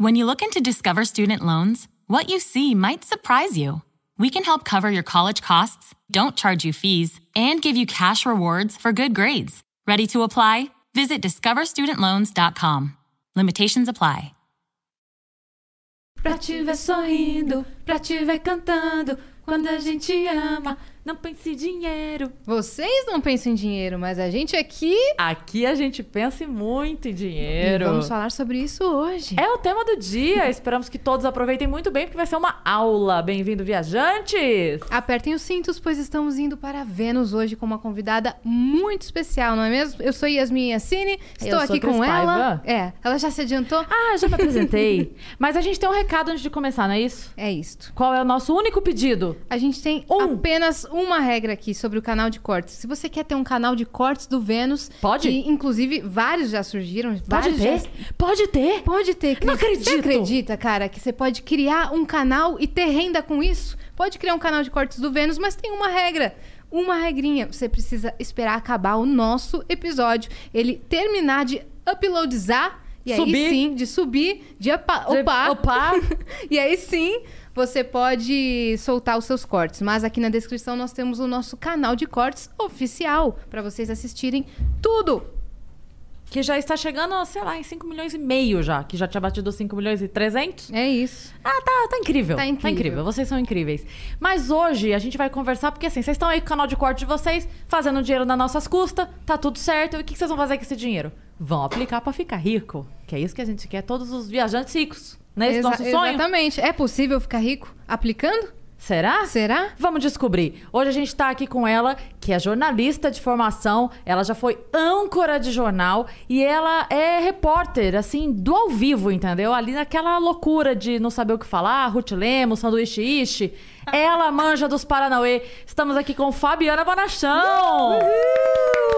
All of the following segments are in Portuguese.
When you look into Discover Student Loans, what you see might surprise you. We can help cover your college costs, don't charge you fees, and give you cash rewards for good grades. Ready to apply? Visit discoverstudentloans.com. Limitations apply. Pra te ver sorrindo, pra te ver cantando, quando a gente ama, não pense em dinheiro. Vocês não pensam em dinheiro, mas a gente aqui. Aqui a gente pensa muito em dinheiro. E vamos falar sobre isso hoje. É o tema do dia. Esperamos que todos aproveitem muito bem, porque vai ser uma aula. Bem-vindo, viajantes! Apertem os cintos, pois estamos indo para Vênus hoje com uma convidada muito especial, não é mesmo? Eu sou Yasmin Yassine, estou aqui com ela. É, ela já se adiantou? Ah, já me apresentei. Mas a gente tem um recado antes de começar, não é isso? É isto. Qual é o nosso único pedido? A gente tem Um. apenas uma regra aqui sobre o canal de cortes. Se você quer ter um canal de cortes do Vênus, Pode? que inclusive vários já surgiram, Pode ter? já- Pode ter? Pode ter, Cris. Não Você acredito. acredita, cara, que você pode criar um canal e ter renda com isso? Pode criar um canal de cortes do Vênus, mas tem uma regra. Uma regrinha. Você precisa esperar acabar o nosso episódio. Ele terminar de uploadizar. E aí Subir. sim, de subir, de De- upar. upar. e aí sim, você pode soltar os seus cortes. Mas aqui na descrição nós temos o nosso canal de cortes oficial. Pra vocês assistirem tudo. Que já está chegando, sei lá, em 5 milhões e meio já. Que já tinha batido 5 milhões e 300. É isso. Ah, tá, tá incrível. Tá incrível. Vocês são incríveis. Mas hoje a gente vai conversar, porque assim, vocês estão aí com o canal de corte de vocês, fazendo dinheiro nas nossas custas, tá tudo certo. E o que que vocês vão fazer com esse dinheiro? Vão aplicar pra ficar rico. Que é isso que a gente quer, todos os viajantes ricos. Não é esse Exa- nosso sonho? Exatamente. É possível ficar rico aplicando? Será? Será? Vamos descobrir. Hoje a gente tá aqui com ela, que é jornalista de formação, ela já foi âncora de jornal e ela é repórter, assim, do ao vivo, entendeu? Ali naquela loucura de não saber o que falar, Ruth Lemos, sanduíche ishi. Ela manja dos Paranauê. Estamos aqui com Fabiana Bonachão.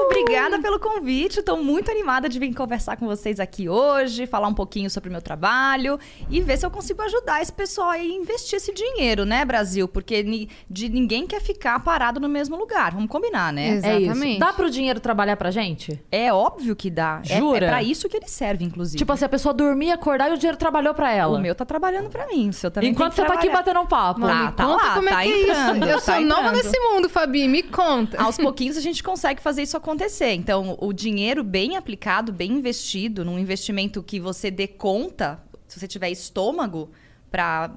Obrigada pelo convite. Estou muito animada de vir conversar com vocês aqui hoje, falar um pouquinho sobre o meu trabalho e ver se eu consigo ajudar esse pessoal aí a investir esse dinheiro, né, Brasil? Porque ni- de ninguém quer ficar parado no mesmo lugar. Vamos combinar, né? Exato. É isso. Exatamente. Dá pro dinheiro trabalhar pra gente? É óbvio que dá. É- Jura? É, pra isso que ele serve, inclusive. Tipo assim, a pessoa dormir, acordar e o dinheiro trabalhou pra ela. o meu tá trabalhando pra mim, o seu também Enquanto tem você que tá aqui trabalhar. batendo um papo. Tá, me tá conta lá, como é tá que é isso. entrando, Eu tá sou nova entrando. nesse mundo, Fabi. Me conta. Aos pouquinhos a gente consegue fazer isso acontecer. Então, o dinheiro bem aplicado, bem investido, num investimento que você dê conta, se você tiver estômago para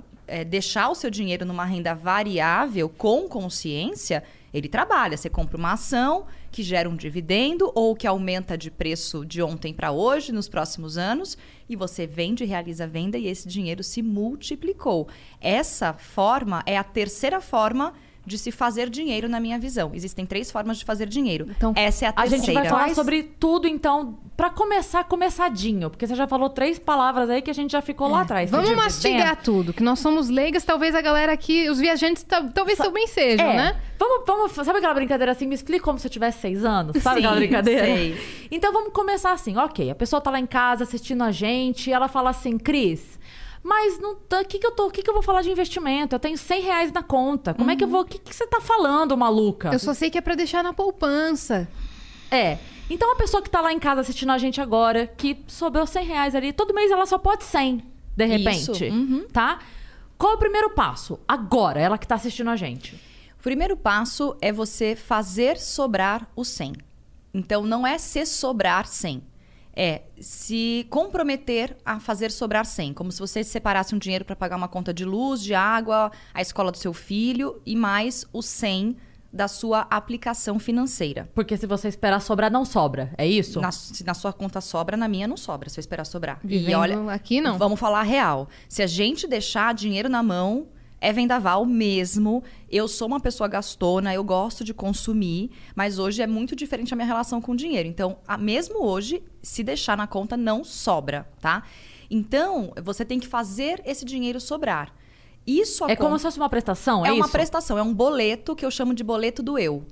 deixar o seu dinheiro numa renda variável com consciência, ele trabalha. Você compra uma ação que gera um dividendo ou que aumenta de preço de ontem para hoje, nos próximos anos, e você vende, realiza a venda e esse dinheiro se multiplicou. Essa forma é a terceira forma de se fazer dinheiro na minha visão. Existem três formas de fazer dinheiro. Então, essa é a A terceira. gente vai falar sobre tudo, então, pra começar, começadinho. Porque você já falou três palavras aí que a gente já ficou lá atrás. Vamos mastigar tudo, que nós somos leigas, talvez a galera aqui, os viajantes ta- talvez também sejam, É. né? Vamos, vamos, sabe aquela brincadeira assim? Me explica como se eu tivesse seis anos. Sabe Sim, aquela brincadeira? sei. Então vamos começar assim. Ok, a pessoa tá lá em casa assistindo a gente e ela fala assim, Cris. Mas não tá- o que, que eu tô, que, que eu vou falar de investimento? Eu tenho 100 reais na conta. Como é que eu vou? O que, que você tá falando, maluca? Eu só sei que é pra deixar na poupança. É. Então a pessoa que tá lá em casa assistindo a gente agora, que sobrou 100 reais ali, todo mês ela só pode 100, de repente. Uhum. Tá? Qual é o primeiro passo? Agora, ela que tá assistindo a gente. O primeiro passo é você fazer sobrar o 100. Então, não é se sobrar 100. É se comprometer a fazer sobrar 100. Como se você separasse um dinheiro para pagar uma conta de luz, de água, a escola do seu filho e mais o 100 da sua aplicação financeira. Porque se você esperar sobrar, não sobra. É isso? Na, se na sua conta sobra, na minha não sobra, se eu esperar sobrar. Vivendo aqui, não. Vamos falar real. Se a gente deixar dinheiro na mão, é vendaval mesmo. Eu sou uma pessoa gastona, eu gosto de consumir, mas hoje é muito diferente a minha relação com o dinheiro. Então, a- mesmo hoje, se deixar na conta, não sobra, tá? Então, você tem que fazer esse dinheiro sobrar. Isso É como se fosse uma prestação, é, é uma isso? prestação, é um boleto que eu chamo de boleto do eu.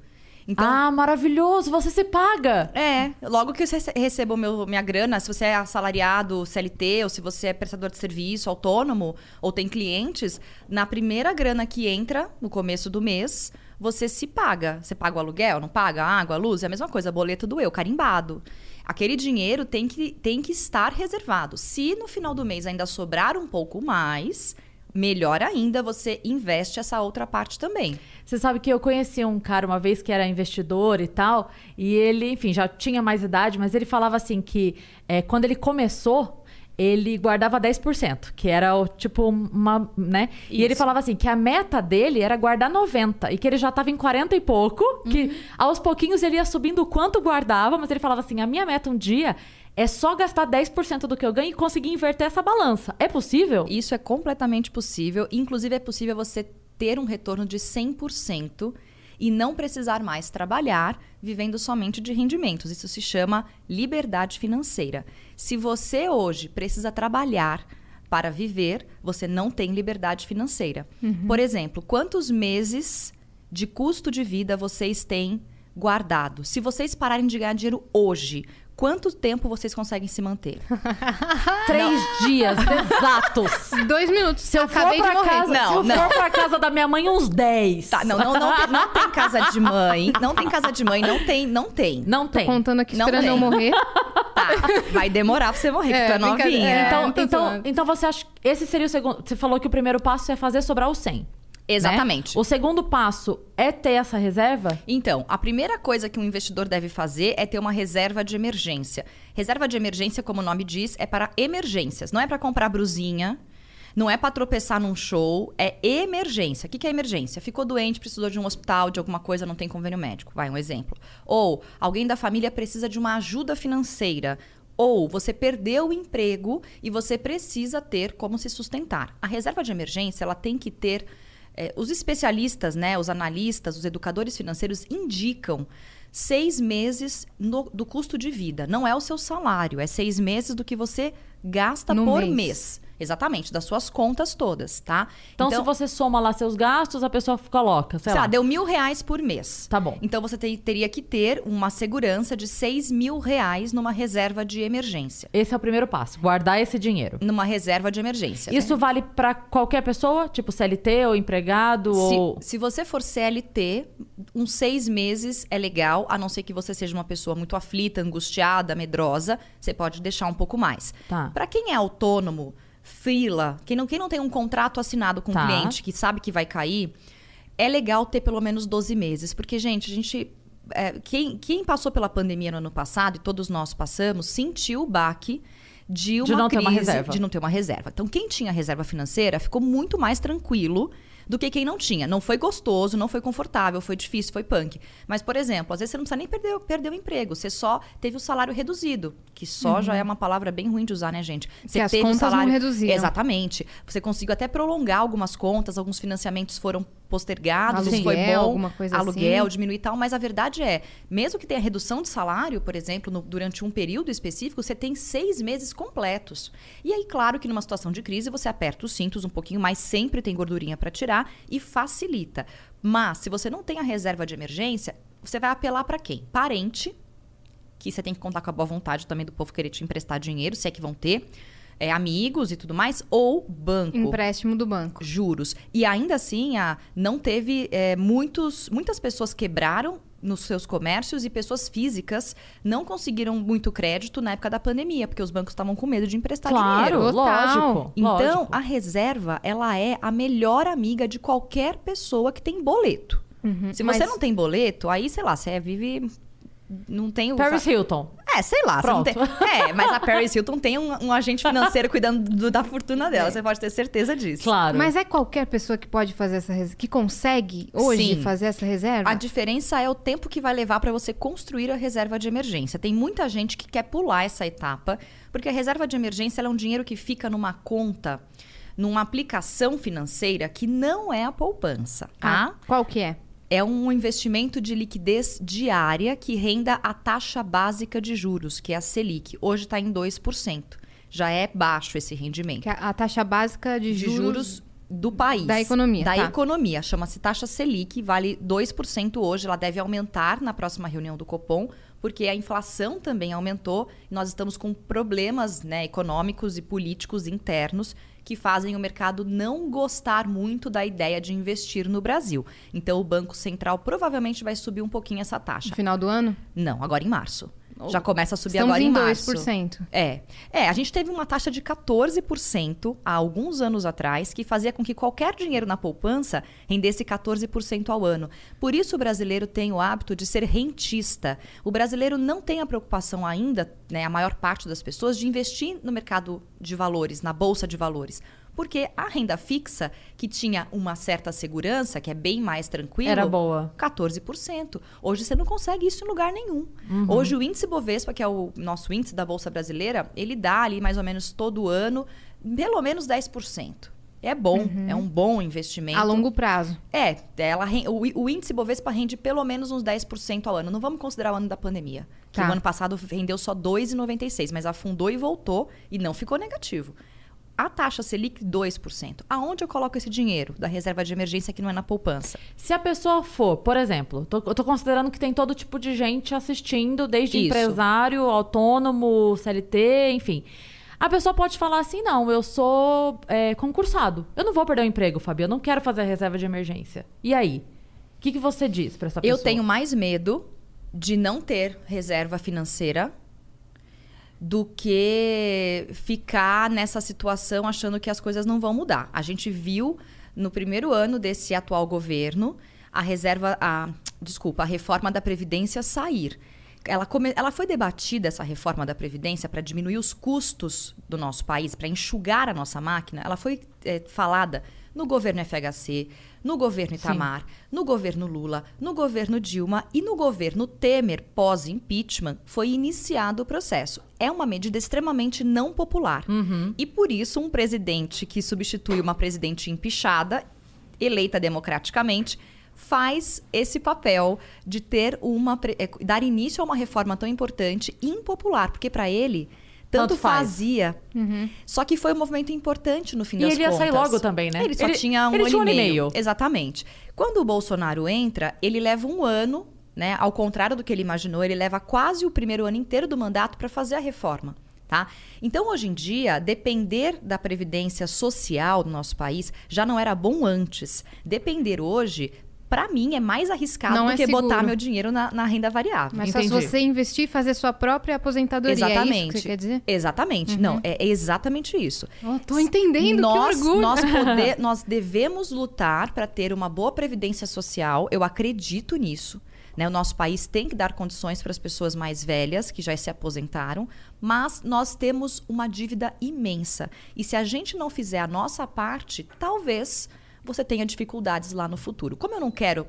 Então, Ah, maravilhoso, você se paga. é, logo que eu rece- recebo meu, minha grana, se você é assalariado CLT, ou se você é prestador de serviço, autônomo, ou tem clientes, na primeira grana que entra, no começo do mês, você se paga. Você paga o aluguel, não paga? A água, a luz, é a mesma coisa, boleto do eu, carimbado. aquele dinheiro tem que, tem que estar reservado. Se no final do mês ainda sobrar um pouco mais, melhor ainda, você investe essa outra parte também. Você sabe que eu conheci um cara uma vez que era investidor e tal, e ele, enfim, já tinha mais idade, mas ele falava assim que é, quando ele começou, ele guardava 10%, que era o tipo uma, né? E ele Isso. falava assim que a meta dele era guardar 90 e que ele já tava em 40 e pouco, que Uhum. aos pouquinhos ele ia subindo o quanto guardava, mas ele falava assim: "A minha meta um dia é só gastar 10% do que eu ganho e conseguir inverter essa balança. É possível?" Isso é completamente possível. Inclusive, é possível você ter um retorno de 100% e não precisar mais trabalhar vivendo somente de rendimentos. Isso se chama liberdade financeira. Se você hoje precisa trabalhar para viver, você não tem liberdade financeira. Por exemplo, quantos meses de custo de vida vocês têm guardado? Se vocês pararem de ganhar dinheiro hoje, quanto tempo vocês conseguem se manter? Três dias exatos. Dois minutos. Se eu for Acabei de pra morrer. casa, Não, se eu não. for pra casa da minha mãe uns 10. Tá, não, não, não, tem, não tem casa de mãe. Não tem casa de mãe, não tem, não tem. Não tem. Contando aqui, Não esperando tem. eu morrer. Tá, vai demorar pra você morrer, É, que tu é novinha. É, Então, tô então, zoando. então você acha que esse seria o segundo. Você falou que o primeiro passo é fazer sobrar o 100. Né? Exatamente. O segundo passo é ter essa reserva? Então, a primeira coisa que um investidor deve fazer é ter uma reserva de emergência. Reserva de emergência, como o nome diz, é para emergências. Não é para comprar brusinha, não é para tropeçar num show, é emergência. O que que é emergência? Ficou doente, precisou de um hospital, de alguma coisa, não tem convênio médico. Vai, um exemplo. Ou alguém da família precisa de uma ajuda financeira. Ou você perdeu o emprego e você precisa ter como se sustentar. A reserva de emergência, ela tem que ter é, os especialistas, né, os analistas, os educadores financeiros indicam seis meses no- do custo de vida. Não é o seu salário, é seis meses do que você gasta No por mês. mês. Exatamente, das suas contas todas, tá? Então, se você soma lá seus gastos, a pessoa coloca, sei sei lá, lá. deu mil reais por mês. Tá bom. Então você te- teria que ter uma segurança de seis mil reais numa reserva de emergência. Esse é o primeiro passo, guardar esse dinheiro. Numa reserva de emergência. Isso vale pra qualquer pessoa? Tipo CLT ou empregado ou... Se, se você for CLT, uns seis meses é legal, a não ser que você seja uma pessoa muito aflita, angustiada, medrosa, você pode deixar um pouco mais. Tá. Para quem é autônomo, freela, quem não, quem não tem um contrato assinado com o Tá. cliente, que sabe que vai cair, é legal ter pelo menos 12 meses. Porque, gente, a gente. é, quem, quem passou pela pandemia no ano passado, e todos nós passamos, sentiu o baque de uma De não ter crise, uma reserva. de não ter uma reserva. Então, quem tinha reserva financeira ficou muito mais tranquilo do que quem não tinha. Não foi gostoso, não foi confortável, foi difícil, foi punk. Mas, por exemplo, às vezes você não precisa nem perder, perder o emprego, você só teve o salário reduzido, que só já é uma palavra bem ruim de usar, né, gente? Você Uhum. as teve o contas não salário reduziram. Exatamente. Você conseguiu até prolongar algumas contas, alguns financiamentos foram postergados, Aluguel, foi bom. alguma coisa aluguel, assim. diminuir e tal, mas a verdade é, mesmo que tenha redução de salário, por exemplo, no- durante um período específico, você tem seis meses completos. E aí, claro que numa situação de crise, você aperta os cintos um pouquinho mais, sempre tem gordurinha para tirar e facilita. Mas, se você não tem a reserva de emergência, você vai apelar para quem? Parente, que você tem que contar com a boa vontade também do povo querer te emprestar dinheiro, se é que vão ter, é, amigos e tudo mais, ou banco Empréstimo do banco. juros. E ainda assim, a, não teve é, muitos, muitas pessoas quebraram nos seus comércios e pessoas físicas não conseguiram muito crédito na época da pandemia, porque os bancos estavam com medo de emprestar Claro, dinheiro. Lógico. Então, lógico. a reserva, ela é a melhor amiga de qualquer pessoa que tem boleto. Se você mas- não tem boleto, aí, sei lá, você vive... Não tem o... Paris Hilton. É, sei lá. você não Pronto. tem- É, mas a Paris Hilton tem um, um agente financeiro cuidando do- da fortuna dela. Você pode ter certeza disso. Claro. Mas é qualquer pessoa que pode fazer essa reserva, que consegue hoje Sim. fazer essa reserva? A diferença é o tempo que vai levar para você construir a reserva de emergência. Tem muita gente que quer pular essa etapa, porque a reserva de emergência ela é um dinheiro que fica numa conta, numa aplicação financeira que não é a poupança, tá? Ah, qual que é? É um investimento de liquidez diária que renda a taxa básica de juros, que é a Selic. Hoje está em 2%. Já é baixo esse rendimento Que é a taxa básica de, de juros, juros do país. da economia, Da tá. economia. Chama-se taxa Selic, vale 2% hoje. Ela deve aumentar na próxima reunião do Copom, porque a inflação também aumentou. Nós estamos com problemas né, econômicos e políticos internos que fazem o mercado não gostar muito da ideia de investir no Brasil. Então, o Banco Central provavelmente vai subir um pouquinho essa taxa. no final do ano? Não, agora em março. Já começa a subir Estamos agora em em março. 2%. É. É, a gente teve uma taxa de 14% há alguns anos atrás, que fazia com que qualquer dinheiro na poupança rendesse 14% ao ano. Por isso o brasileiro tem o hábito de ser rentista. O brasileiro não tem a preocupação ainda, né, a maior parte das pessoas, de investir no mercado de valores, na bolsa de valores. Porque a renda fixa, que tinha uma certa segurança, que é bem mais tranquilo, Era boa. 14%. Hoje você não consegue isso em lugar nenhum. Hoje o índice Bovespa, que é o nosso índice da Bolsa Brasileira, ele dá ali mais ou menos todo ano pelo menos 10%. É bom, é um bom investimento. A longo prazo. É, ela, o, o índice Bovespa rende pelo menos uns 10% ao ano. Não vamos considerar o ano da pandemia. Que Tá. o ano passado rendeu só 2,96, mas afundou e voltou e não ficou negativo. A taxa Selic, 2%. Aonde eu coloco esse dinheiro da reserva de emergência que não é na poupança? Se a pessoa for, por exemplo, tô- eu tô considerando que tem todo tipo de gente assistindo, desde Isso. empresário, autônomo, CLT, enfim. A pessoa pode falar assim: não, eu sou é, concursado. Eu não vou perder o emprego, Fabi. Eu não quero fazer a reserva de emergência. E aí? O que, que você diz pra essa pessoa? Eu tenho mais medo de não ter reserva financeira do que ficar nessa situação achando que as coisas não vão mudar. A gente viu no primeiro ano desse atual governo a reserva, a, desculpa, a reforma da previdência sair. Ela, come- ela foi debatida essa reforma da previdência para diminuir os custos do nosso país, para enxugar a nossa máquina. Ela foi eh, falada no governo FHC, no governo Itamar, no governo Lula, no governo Dilma e no governo Temer, pós-impeachment, foi iniciado o processo. É uma medida extremamente não popular. E por isso, um presidente que substitui uma presidente empichada, eleita democraticamente, faz esse papel de ter uma eh, dar início a uma reforma tão importante e impopular, porque para ele tanto, Tanto faz. fazia. Só que foi um movimento importante no fim E das ele ia contas. sair logo também, né? Ele só Ele- tinha um, ele ano, tinha um e ano e meio. meio. Exatamente. Quando o Bolsonaro entra, ele leva um ano, né? Ao contrário do que ele imaginou, ele leva quase o primeiro ano inteiro do mandato para fazer a reforma. Tá? Então, hoje em dia, depender da previdência social do nosso país já não era bom antes. Depender hoje, para mim, é mais arriscado Não do é que botar seguro. meu dinheiro na, na renda variável. Mas só se Entendi. você investir e fazer sua própria aposentadoria. É isso Exatamente. que você quer dizer? Exatamente. Não, é exatamente isso. Oh, tô entendendo, nós, que orgulho. Nós, poder- nós devemos lutar para ter uma boa previdência social. Eu acredito nisso. né? O nosso país tem que dar condições para as pessoas mais velhas que já se aposentaram, mas nós temos uma dívida imensa. E se a gente não fizer a nossa parte, talvez você tenha dificuldades lá no futuro. Como eu não quero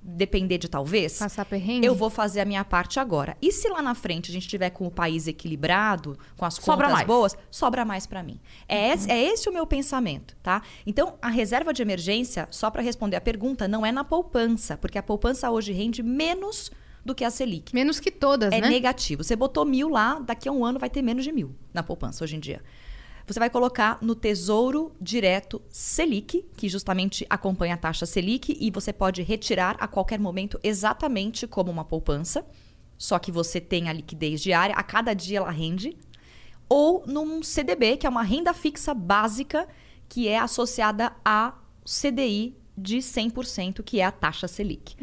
depender de talvez, Passar perrengue? eu vou fazer a minha parte agora. E se lá na frente a gente tiver com o país equilibrado, com as Sobra contas mais. boas, sobra mais para mim. É esse, é esse o meu pensamento, tá? Então, a reserva de emergência, só para responder a pergunta, não é na poupança, porque a poupança hoje rende menos do que a Selic. Menos que todas, É né? negativo. Você botou mil lá, daqui a um ano vai ter menos de mil na poupança hoje em dia. Você vai colocar no Tesouro Direto Selic, que justamente acompanha a taxa Selic, e você pode retirar a qualquer momento exatamente como uma poupança, só que você tem a liquidez diária, a cada dia ela rende. Ou num CDB, que é uma renda fixa básica, que é associada a CDI de 100%, que é a taxa Selic.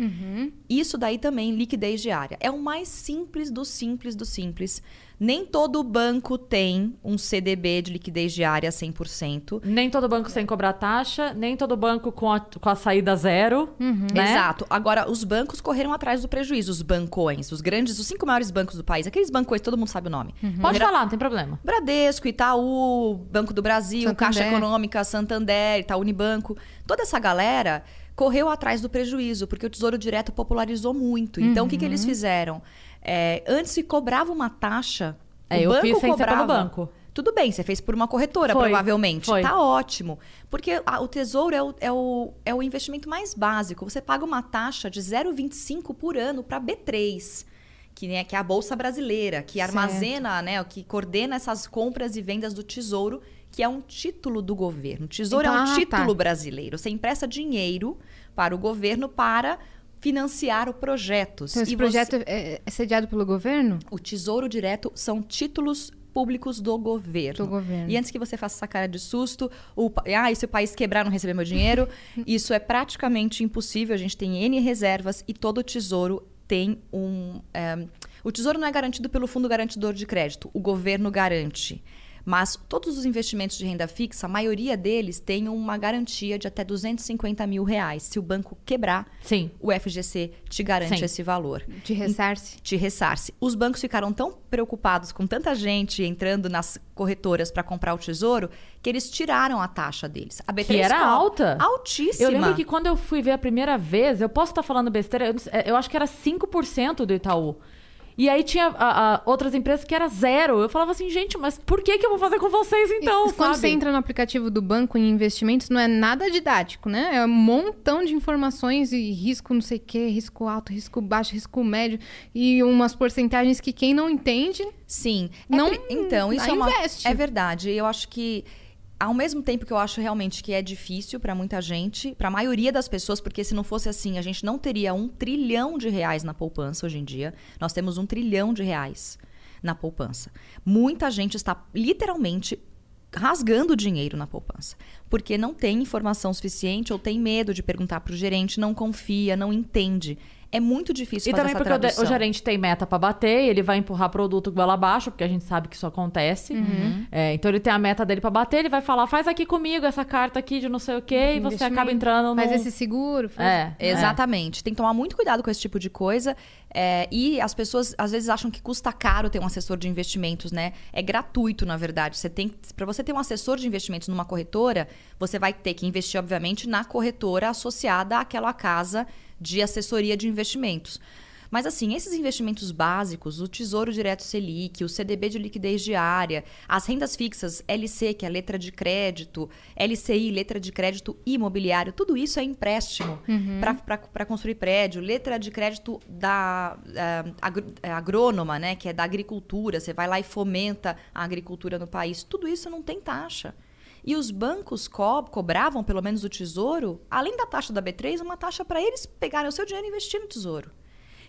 Isso daí também, liquidez diária. É o mais simples do simples do simples. Nem todo banco tem um CDB de liquidez diária 100%. Nem todo banco sem cobrar taxa, nem todo banco com a, com a saída zero. Uhum. né? Exato. Agora, os bancos correram atrás do prejuízo. Os bancões, os grandes, os cinco maiores bancos do país. Aqueles bancões, todo mundo sabe o nome. Pode falar, não tem problema. Bradesco, Itaú, Banco do Brasil, Santander. Caixa Econômica, Santander, Itaú Unibanco. Toda essa galera correu atrás do prejuízo, porque o Tesouro Direto popularizou muito. Então, o que, que eles fizeram? É, antes se cobrava uma taxa. É, o eu banco fiz sem ser pelo cobrava. banco. Tudo bem, você fez por uma corretora, Foi, provavelmente. foi. Tá ótimo. Porque a- o tesouro é o, é, o, é o investimento mais básico. Você paga uma taxa de 0,25 por ano para B3, que, né, que é a Bolsa Brasileira, que Certo. armazena, né, que coordena essas compras e vendas do tesouro, que é um título do governo. O tesouro Então, é um ah, título tá. brasileiro. Você empresta dinheiro para o governo para financiar o projetos. Então, esse E projeto você- é, é sediado pelo governo? o Tesouro Direto são títulos públicos do governo. Do governo. E antes que você faça essa cara de susto, o, ah, e se o país quebrar não receber meu dinheiro, isso é praticamente impossível. A gente tem N reservas e todo tesouro tem um, é, O tesouro não é garantido pelo fundo garantidor de crédito, o governo garante. Mas todos os investimentos de renda fixa, a maioria deles tem uma garantia de até 250 mil reais. Se o banco quebrar, Sim. o FGC te garante Sim. esse valor. De ressarce. Te ressarce. Os bancos ficaram tão preocupados com tanta gente entrando nas corretoras para comprar o tesouro que eles tiraram a taxa deles. A B3 Que era cobra- alta. Altíssima. Eu lembro que quando eu fui ver a primeira vez, eu posso estar falando besteira, eu, sei- eu acho que era 5% do Itaú. E aí tinha a- a outras empresas que era zero. Eu falava assim, gente, mas por que, que eu vou fazer com vocês então? E quando você entra no aplicativo do banco em investimentos, não é nada didático, né? É um montão de informações e risco não sei o quê, risco alto, risco baixo, risco médio e umas porcentagens que quem não entende Sim. É Não- pri- então, isso não é, uma, investe. é verdade. Eu acho que ao mesmo tempo que eu acho realmente que é difícil para muita gente, para a maioria das pessoas, porque se não fosse assim, a gente não teria um trilhão de reais na poupança hoje em dia. Nós temos um trilhão de reais na poupança. Muita gente está literalmente rasgando dinheiro na poupança, porque não tem informação suficiente ou tem medo de perguntar para o gerente, não confia, não entende. É muito difícil E fazer também essa porque o, de- tradução. o gerente tem meta pra bater, e ele vai empurrar produto goela abaixo, porque a gente sabe que isso acontece. Uhum. É, então ele tem a meta dele pra bater, ele vai falar, faz aqui comigo essa carta aqui de não sei o quê, e você acaba entrando no... Faz esse seguro. Faz... É, é. Exatamente. Tem que tomar muito cuidado com esse tipo de coisa. é, e as pessoas às vezes acham que custa caro ter um assessor de investimentos, né? É gratuito, na verdade. Você tem para você ter um assessor de investimentos numa corretora, você vai ter que investir, obviamente, na corretora associada àquela casa de assessoria de investimentos. Mas assim, esses investimentos básicos, o Tesouro Direto Selic, o CDB de liquidez diária, as rendas fixas LC, que é letra de crédito, LCI, letra de crédito imobiliário, tudo isso é empréstimo para construir prédio, letra de crédito da eh, agrônoma, né, que é da agricultura, você vai lá e fomenta a agricultura no país, tudo isso não tem taxa. E os bancos co cobravam, pelo menos o tesouro, além da taxa da B3, uma taxa para eles pegarem o seu dinheiro e investir no tesouro.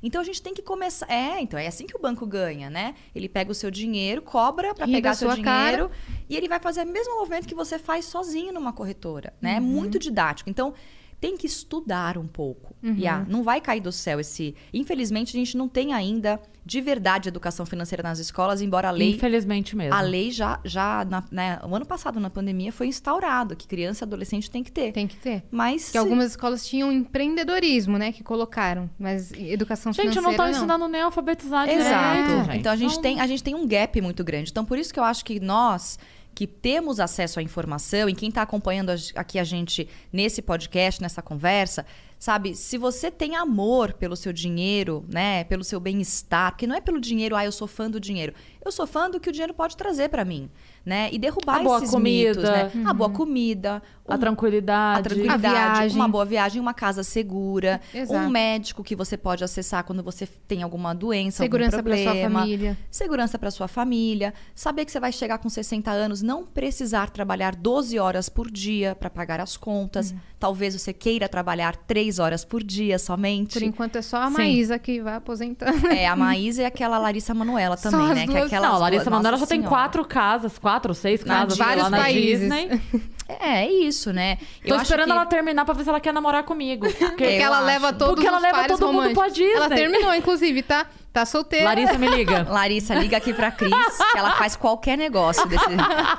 Então a gente tem que começar. É, então é assim que o banco ganha, né? Ele pega o seu dinheiro, cobra para pegar seu dinheiro e ele vai fazer o mesmo movimento que você faz sozinho numa corretora, né? É muito didático. Então tem que estudar um pouco. E ah, não vai cair do céu esse. Infelizmente a gente não tem ainda de verdade educação financeira nas escolas, embora a lei Infelizmente mesmo. a lei já, já na, né, o ano passado, na pandemia, foi instaurado que criança e adolescente tem que ter. Tem que ter. Mas Que algumas escolas tinham empreendedorismo, né? Que colocaram. Mas educação Gente, financeira não estão ensinando nem alfabetizar Exato. direito, gente. Então a gente, Não- tem, a gente tem um gap muito grande. Então por isso que eu acho que nós que temos acesso à informação e quem está acompanhando aqui a gente nesse podcast, nessa conversa, sabe? Se você tem amor pelo seu dinheiro, né? Pelo seu bem-estar, porque não é pelo dinheiro, ah, eu sou fã do dinheiro. Eu sou fã do que o dinheiro pode trazer para mim, né? E derrubar A boa esses comida. mitos, né? A boa comida, A um- tranquilidade. a tranquilidade, A uma boa viagem, uma casa segura, Exato. um médico que você pode acessar quando você tem alguma doença, Segurança algum para sua problema, família. segurança para sua família, saber que você vai chegar com 60 anos, não precisar trabalhar 12 horas por dia para pagar as contas. Uhum. Talvez você queira trabalhar 3 horas por dia somente. Por enquanto é só a Sim. Maísa que vai aposentando. É, a Maísa e aquela Larissa Manuela Só também, né? Que é duas. aquelas Não, a Larissa Manoela já tem quatro casas, quatro ou seis Na casas vários lá na países. Disney. É, é isso, né? Tô acho esperando que- ela terminar pra ver se ela quer namorar comigo. Porque Porque Eu ela acho. leva todos Porque ela leva todo mundo pra. Disney. Ela terminou, inclusive, tá? Tá solteira. Larissa, me liga. Larissa, liga aqui pra Cris, que ela faz qualquer negócio desse.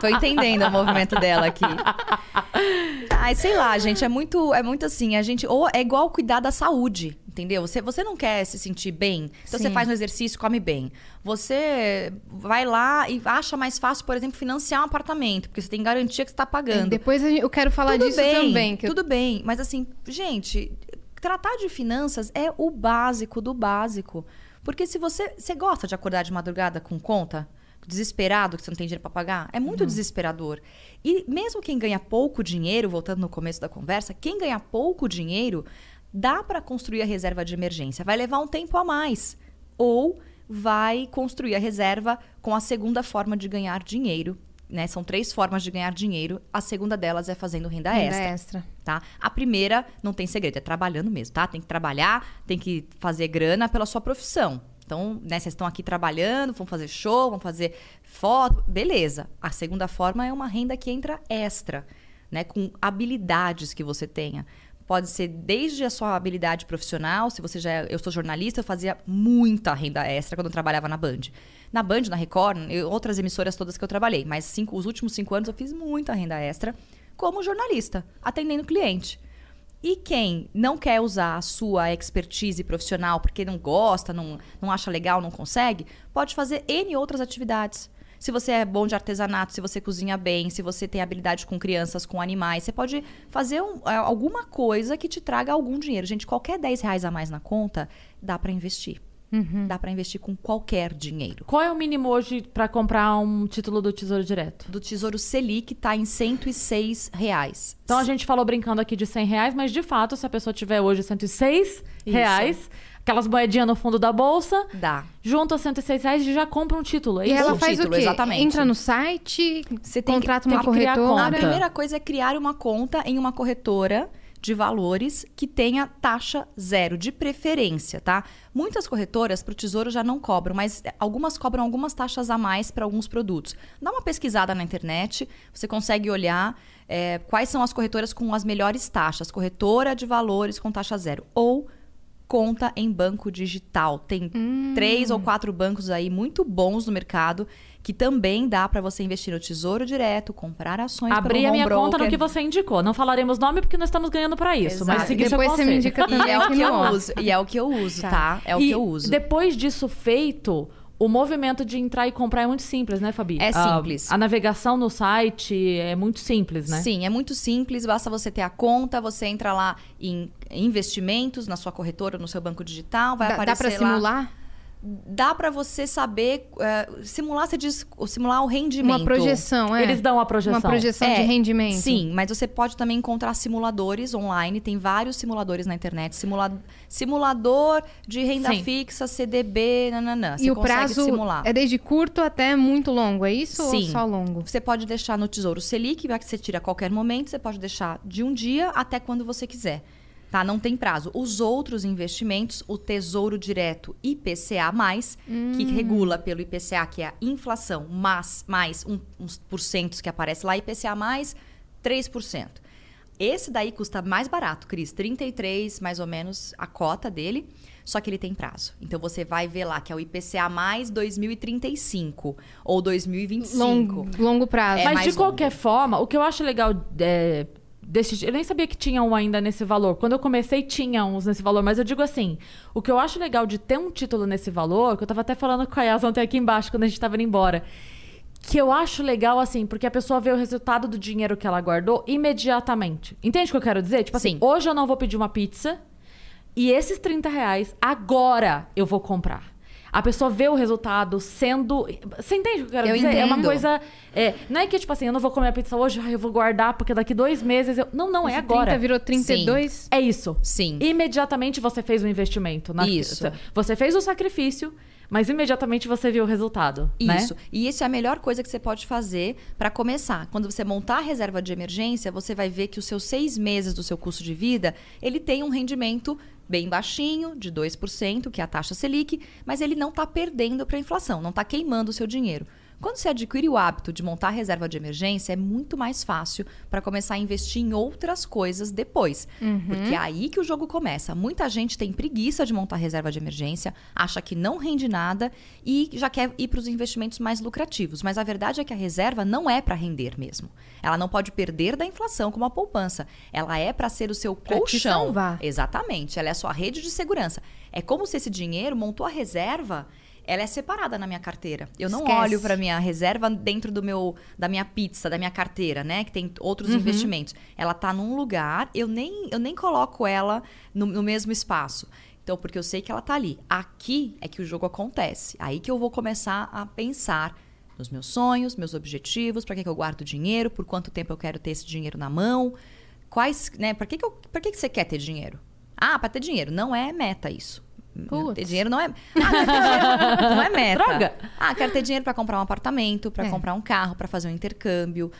Tô entendendo o movimento dela aqui. Ai, sei lá, gente, é muito, é muito assim, a gente. Ou é igual cuidar da saúde, entendeu? Você, você não quer se sentir bem, então você Sim. faz um exercício, come bem. Você vai lá e acha mais fácil, por exemplo, financiar um apartamento, porque você tem garantia que você tá pagando. Depois a gente- eu quero falar tudo disso bem, também. que Tudo bem, mas assim, gente, tratar de finanças é o básico do básico. Porque se você, você gosta de acordar de madrugada com conta, desesperado que você não tem dinheiro para pagar, é muito desesperador. E mesmo quem ganha pouco dinheiro, voltando no começo da conversa, quem ganha pouco dinheiro, dá para construir a reserva de emergência. Vai levar um tempo a mais. Ou vai construir a reserva com a segunda forma de ganhar dinheiro. Né? São três formas de ganhar dinheiro. A segunda delas é fazendo renda, Renda extra extra. tá? A primeira não tem segredo, é trabalhando mesmo, tá? Tem que trabalhar, tem que fazer grana pela sua profissão. Então, né, vocês estão aqui trabalhando, vão fazer show, vão fazer foto, beleza. A segunda forma é uma renda que entra extra, né, com habilidades que você tenha. Pode ser desde a sua habilidade profissional, se você já é, eu sou jornalista, eu fazia muita renda extra quando eu trabalhava na Band. Na Band, na Record, eu, outras emissoras todas que eu trabalhei, mas cinco, os últimos cinco anos eu fiz muita renda extra como jornalista, atendendo cliente. E quem não quer usar a sua expertise profissional porque não gosta, não, não acha legal, não consegue, pode fazer N outras atividades. Se você é bom de artesanato, se você cozinha bem, se você tem habilidade com crianças, com animais, você pode fazer um, é, alguma coisa que te traga algum dinheiro. Gente, qualquer 10 reais a mais na conta, dá para investir. Uhum. Dá para investir com qualquer dinheiro. Qual é o mínimo hoje para comprar um título do Tesouro Direto? Do Tesouro Selic tá em 106 reais. Então a gente falou brincando aqui de 100 reais, mas de fato, se a pessoa tiver hoje 106 reais, aquelas moedinhas no fundo da bolsa, Dá. junta os 106 reais e já compra um título. É E isso? ela o faz título, o quê? exatamente. Entra no site, Você tem que- contrata tem uma que criar corretora. A primeira coisa é criar uma conta em uma corretora de valores que tenha taxa zero, de preferência, tá? Muitas corretoras para o Tesouro já não cobram, mas algumas cobram algumas taxas a mais para alguns produtos. Dá uma pesquisada na internet, você consegue olhar é, quais são as corretoras com as melhores taxas. Corretora de valores com taxa zero. Ou conta em banco digital. Tem três ou quatro bancos aí muito bons no mercado que também dá para você investir no Tesouro Direto, comprar ações Abrir pelo a minha home conta no broker. que você indicou. Não falaremos nome porque nós estamos ganhando para isso, Exato. mas seguir seu Depois você me indica E também é o que eu no uso. E é o que eu uso, Tá. tá? É o e que eu uso. Depois disso feito, o movimento de entrar e comprar é muito simples, né, Fabi? É A- simples. A, navegação no site é muito simples, né? Sim, é muito simples, basta você ter a conta, você entra lá em investimentos na sua corretora, no seu banco digital, vai Dá, dá aparecer pra lá. simular? Dá para você saber é, simular, você diz, simular o rendimento. Uma projeção, é. Eles dão a projeção. Uma projeção de É, rendimento. Sim, mas você pode também encontrar simuladores online. Tem vários simuladores na internet. Simula... Simulador de renda Sim. fixa, CDB, nananã. Você E o prazo simular. é desde curto até muito longo, é isso ou Sim. só longo? Você pode deixar no Tesouro Selic, vai que você tira a qualquer momento. Você pode deixar de um dia até quando você quiser. Tá? Não tem prazo. Os outros investimentos, o Tesouro Direto IPCA+, que regula pelo IPCA, que é a inflação, mais, mais um, uns porcentos que aparece lá, IPCA+, mais 3%. Esse daí custa mais barato, Cris. 33, mais ou menos, a cota dele. Só que ele tem prazo. Então, você vai ver lá que é o IPCA mais 2035 ou 2025. Longo, longo prazo. É Mas de qualquer forma, o que eu acho legal é, desse. Eu nem sabia que tinha um ainda nesse valor. Quando eu comecei, tinha uns nesse valor. Mas eu digo assim: o que eu acho legal de ter um título nesse valor, que eu tava até falando com a Yas ontem aqui embaixo, quando a gente tava indo embora. Que eu acho legal, assim, porque a pessoa vê o resultado do dinheiro que ela guardou imediatamente. Entende o que eu quero dizer? Tipo assim, Sim. hoje eu não vou pedir uma pizza e esses 30 reais, agora eu vou comprar. A pessoa vê o resultado sendo. Você entende o que eu quero Eu dizer? É uma entendo. coisa. é, não é que, tipo assim, eu não vou comer a pizza hoje, eu vou guardar, porque daqui dois meses eu. Não, não, é agora. 30 virou 32? É isso. Sim. Imediatamente você fez o investimento. Na... Isso. Você fez o sacrifício, mas imediatamente você viu o resultado. né? Isso. E isso é a melhor coisa que você pode fazer para começar. Quando você montar a reserva de emergência, você vai ver que os seus seis meses do seu custo de vida, ele tem um rendimento bem baixinho, de 2%, que é a taxa Selic, mas ele não está perdendo para a inflação, não está queimando o seu dinheiro. Quando você adquire o hábito de montar reserva de emergência, é muito mais fácil para começar a investir em outras coisas depois. Porque é aí que o jogo começa. Muita gente tem preguiça de montar reserva de emergência, acha que não rende nada e já quer ir para os investimentos mais lucrativos. Mas a verdade é que a reserva não é para render mesmo. Ela não pode perder da inflação como a poupança. Ela é para ser o seu Pra colchão. Exatamente. Ela é a sua rede de segurança. É como se esse dinheiro montou a reserva. Ela é separada na minha carteira. Eu não Esquece. olho para minha reserva dentro do meu da minha pizza, da minha carteira, né, que tem outros investimentos. Ela tá num lugar, eu nem eu nem coloco ela no, no mesmo espaço. Então, porque eu sei que ela tá ali. Aqui é que o jogo acontece. Aí que eu vou começar a pensar nos meus sonhos, meus objetivos, para que, que eu guardo dinheiro, por quanto tempo eu quero ter esse dinheiro na mão, quais, né, para que que eu, que que você quer ter dinheiro? Ah, para ter dinheiro, não é meta isso. Putz. Ter dinheiro não é. Ah, quero ter dinheiro. Não é meta. Droga. Ah, quero ter dinheiro para comprar um apartamento, para É. comprar um carro, para fazer um intercâmbio,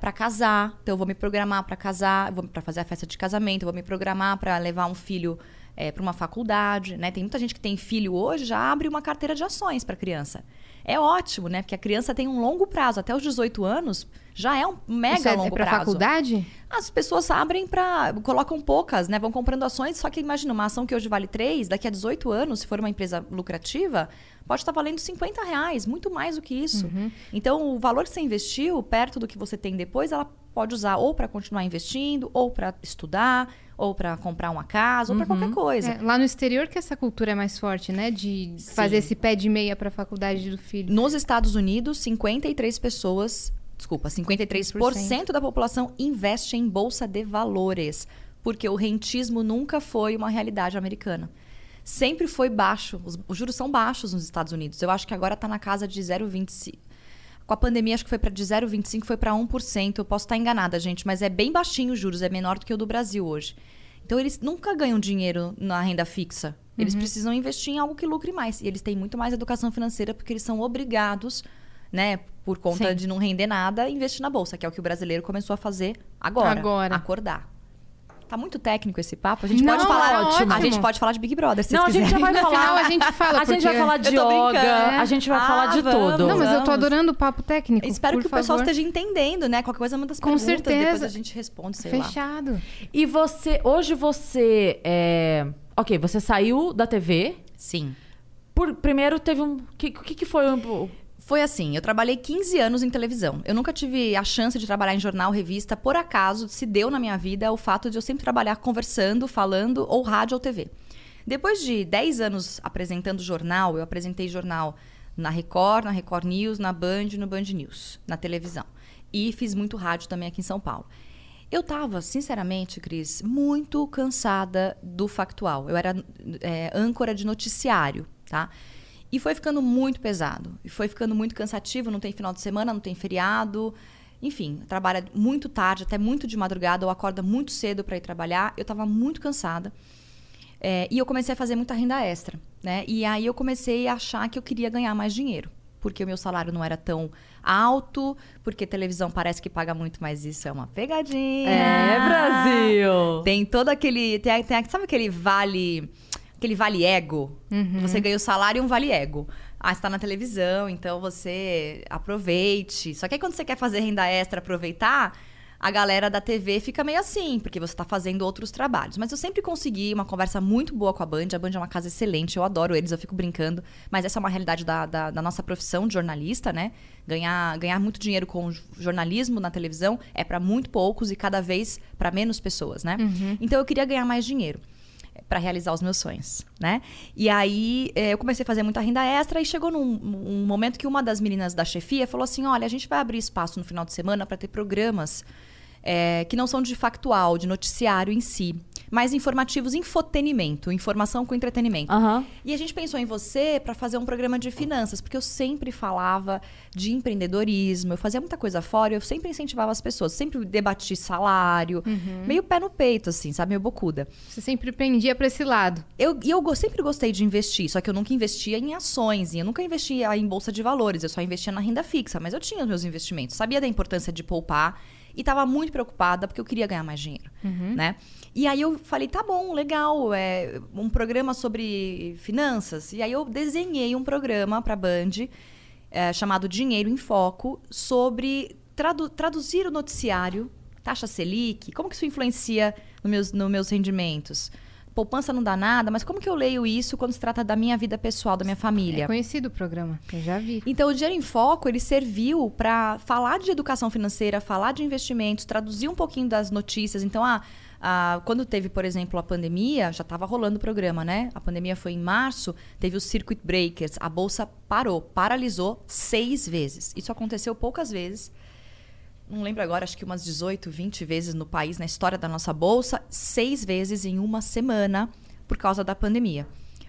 para casar. Então eu vou me programar para casar, vou para fazer a festa de casamento, vou me programar para levar um filho para uma faculdade, né? Tem muita gente que tem filho hoje já abre uma carteira de ações para criança. É ótimo, né? Porque a criança tem um longo prazo, até os 18 anos já é um mega Isso é, longo é pra prazo. faculdade? As pessoas abrem para colocam poucas, né? Vão comprando ações, só que imagina uma ação que hoje vale 3, daqui a 18 anos, se for uma empresa lucrativa, pode estar valendo 50 reais, muito mais do que isso. Então, o valor que você investiu, perto do que você tem depois, ela pode usar ou para continuar investindo, ou para estudar, ou para comprar uma casa, ou para qualquer coisa. É, lá no exterior que essa cultura é mais forte, né? De fazer esse pé de meia pra faculdade do filho. Nos Estados Unidos, 53 pessoas, desculpa, 53% da população investe em bolsa de valores, porque o rentismo nunca foi uma realidade americana. Sempre foi baixo, os, os juros são baixos nos Estados Unidos. Eu acho que agora está na casa de 0,25. Com a pandemia, acho que foi para de 0,25 foi para 1%. Eu posso estar enganada, gente, mas é bem baixinho os juros, é menor do que o do Brasil hoje. Então eles nunca ganham dinheiro na renda fixa. Eles precisam investir em algo que lucre mais. E eles têm muito mais educação financeira porque eles são obrigados, né, por conta Sim. de não render nada, a investir na bolsa, que é o que o brasileiro começou a fazer agora. Agora. Acordar. Tá muito técnico esse papo. A gente Não, pode falar. é ótimo. A gente pode falar de Big Brother, se Não, a gente já vai No falar. final a gente fala, A gente vai falar de yoga, brincando. a gente vai Ah, falar de vamos. tudo. Não, mas eu tô adorando o papo técnico. Espero por que o pessoal favor. esteja entendendo, né? Qualquer coisa manda as Com perguntas, certeza. depois a gente responde, sei lá. Fechado. E você, hoje você é... Ok, você saiu da TV. Sim. Por, primeiro teve um... O que, que, que foi um... Foi assim, eu trabalhei 15 anos em televisão. Eu nunca tive a chance de trabalhar em jornal, revista. Por acaso, se deu na minha vida o fato de eu sempre trabalhar conversando, falando, ou rádio ou TV. Depois de 10 anos apresentando jornal, eu apresentei jornal na Record, na Record News, na Band no Band News, na televisão. E fiz muito rádio também aqui em São Paulo. Eu tava, sinceramente, Cris, muito cansada do factual. Eu era é, âncora de noticiário, tá? E foi ficando muito pesado. E foi ficando muito cansativo. Não tem final de semana, não tem feriado. Enfim, trabalha muito tarde, até muito de madrugada, ou acorda muito cedo para ir trabalhar. Eu estava muito cansada. É, e eu comecei a fazer muita renda extra, né? E aí eu comecei a achar que eu queria ganhar mais dinheiro. Porque o meu salário não era tão alto, porque televisão parece que paga muito, mas isso é uma pegadinha. É, Brasil! Tem todo aquele. Tem, tem- sabe aquele vale. Aquele vale ego? Você ganha o salário e um vale ego. Ah, você tá na televisão, então você aproveite. Só que aí quando você quer fazer renda extra, aproveitar, a galera da TV fica meio assim, porque você tá fazendo outros trabalhos. Mas eu sempre consegui uma conversa muito boa com a Band. A Band é uma casa excelente, eu adoro eles, eu fico brincando. Mas essa é uma realidade da, da, da nossa profissão de jornalista, né? Ganhar, ganhar muito dinheiro com jornalismo na televisão é para muito poucos e cada vez para menos pessoas, né? Então eu queria ganhar mais dinheiro para realizar os meus sonhos, né? E aí eh, eu comecei a fazer muita renda extra e chegou num um momento que uma das meninas da chefia falou assim: olha, a gente vai abrir espaço no final de semana para ter programas eh, que não são de factual, de noticiário em si, mas informativos, infotenimento, informação com entretenimento. Aham. E a gente pensou em você para fazer um programa de finanças, porque eu sempre falava de empreendedorismo, eu fazia muita coisa fora, eu sempre incentivava as pessoas, sempre debati salário, meio pé no peito, assim, sabe? Meio bocuda. Você sempre pendia pra esse lado. Eu, e eu sempre gostei de investir, só que eu nunca investia em ações, e eu nunca investia em bolsa de valores, eu só investia na renda fixa, mas eu tinha os meus investimentos, sabia da importância de poupar e estava muito preocupada porque eu queria ganhar mais dinheiro, né? E aí eu falei, tá bom, legal, é um programa sobre finanças. E aí eu desenhei um programa para Band é, chamado Dinheiro em Foco sobre tradu- traduzir o noticiário, taxa Selic, como que isso influencia nos meus, nos meus rendimentos? Poupança não dá nada, mas como que eu leio isso quando se trata da minha vida pessoal, da minha família? É conhecido o programa, eu já vi. Então, o Dinheiro em Foco, ele serviu para falar de educação financeira, falar de investimentos, traduzir um pouquinho das notícias. Então, ah, ah, quando teve, por exemplo, a pandemia, já estava rolando o programa, né? A pandemia foi em março, teve os circuit breakers, a bolsa parou, paralisou seis vezes. Isso aconteceu poucas vezes. Não lembro agora, acho que umas 18, 20 vezes no país, na história da nossa bolsa, seis vezes em uma semana por causa da pandemia.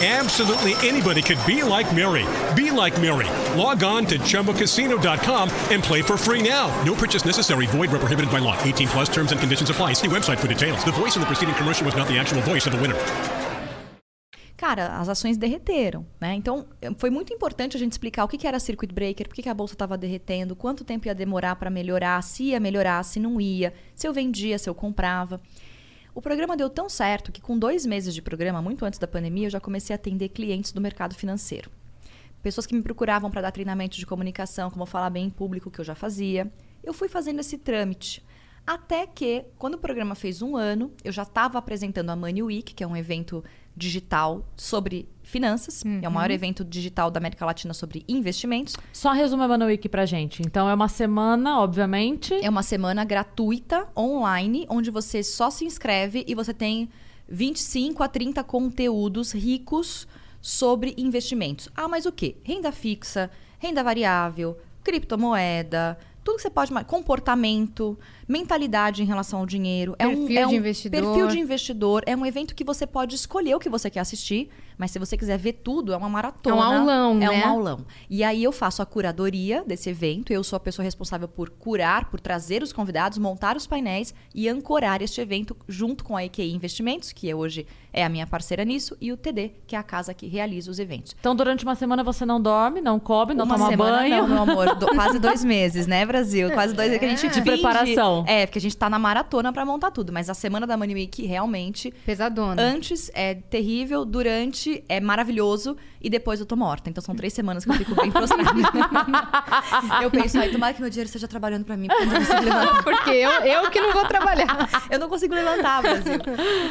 Absolutely anybody could be like Mary. Be like Mary. Log on to chumbacasino.com and play for free now. No purchase necessary. Void where prohibited by law. 18 plus terms and conditions apply. See website for details. The voice in the preceding commercial was not the actual voice of the winner. cara, as ações derreteram, né? Então, foi muito importante a gente explicar o que, era circuit breaker, por que a bolsa estava derretendo, quanto tempo ia demorar para melhorar, se ia melhorar, se não ia, se eu vendia, se eu comprava. O programa deu tão certo que, com dois meses de programa, muito antes da pandemia, eu já comecei a atender clientes do mercado financeiro. Pessoas que me procuravam para dar treinamento de comunicação, como falar bem em público, que eu já fazia. Eu fui fazendo esse trâmite. Até que, quando o programa fez um ano, eu já estava apresentando a Money Week, que é um evento digital sobre finanças. É o maior evento digital da América Latina sobre investimentos. Só resume a Manowiki pra gente. Então é uma semana, obviamente. É uma semana gratuita, online, onde você só se inscreve e você tem 25 a 30 conteúdos ricos sobre investimentos. Ah, mas o quê? Renda fixa, renda variável, criptomoeda, tudo que você pode. Comportamento, mentalidade em relação ao dinheiro. é um, Perfil é de um investidor. Perfil de investidor. É um evento que você pode escolher o que você quer assistir, mas se você quiser ver tudo, é uma maratona. É um aulão, É né? um aulão. E aí eu faço a curadoria desse evento. Eu sou a pessoa responsável por curar, por trazer os convidados, montar os painéis e ancorar este evento junto com a EQI Investimentos, que hoje é a minha parceira nisso, e o TD, que é a casa que realiza os eventos. Então durante uma semana você não dorme, não come, não Uma toma semana banho. não, meu amor. Do- quase dois meses, né, Brasil? Quase dois meses que a gente De finge- preparação. É, porque a gente tá na maratona pra montar tudo. Mas a semana da Money Week realmente Pesadona. Antes é terrível, durante é maravilhoso e depois eu tô morta. Então são três semanas que eu fico bem prostrada. eu penso, ai, tomara que meu dinheiro esteja trabalhando pra mim, porque. Porque eu, eu que não vou trabalhar. Eu não consigo levantar, Brasil.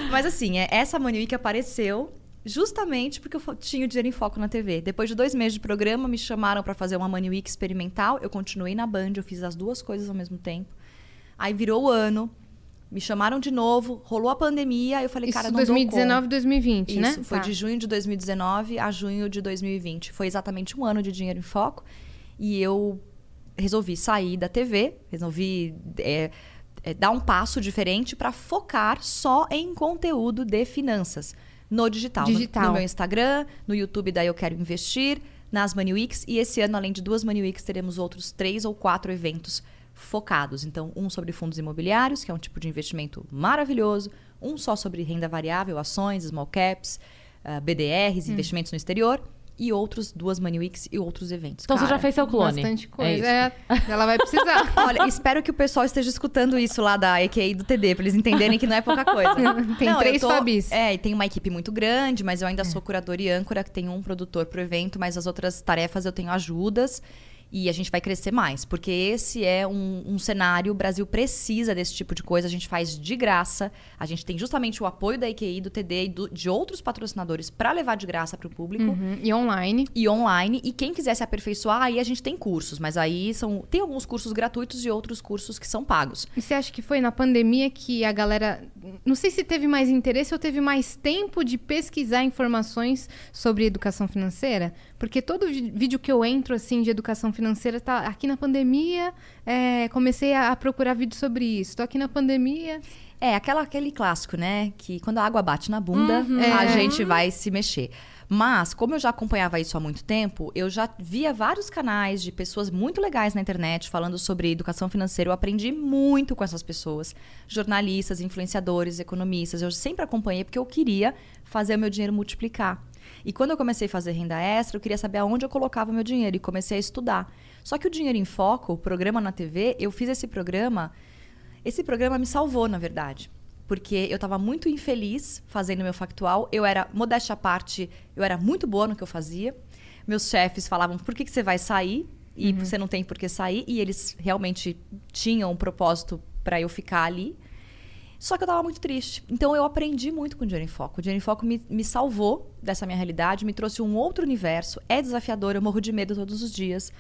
Mas assim, é, essa Money Week apareceu justamente porque eu tinha o dinheiro em foco na TV. Depois de dois meses de programa, me chamaram pra fazer uma Money Week experimental. Eu continuei na Band, eu fiz as duas coisas ao mesmo tempo. Aí virou o ano. Me chamaram de novo, rolou a pandemia, eu falei, Isso cara, não dou 2019 conta. 2020, né? Isso, foi Tá. de junho de 2019 a junho de 2020. Foi exatamente um ano de dinheiro em foco. E eu resolvi sair da TV, resolvi é, é, dar um passo diferente para focar só em conteúdo de finanças no digital. No- Digital. No, meu Instagram, no YouTube da Eu Quero Investir, nas Money Weeks. E esse ano, além de duas Money Weeks, teremos outros três ou quatro eventos focados. Então, um sobre fundos imobiliários, que é um tipo de investimento maravilhoso. Um só sobre renda variável, ações, small caps, ah, BDRs, investimentos no exterior. E outros, duas Money Weeks e outros eventos. Então você já Cara, fez seu clone. Bastante É coisa. isso. É, ela vai precisar. Olha, espero que o pessoal esteja escutando isso lá da EQI do TD, pra eles entenderem que não é pouca coisa. Tem Não, três Fabis. É, e tem uma equipe muito grande, mas eu ainda sou curadora e âncora, que tem um produtor pro evento, mas as outras tarefas eu tenho ajudas. E a gente vai crescer mais, porque esse é um, um cenário, o Brasil precisa desse tipo de coisa, a gente faz de graça. A gente tem justamente o apoio da EQI, do TD e do- de outros patrocinadores para levar de graça para o público Uhum, E online. e online. E quem quiser se aperfeiçoar, aí a gente tem cursos. Mas aí são. Tem alguns cursos gratuitos e outros cursos que são pagos. E você acha que foi na pandemia que a galera. Não sei se teve mais interesse ou teve mais tempo de pesquisar informações sobre educação financeira? Porque todo vídeo que eu entro, assim, de educação financeira, tá aqui na pandemia, é, comecei a, a procurar vídeo sobre isso. Tô aqui na pandemia. É, aquela, aquele clássico, né? Que quando a água bate na bunda, É. a gente vai se mexer. Mas, como eu já acompanhava isso há muito tempo, eu já via vários canais de pessoas muito legais na internet falando sobre educação financeira. Eu aprendi muito com essas pessoas. Jornalistas, influenciadores, economistas. Eu sempre acompanhei porque eu queria fazer o meu dinheiro multiplicar. E quando eu comecei a fazer renda extra, eu queria saber aonde eu colocava o meu dinheiro e comecei a estudar. Só que o Dinheiro em Foco, o programa na TV, eu fiz esse programa esse programa me salvou, na verdade. Porque eu estava muito infeliz fazendo meu factual. Eu era, modéstia à parte, eu era muito boa no que eu fazia. Meus chefes falavam, por que, que você vai sair? E você não tem por que sair. E eles realmente tinham um propósito para eu ficar ali. Só que eu estava muito triste. Então eu aprendi muito com o Dinheiro em Foco. O Dinheiro em Foco me, me salvou dessa minha realidade, me trouxe um outro universo. É desafiador, eu morro de medo todos os dias.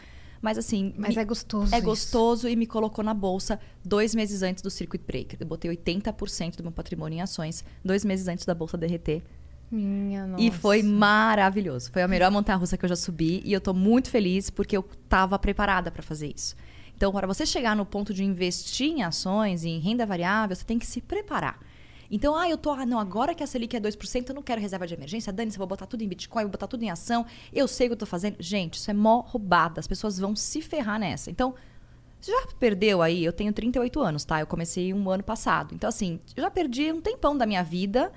Mas assim. Mas me- é gostoso. é isso. gostoso e me colocou na bolsa dois meses antes do Circuit Breaker. Eu botei 80% do meu patrimônio em ações, dois meses antes da bolsa derreter. Minha nossa. E foi maravilhoso. Foi a melhor montanha-russa que eu já subi e eu tô muito feliz porque eu tava preparada para fazer isso. Então, para você chegar no ponto de investir em ações, em renda variável, você tem que se preparar. Então, ah, eu tô, ah, não, agora que a Selic é 2%, eu não quero reserva de emergência. Dani, você vou botar tudo em Bitcoin, vou botar tudo em ação. Eu sei o que eu tô fazendo. Gente, isso é mó roubada. As pessoas vão se ferrar nessa. Então, você já perdeu aí? Eu tenho 38 anos, tá? Eu comecei um ano passado. Então, assim, eu já perdi um tempão da minha vida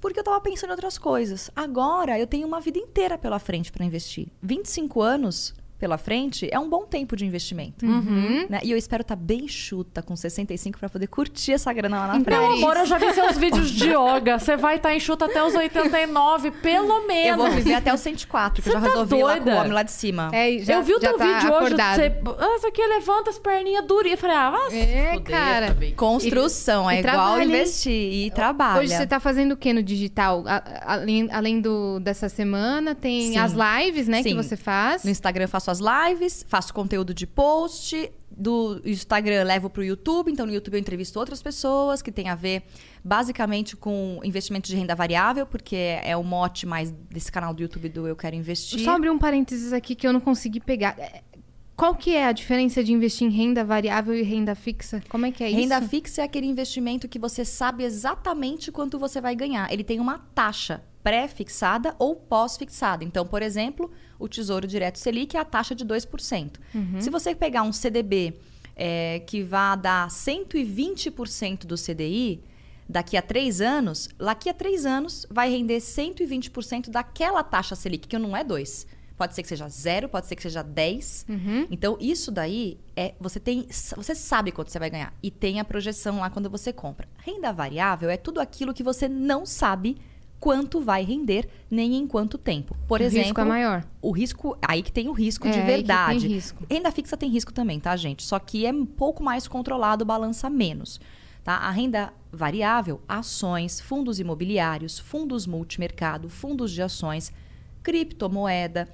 Porque eu tava pensando em outras coisas. Agora eu tenho uma vida inteira pela frente para investir. 25 anos pela frente é um bom tempo de investimento. Uhum. né? E eu espero estar bem chuta com 65 para poder curtir essa grana lá na Então, Meu frente. amor, eu já vi seus vídeos de yoga. Você vai estar enxuta até os 89, pelo menos. Eu vou viver até os 104, que eu Você já tá resolvi lá com doida? o homem lá de cima. É, já, eu vi o teu tá vídeo acordado. hoje. Você, ah, isso aqui levanta as perninhas duras. Eu falei, ah, se É, cara. também. Construção, E- é e igual trabalha, investir e trabalha. Hoje você tá fazendo o que no digital? Além além do, dessa semana, tem Sim. as lives, né, que Sim. você faz. No Instagram eu faço as lives, faço conteúdo de post. Do Instagram levo pro YouTube, então no YouTube eu entrevisto outras pessoas que tem a ver basicamente com investimento de renda variável, porque é o mote mais desse canal do YouTube do Eu Quero Investir. Só abrir um parênteses aqui que eu não consegui pegar. É, Qual que é a diferença de investir em renda variável e renda fixa? Como é que é Renda isso? fixa é aquele investimento que você sabe exatamente quanto você vai ganhar. Ele tem uma taxa pré-fixada ou pós-fixada. Então, por exemplo, o Tesouro Direto Selic é a taxa de 2%. Se você pegar um CDB é, que vá dar 120% do CDI, daqui a três anos, daqui a três anos vai render 120% daquela taxa Selic, que não é 2%. Pode ser que seja zero, pode ser que seja 10. Então, isso daí é. Você tem. Você sabe quanto você vai ganhar. E tem a projeção lá quando você compra. Renda variável é tudo aquilo que você não sabe quanto vai render, nem em quanto tempo. Por O exemplo. risco é maior. O risco. Aí que tem o risco É, de verdade. risco. Renda fixa tem risco também, tá, gente? Só que é um pouco mais controlado, balança menos. Tá? A renda variável, ações, fundos imobiliários, fundos multimercado, fundos de ações, criptomoeda,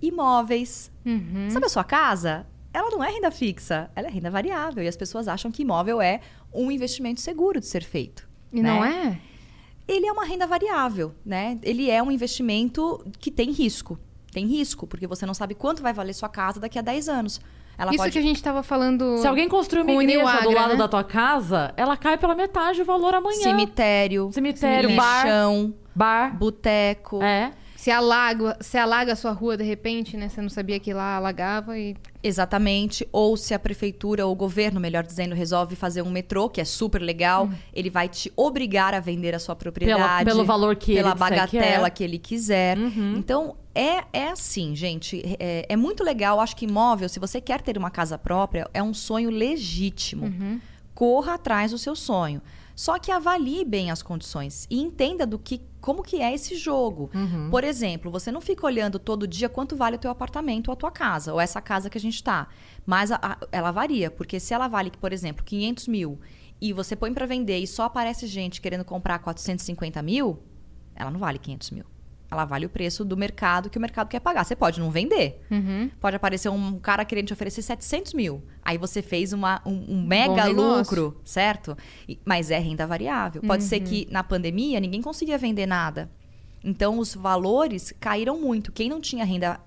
imóveis. Uhum. Sabe a sua casa? Ela não é renda fixa, ela é renda variável. E as pessoas acham que imóvel é um investimento seguro de ser feito. E né? não é? Ele é uma renda variável, né? Ele é um investimento que tem risco. Tem risco, porque você não sabe quanto vai valer sua casa daqui a 10 anos. Ela Isso pode... que a gente tava falando. Se alguém construir uma igreja do Niagra, lado né? da tua casa, ela cai pela metade do valor amanhã. Cemitério, Cemitério, bar. lixão, Bar. boteco. É. Se alaga, se alaga a sua rua de repente, né? Você não sabia que lá alagava e. Exatamente. Ou se a prefeitura ou o governo, melhor dizendo, resolve fazer um metrô, que é super legal, ele vai te obrigar a vender a sua propriedade. pelo valor que Pela ele que bagatela é. que ele quiser. Então, é, é assim, gente. É, é muito legal. Acho que imóvel, se você quer ter uma casa própria, é um sonho legítimo. Corra atrás do seu sonho. Só que avalie bem as condições e entenda do que como que é esse jogo. Por exemplo, você não fica olhando todo dia quanto vale o teu apartamento ou a tua casa, ou essa casa que a gente está. Mas a- a- ela varia, porque se ela vale, por exemplo, 500 mil e você põe para vender e só aparece gente querendo comprar 450 mil, ela não vale 500 mil. Ela vale o preço do mercado que o mercado quer pagar. Você pode não vender. Pode aparecer um cara querendo te oferecer 700 mil. Aí você fez uma, um, um mega lucro, certo? E- mas é renda variável. Pode ser que na pandemia ninguém conseguia vender nada. Então os valores caíram muito. Quem não tinha renda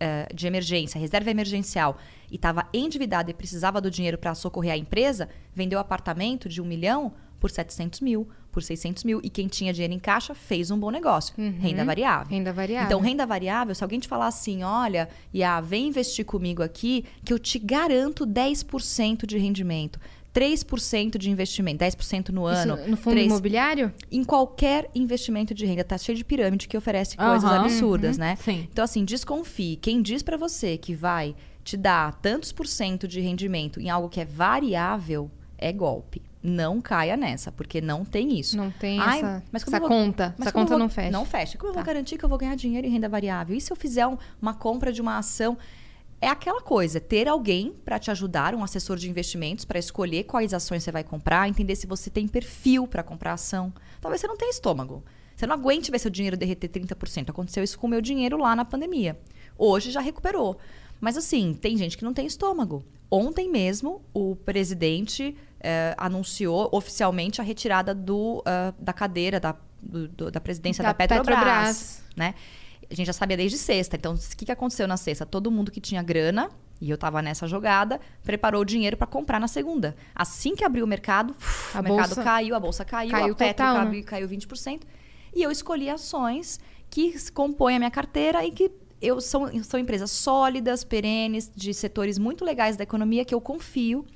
eh, de emergência, reserva emergencial, e estava endividado e precisava do dinheiro para socorrer a empresa, vendeu apartamento de um milhão por 700 mil, por 600 mil. E quem tinha dinheiro em caixa fez um bom negócio. Renda variável. Renda variável. Então, renda variável, se alguém te falar assim, olha, Iá, vem investir comigo aqui, que eu te garanto 10% de rendimento. 3% de investimento, 10% no Isso ano. no, no fundo 3 imobiliário? em qualquer investimento de renda. Tá cheio de pirâmide que oferece coisas Aham. absurdas, né? Sim. Então, assim, desconfie. Quem diz pra você que vai te dar tantos por cento de rendimento em algo que é variável, é golpe. Não caia nessa, porque não tem isso. Não tem Ai, essa, mas como essa vou- conta. mas essa conta vou- não fecha. Não fecha. Como eu vou Tá. garantir que eu vou ganhar dinheiro em renda variável? E se eu fizer um- uma compra de uma ação? É aquela coisa, ter alguém para te ajudar, um assessor de investimentos, para escolher quais ações você vai comprar, entender se você tem perfil para comprar ação. Talvez você não tenha estômago. Você não aguente ver seu dinheiro derreter 30%. Aconteceu isso com o meu dinheiro lá na pandemia. Hoje já recuperou. Mas assim, tem gente que não tem estômago. Ontem mesmo, o presidente eh, anunciou oficialmente a retirada do, ah, da cadeira da, do- do- da presidência da, Da Petrobras. Petrobras. Né? A gente já sabia desde sexta. Então, o que, que aconteceu na sexta? Todo mundo que tinha grana, e eu tava nessa jogada, preparou o dinheiro para comprar na segunda. Assim que abriu o mercado, o mercado bolsa caiu, a bolsa caiu, caiu a Petro total, né? caiu, caiu 20%. E eu escolhi ações que compõem a minha carteira e que eu são, são empresas sólidas, perenes, de setores muito legais da economia que eu confio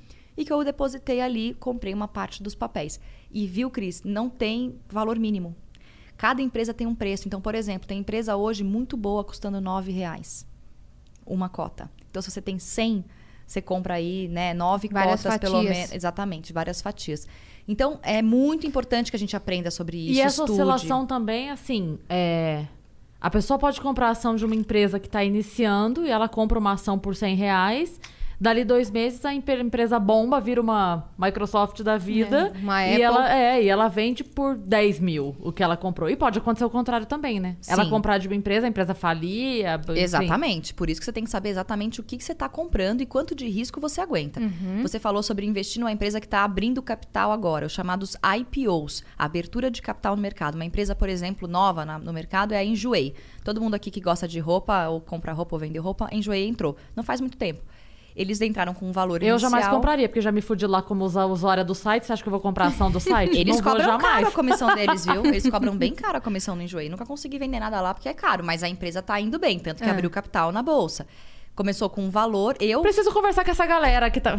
e que eu depositei ali, comprei uma parte dos papéis. E viu, Cris, não tem valor mínimo. Cada empresa tem um preço. Então, por exemplo, tem empresa hoje muito boa custando 9 reais uma cota. Então, se você tem 100, você compra aí, né, nove Várias cotas pelo fatias. menos. Exatamente, várias fatias. Então, é muito importante que a gente aprenda sobre isso. E essa estude. oscilação também, assim, é... A pessoa pode comprar a ação de uma empresa que está iniciando e ela compra uma ação por 100 reais. Dali dois meses, a empresa bomba, vira uma Microsoft da vida. É, uma e Apple. ela É, e ela vende por 10 mil o que ela comprou. E pode acontecer o contrário também, né? Ela Sim. comprar de uma empresa, a empresa falia. Exatamente. Por isso que você tem que saber exatamente o que, que você está comprando e quanto de risco você aguenta. Uhum. Você falou sobre investir numa empresa que está abrindo capital agora, os chamados IPOs, abertura de capital no mercado. Uma empresa, por exemplo, nova na- no mercado é a Enjoei. Todo mundo aqui que gosta de roupa, ou compra roupa ou vende roupa, Enjoei entrou. Não faz muito tempo. Eles entraram com um valor Eu inicial. jamais compraria, porque já me fudi lá como usuária do site. Você acha que eu vou comprar a ação do site? Eles Não vou cobram caro a comissão deles, viu? Eles cobram bem caro a comissão no Enjoei. Nunca consegui vender nada lá porque é caro, mas a empresa tá indo bem, tanto que É. abriu capital na bolsa. Começou com um valor, eu Preciso conversar com essa galera que tá.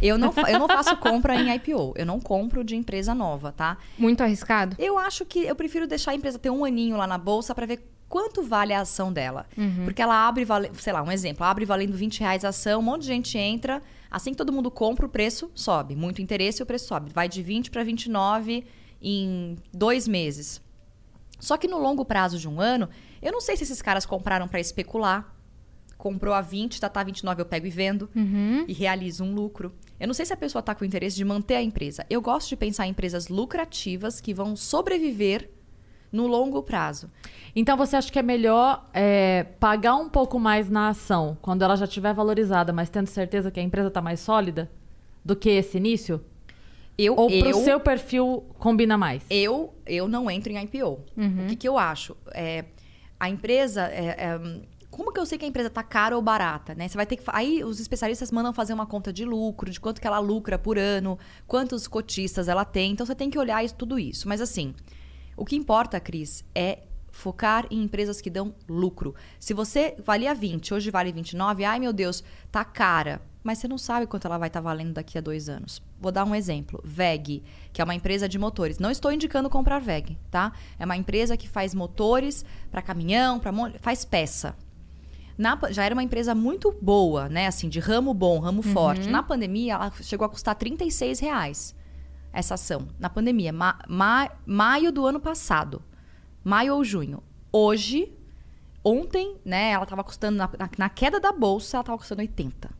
Eu não, eu não faço compra em IPO. Eu não compro de empresa nova, tá? Muito arriscado? Eu acho que eu prefiro deixar a empresa ter um aninho lá na bolsa para ver quanto vale a ação dela. Porque ela abre, vale, sei lá, um exemplo, abre valendo 20 reais a ação, um monte de gente entra, assim que todo mundo compra, o preço sobe. Muito interesse, o preço sobe. Vai de 20 para 29 em dois meses. Só que no longo prazo de um ano, eu não sei se esses caras compraram para especular. Comprou a 20, tá, tá 29, eu pego e vendo e realizo um lucro. Eu não sei se a pessoa está com interesse de manter a empresa. Eu gosto de pensar em empresas lucrativas que vão sobreviver no longo prazo. Então você acha que é melhor é, pagar um pouco mais na ação quando ela já estiver valorizada, mas tendo certeza que a empresa está mais sólida do que esse início? Eu, Ou pro eu, seu perfil combina mais? eu, eu não entro em IPO. O que, que eu acho? É, a empresa. é, é, como que eu sei que a empresa tá cara ou barata, né? Você vai ter que. Aí os especialistas mandam fazer uma conta de lucro, de quanto que ela lucra por ano, quantos cotistas ela tem. Então você tem que olhar isso- tudo isso. Mas assim, o que importa, Cris, é focar em empresas que dão lucro. Se você valia 20, hoje vale 29, ai meu Deus, tá cara. Mas você não sabe quanto ela vai estar valendo daqui a dois anos. Vou dar um exemplo. VEG, que é uma empresa de motores. Não estou indicando comprar VEG, tá? É uma empresa que faz motores para caminhão, para faz peça. Na já era uma empresa muito boa, né? Assim, de ramo bom, ramo forte. Na pandemia, ela chegou a custar 36 reais essa ação. Na pandemia, ma- ma- maio do ano passado. Maio ou junho. Hoje, ontem, né? Ela estava custando, na, na- queda da bolsa, ela estava custando 80.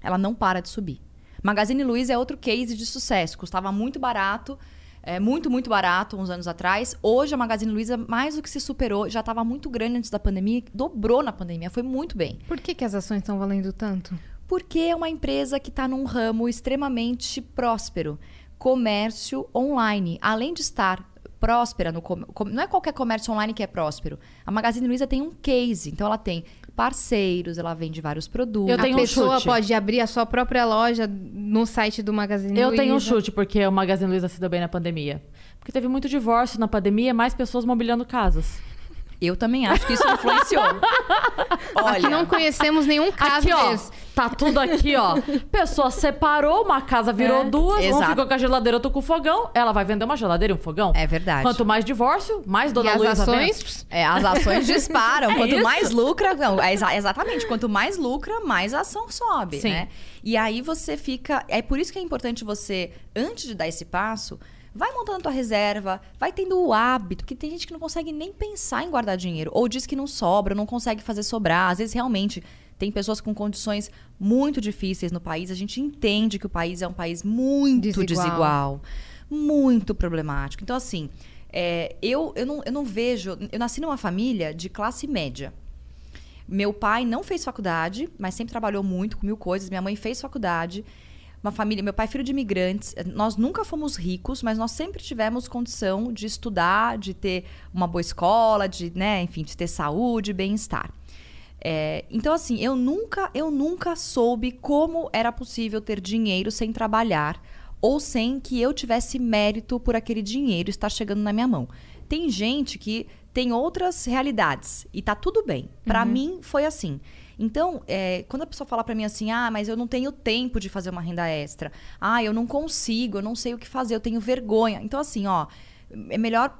Ela não para de subir. Magazine Luiza é outro case de sucesso. Custava muito barato, é, muito, muito barato uns anos atrás. Hoje a Magazine Luiza mais do que se superou. Já estava muito grande antes da pandemia, dobrou na pandemia. Foi muito bem. Por que, que as ações estão valendo tanto? Porque é uma empresa que está num ramo extremamente próspero. Comércio online. Além de estar próspera no com- não é qualquer comércio online que é próspero. A Magazine Luiza tem um case, então ela tem parceiros, ela vende vários produtos. Eu tenho a um pessoa chute. pode abrir a sua própria loja no site do Magazine Eu tenho um Luiza. chute, porque o Magazine Luiza se deu bem na pandemia. Porque teve muito divórcio na pandemia, mais pessoas mobiliando casas. Eu também acho que isso influenciou. Olha, Aqui não conhecemos nenhum caso Aqui, ó. desse. Tá tudo aqui, ó. Pessoa separou, uma casa virou É, duas, um exato. ficou com a geladeira, outro com o fogão. Ela vai vender uma geladeira e um fogão. É verdade. Quanto mais divórcio, mais E Dona as Luiza ações? vende. É, as ações disparam. É Quanto isso? mais lucra. Não, é exa- exatamente. Quanto mais lucra, mais a ação sobe, Sim. né? E aí você fica. É por isso que é importante você, antes de dar esse passo, vai montando tua reserva, vai tendo o hábito, que tem gente que não consegue nem pensar em guardar dinheiro. Ou diz que não sobra, não consegue fazer sobrar. Às vezes, realmente. Tem pessoas com condições muito difíceis no país. A gente entende que o país é um país muito Desigual. desigual muito problemático. Então, assim, é, eu, eu, não, eu não vejo. Eu nasci numa família de classe média. Meu pai não fez faculdade, mas sempre trabalhou muito com mil coisas. Minha mãe fez faculdade. Uma família, meu pai é filho de imigrantes. Nós nunca fomos ricos, mas nós sempre tivemos condição de estudar, de ter uma boa escola, de, né, enfim, de ter saúde, bem-estar. É, então, assim, eu nunca, eu nunca soube como era possível ter dinheiro sem trabalhar ou sem que eu tivesse mérito por aquele dinheiro estar chegando na minha mão. Tem gente que tem outras realidades e tá tudo bem. Pra mim foi assim. Então, é, quando a pessoa fala pra mim assim, ah, mas eu não tenho tempo de fazer uma renda extra, ah, eu não consigo, eu não sei o que fazer, eu tenho vergonha. Então, assim, ó, é melhor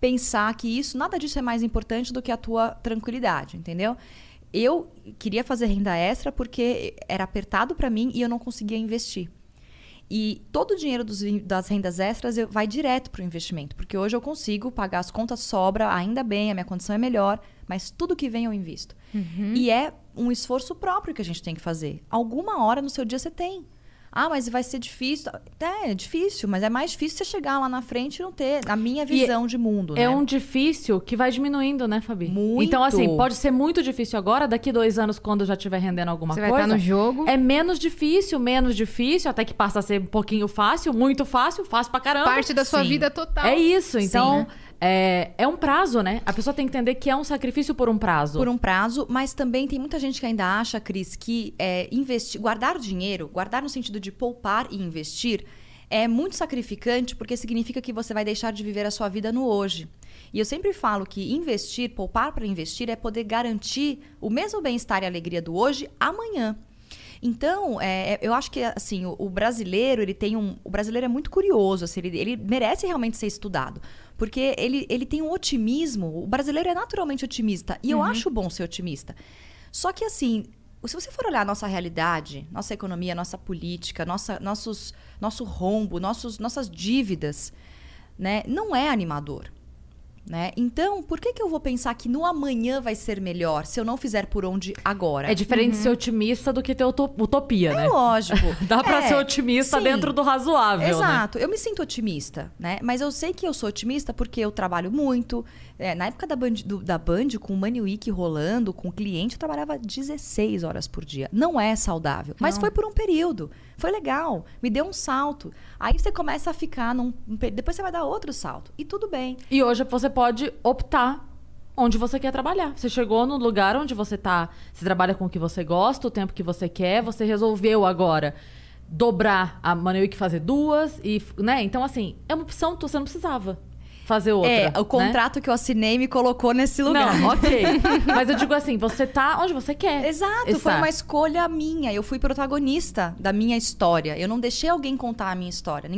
pensar que isso, nada disso é mais importante do que a tua tranquilidade, entendeu? Eu queria fazer renda extra porque era apertado para mim e eu não conseguia investir. E todo o dinheiro dos, das rendas extras eu, vai direto para o investimento, porque hoje eu consigo pagar as contas, sobra, ainda bem, a minha condição é melhor, mas tudo que vem eu invisto. E é um esforço próprio que a gente tem que fazer. Alguma hora no seu dia você tem. Ah, mas vai ser difícil. É, é difícil, mas é mais difícil você chegar lá na frente e não ter a minha visão de mundo. É né? um difícil que vai diminuindo, né, Fabi? Muito. Então, assim, pode ser muito difícil agora, daqui dois anos, quando já estiver rendendo alguma Você vai coisa. estar no jogo. É menos difícil, menos difícil, até que passa a ser um pouquinho fácil, muito fácil, fácil pra caramba. Parte da sua Sim. vida total. É isso, então. né? É, é um prazo, né? A pessoa tem que entender que é um sacrifício por um prazo. Por um prazo, mas também tem muita gente que ainda acha, Cris, que é, investir, guardar dinheiro, guardar no sentido de poupar e investir, é muito sacrificante porque significa que você vai deixar de viver a sua vida no hoje. E eu sempre falo que investir, poupar para investir, é poder garantir o mesmo bem-estar e alegria do hoje amanhã. Então, é, eu acho que assim, o, o brasileiro, ele tem um. O brasileiro é muito curioso, assim, ele, ele merece realmente ser estudado. Porque ele, ele tem um otimismo. O brasileiro é naturalmente otimista. E eu acho bom ser otimista. Só que, assim, se você for olhar a nossa realidade, nossa economia, nossa política, nossa, nossos, nosso rombo, nossos, nossas dívidas, né, não é animador. Né? Então, por que, que eu vou pensar que no amanhã vai ser melhor se eu não fizer por onde agora? É diferente ser otimista do que ter uto- utopia, né? É lógico. Dá pra É, ser otimista sim. dentro do razoável, né? Exato. Eu me sinto otimista, né? Mas eu sei que eu sou otimista porque eu trabalho muito. É, na época da Band, do- da Band, com o Money Week rolando, com o cliente, eu trabalhava 16 horas por dia. Não é saudável. Mas foi por um período. Foi legal. Me deu um salto. Aí você começa a ficar num... um Depois você vai dar outro salto. E tudo bem. E hoje você pode optar onde você quer trabalhar. Você chegou no lugar onde você tá, você trabalha com o que você gosta, o tempo que você quer, você resolveu agora dobrar a Money Week fazer duas e, né? Então assim, é uma opção que você não precisava fazer outra. é, o né? contrato que eu assinei me colocou nesse lugar. Não, ok. Mas eu digo assim, você tá onde você quer. Exato, foi estar. uma escolha minha. Eu fui protagonista da minha história. Eu não deixei alguém contar a minha história.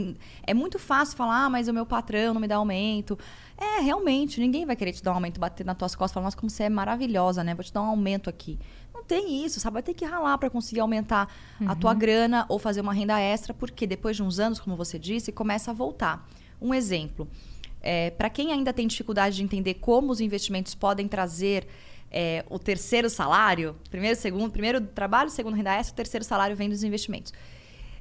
É muito fácil falar, ah, mas o meu patrão não me dá aumento. É, realmente, ninguém vai querer te dar um aumento, bater nas tuas costas e falar, nossa, como você é maravilhosa, né? Vou te dar um aumento aqui. Não tem isso, sabe? Vai ter que ralar para conseguir aumentar a tua grana ou fazer uma renda extra, porque depois de uns anos, como você disse, começa a voltar. Um exemplo. É, para quem ainda tem dificuldade de entender como os investimentos podem trazer é, o terceiro salário, primeiro, segundo, primeiro trabalho, segundo renda extra, o terceiro salário vem dos investimentos.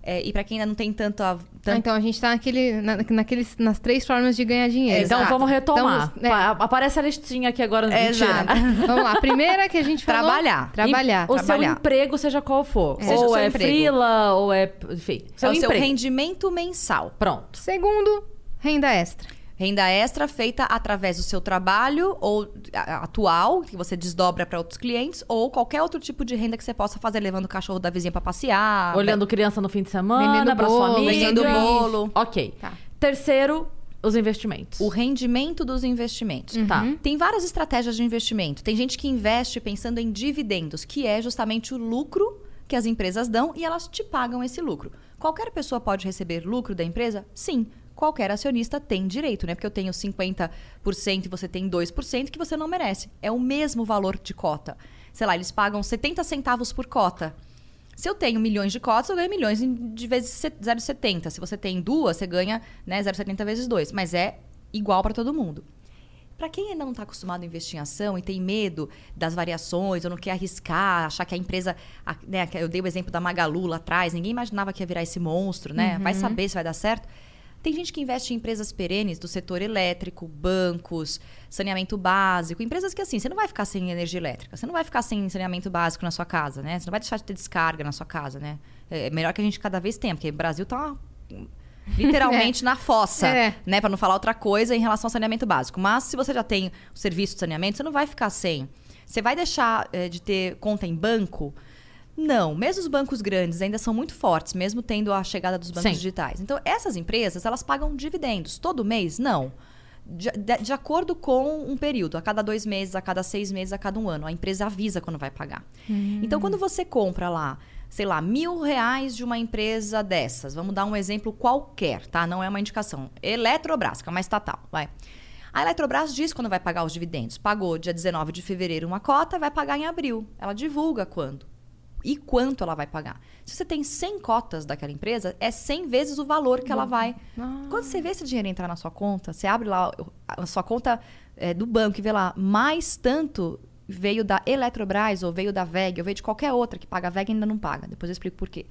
É, e para quem ainda não tem tanto a, Ah, tanto- então a gente tá naquele, na, naqueles, nas três formas de ganhar dinheiro. Então Exato. vamos retomar. Então, é. Pa- Aparece a listinha aqui agora. Mentira. Exato. Vamos lá. Primeira que a gente falou. Trabalhar. Trabalhar. O seu trabalhar. emprego, seja qual for. O ou seu é emprego. freela, ou é. Enfim. é o seu emprego. rendimento mensal. Pronto. Segundo, renda extra. Renda extra feita através do seu trabalho ou atual, que você desdobra para outros clientes, ou qualquer outro tipo de renda que você possa fazer, levando o cachorro da vizinha para passear. Olhando criança no fim de semana, pra sua amiga. vendendo bolo. Ok. Tá. Terceiro, os investimentos. O rendimento dos investimentos. Tá. Tem várias estratégias de investimento. Tem gente que investe pensando em dividendos, que é justamente o lucro que as empresas dão e elas te pagam esse lucro. Qualquer pessoa pode receber lucro da empresa? Sim. Qualquer acionista tem direito, né? Porque eu tenho 50% e você tem 2% que você não merece. É o mesmo valor de cota. Sei lá, eles pagam 70 centavos por cota. Se eu tenho milhões de cotas, eu ganho milhões de vezes se- 0,70. Se você tem duas, você ganha né, 0,70 vezes 2. Mas é igual para todo mundo. Para quem ainda não está acostumado a investir em ação e tem medo das variações, ou não quer arriscar, achar que a empresa. né, eu dei o exemplo da Magalu lá atrás, ninguém imaginava que ia virar esse monstro, né? Vai saber se vai dar certo. Tem gente que investe em empresas perenes do setor elétrico, bancos, saneamento básico, empresas que assim, você não vai ficar sem energia elétrica, você não vai ficar sem saneamento básico na sua casa, né? Você não vai deixar de ter descarga na sua casa, né? É melhor que a gente cada vez tenha, porque o Brasil tá literalmente na fossa, É. né? Para não falar outra coisa em relação ao saneamento básico. Mas se você já tem o serviço de saneamento, você não vai ficar sem. Você vai deixar eh, de ter conta em banco? Não, mesmo os bancos grandes ainda são muito fortes, mesmo tendo a chegada dos bancos Sim. digitais. Então, essas empresas, elas pagam dividendos todo mês? Não. De, de- de acordo com um período, a cada dois meses, a cada seis meses, a cada um ano. A empresa avisa quando vai pagar. Então, quando você compra lá, sei lá, mil reais de uma empresa dessas, vamos dar um exemplo qualquer, tá? Não é uma indicação. Eletrobras, que é uma estatal, vai. A Eletrobras diz quando vai pagar os dividendos. Pagou dia 19 de fevereiro uma cota, vai pagar em abril. Ela divulga quando. E quanto ela vai pagar. Se você tem 100 cotas daquela empresa, é 100 vezes o valor que ela vai. Quando você vê esse dinheiro entrar na sua conta, você abre lá a sua conta é, do banco e vê lá, mais tanto veio da Eletrobras, ou veio da VEG, ou veio de qualquer outra que paga a VEG e ainda não paga. Depois eu explico por quê.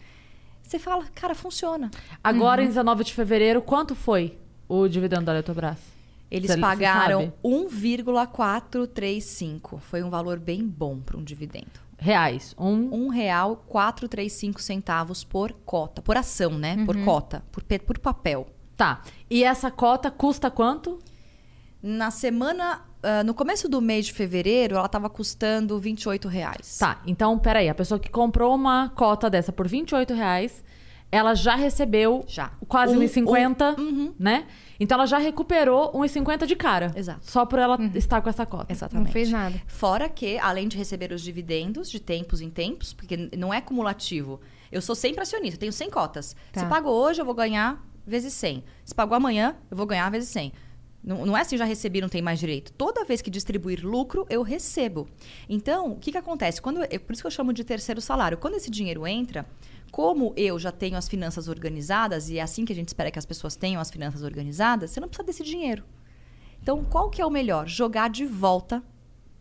Você fala, cara, funciona. Agora, em 19 de fevereiro, quanto foi o dividendo da Eletrobras? Eles Você- pagaram sabe? 1,435. Foi um valor bem bom para um dividendo. Reais. Um. Um real 435 centavos por cota, por ação, né? Por cota, por, por papel. Tá. E essa cota custa quanto? Na semana, ah, no começo do mês de fevereiro, ela estava custando 28 reais. Tá, então, peraí. A pessoa que comprou uma cota dessa por 28 reais, ela já recebeu Já. quase Um- 1,50, um- né? Então, ela já recuperou 1,50 de cara. Exato. Só por ela estar com essa cota. Exatamente. Não fez nada. Fora que, além de receber os dividendos de tempos em tempos, porque não é cumulativo. Eu sou sempre acionista, eu tenho 100 cotas. Tá. Se pago hoje, eu vou ganhar vezes 100. Se pagou amanhã, eu vou ganhar vezes 100. Não, não é assim, já recebi, não tem mais direito. Toda vez que distribuir lucro, eu recebo. Então, o que, que acontece? Quando eu- por isso que eu chamo de terceiro salário. Quando esse dinheiro entra, como eu já tenho as finanças organizadas, e é assim que a gente espera que as pessoas tenham as finanças organizadas, você não precisa desse dinheiro. Então, qual que é o melhor? Jogar de volta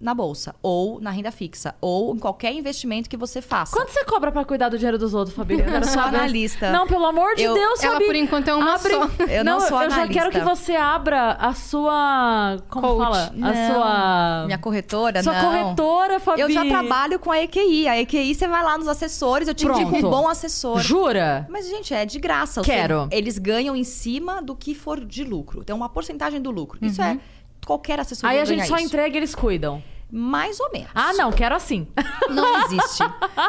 na bolsa, ou na renda fixa, ou em qualquer investimento que você faça. Quanto você cobra pra cuidar do dinheiro dos outros, Fabi? Eu não sou analista. Não, pelo amor de Eu- Deus, Ela, Fabi. por enquanto, é uma Abre- só. Eu não sou eu já analista. quero que você abra a sua... Como Coach. fala? A Não. sua... Minha corretora, Sua não. corretora, Fabi. Eu já trabalho com a EQI. A EQI, você vai lá nos assessores, eu te indico Pronto. um bom assessor. Jura? Mas, gente, é de graça. Quero. eles ganham em cima do que for de lucro. Então, uma porcentagem do lucro. Isso é... Qualquer assessor Aí a gente só isso. entrega e eles cuidam. Mais ou menos. Ah, não, quero assim. Não existe.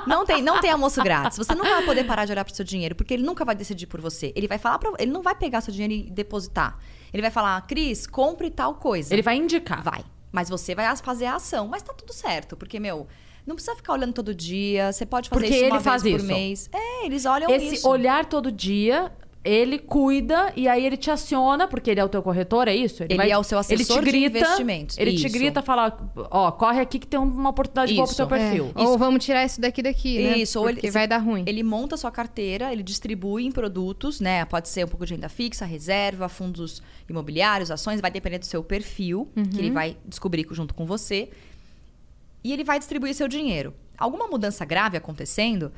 Não tem, não tem almoço grátis. Você nunca vai poder parar de olhar pro seu dinheiro, porque ele nunca vai decidir por você. Ele vai falar para, ele não vai pegar seu dinheiro e depositar. Ele vai falar: "Cris, compre tal coisa". Ele vai indicar. Vai. Mas você vai fazer a ação, mas tá tudo certo, porque meu, não precisa ficar olhando todo dia, você pode fazer Porque isso uma ele faz vez isso. por mês. É, eles olham Esse isso. olhar todo dia, ele cuida e aí ele te aciona, porque ele é o teu corretor, é isso? Ele é o seu ele te assessor de grita, investimentos. Ele te Isso. grita, fala, ó, corre aqui que tem uma oportunidade boa pro Isso. teu perfil. É. Ou vamos tirar isso daqui daqui, né? Isso, ou ele- Porque vai dar ruim. Ele monta a sua carteira, ele distribui em produtos, né? Pode ser um pouco de renda fixa, reserva, fundos imobiliários, ações, vai depender do seu perfil, que ele vai descobrir junto com você. E ele vai distribuir seu dinheiro. Alguma mudança grave acontecendo,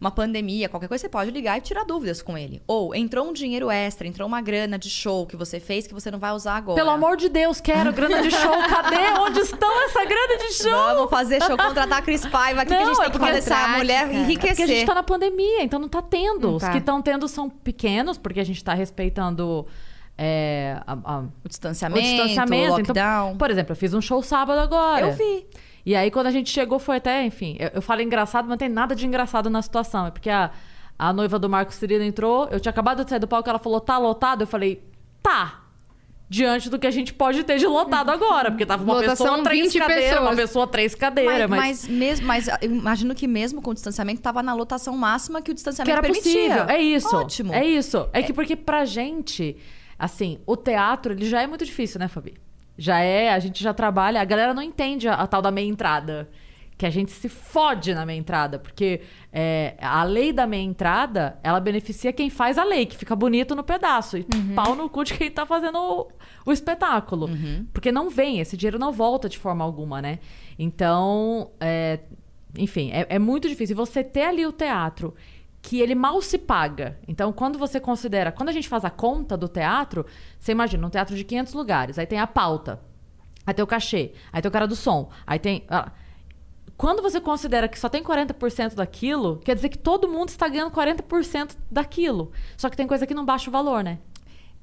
uma pandemia, qualquer coisa, você pode ligar e tirar dúvidas com ele. Ou entrou um dinheiro extra, entrou uma grana de show que você fez que você não vai usar agora. Pelo amor de Deus, quero grana de show. Cadê? Onde estão essa grana de show? Vamos fazer show, contratar a Cris Paiva aqui, que a gente é tem que porque fazer essa prática. mulher É porque a enriquecer. Porque a gente tá na pandemia, então não tá tendo. Não Os tá. que estão tendo são pequenos, porque a gente tá respeitando é, a- a- O distanciamento, o distanciamento. o lockdown. Então, por exemplo, eu fiz um show sábado agora. Eu vi. E aí, quando a gente chegou, foi até, enfim, eu, eu falo engraçado, mas não tem nada de engraçado na situação. É porque a, a noiva do Marcos Cirilo entrou, eu tinha acabado de sair do palco, ela falou, tá lotado? Eu falei, tá. Diante do que a gente pode ter de lotado agora. Porque tava uma Lotação, pessoa, três 20 cadeiras, uma pessoas. pessoa, três cadeiras. Mas, Mas, mas mesmo, mas eu imagino que mesmo com o distanciamento tava na lotação máxima que o que distanciamento era permitia. possível. É isso. Ótimo. É isso. É, que porque pra gente, assim, o teatro, ele já é muito difícil, né, Fabi? Já é, a gente já trabalha, a galera não entende a, a tal da meia entrada. Que a gente se fode na meia entrada, porque é, a lei da meia entrada, ela beneficia quem faz a lei, que fica bonito no pedaço. E pau no cu de quem tá fazendo o, o espetáculo. Porque não vem, esse dinheiro não volta de forma alguma, né? Então, é, enfim, é, é muito difícil. E você ter ali o teatro que ele mal se paga. Então, quando você considera... Quando a gente faz a conta do teatro, você imagina um teatro de 500 lugares. Aí tem a pauta. Aí tem o cachê. Aí tem o cara do som. Aí tem... ah, Quando você considera que só tem 40% daquilo, quer dizer que todo mundo está ganhando 40% daquilo. Só que tem coisa que não baixa o valor, né?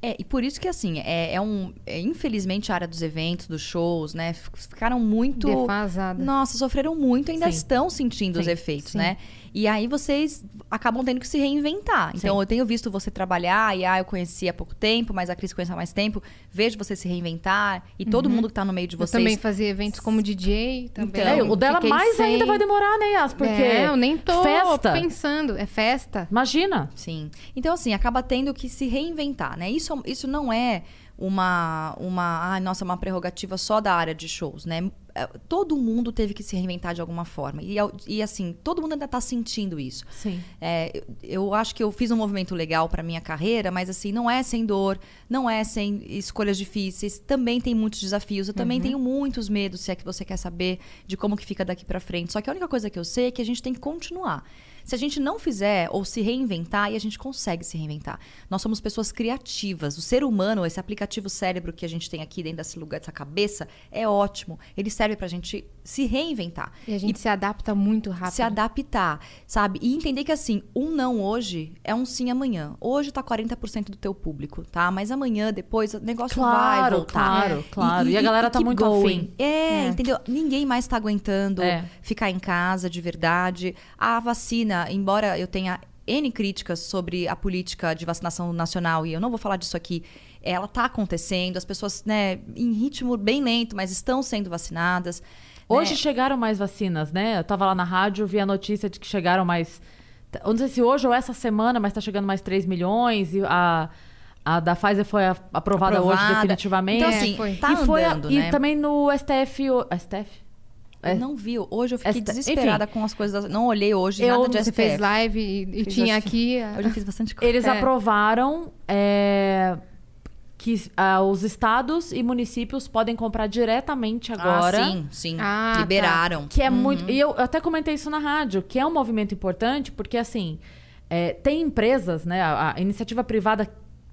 É, e por isso que, assim, é, é um. é, infelizmente, a área dos eventos, dos shows, né? Ficaram muito. Defasada. Nossa, sofreram muito, ainda Sim. estão sentindo os Sim, efeitos, sim. né? E aí vocês acabam tendo que se reinventar. Então Sim. eu tenho visto você trabalhar, e ah, eu conheci há pouco tempo, mas a Cris conhece há mais tempo. Vejo você se reinventar. E todo mundo que tá no meio de Uhum. Eu vocês. também fazia eventos como DJ. Também. Então, É, o dela mais sem- ainda vai demorar, né, Yas? Porque É, eu nem tô festa. pensando. É festa. Imagina. Sim. Então, assim, acaba tendo que se reinventar, né? Isso, isso não é uma, uma, ai, nossa, uma prerrogativa só da área de shows, né? É, Todo mundo teve que se reinventar de alguma forma. E, e assim, todo mundo ainda tá sentindo isso. Sim. É, eu, eu acho que eu fiz um movimento legal para minha carreira, mas assim, não é sem dor, não é sem escolhas difíceis, também tem muitos desafios, eu também tenho muitos medos, se é que você quer saber de como que fica daqui para frente. Só que a única coisa que eu sei é que a gente tem que continuar. Se a gente não fizer ou se reinventar, aí a gente consegue se reinventar. Nós somos pessoas criativas. O ser humano, esse aplicativo cérebro que a gente tem aqui dentro desse lugar, dessa cabeça, é ótimo. Ele serve pra gente se reinventar E a gente se adapta muito rápido. se adaptar, sabe? E entender que assim, um não hoje é um sim amanhã. Hoje tá 40% do teu público, tá? Mas amanhã, depois, o negócio vai Claro, voltar. claro, claro. E a galera tá muito going. afim. É, entendeu? Ninguém mais tá aguentando É. ficar em casa de verdade. A vacina, embora eu tenha N críticas sobre a política de vacinação nacional, e eu não vou falar disso aqui, ela tá acontecendo, as pessoas, né, em ritmo bem lento, mas estão sendo vacinadas. Hoje né? chegaram mais vacinas, né? Eu tava lá na rádio, vi a notícia de que chegaram mais. Eu não sei se hoje ou essa semana, mas tá chegando mais 3 milhões. E a, a da Pfizer foi a- aprovada, hoje Aprovada. definitivamente. Então, É, assim, foi. tá e foi a- andando, E né? também no STF. STF? É. Eu não vi. Hoje eu fiquei Esta- desesperada com as coisas. da- Não olhei hoje Eu- nada de Você STF. fez live e, e tinha aqui. Hoje eu fiz bastante coisa. Eles É. aprovaram é, que ah, os estados e municípios podem comprar diretamente agora. Ah, sim, sim. Ah, tá. Liberaram. Que é Uhum. muito. E eu até comentei isso na rádio, que é um movimento importante, porque assim, é, tem empresas, né? A, a iniciativa privada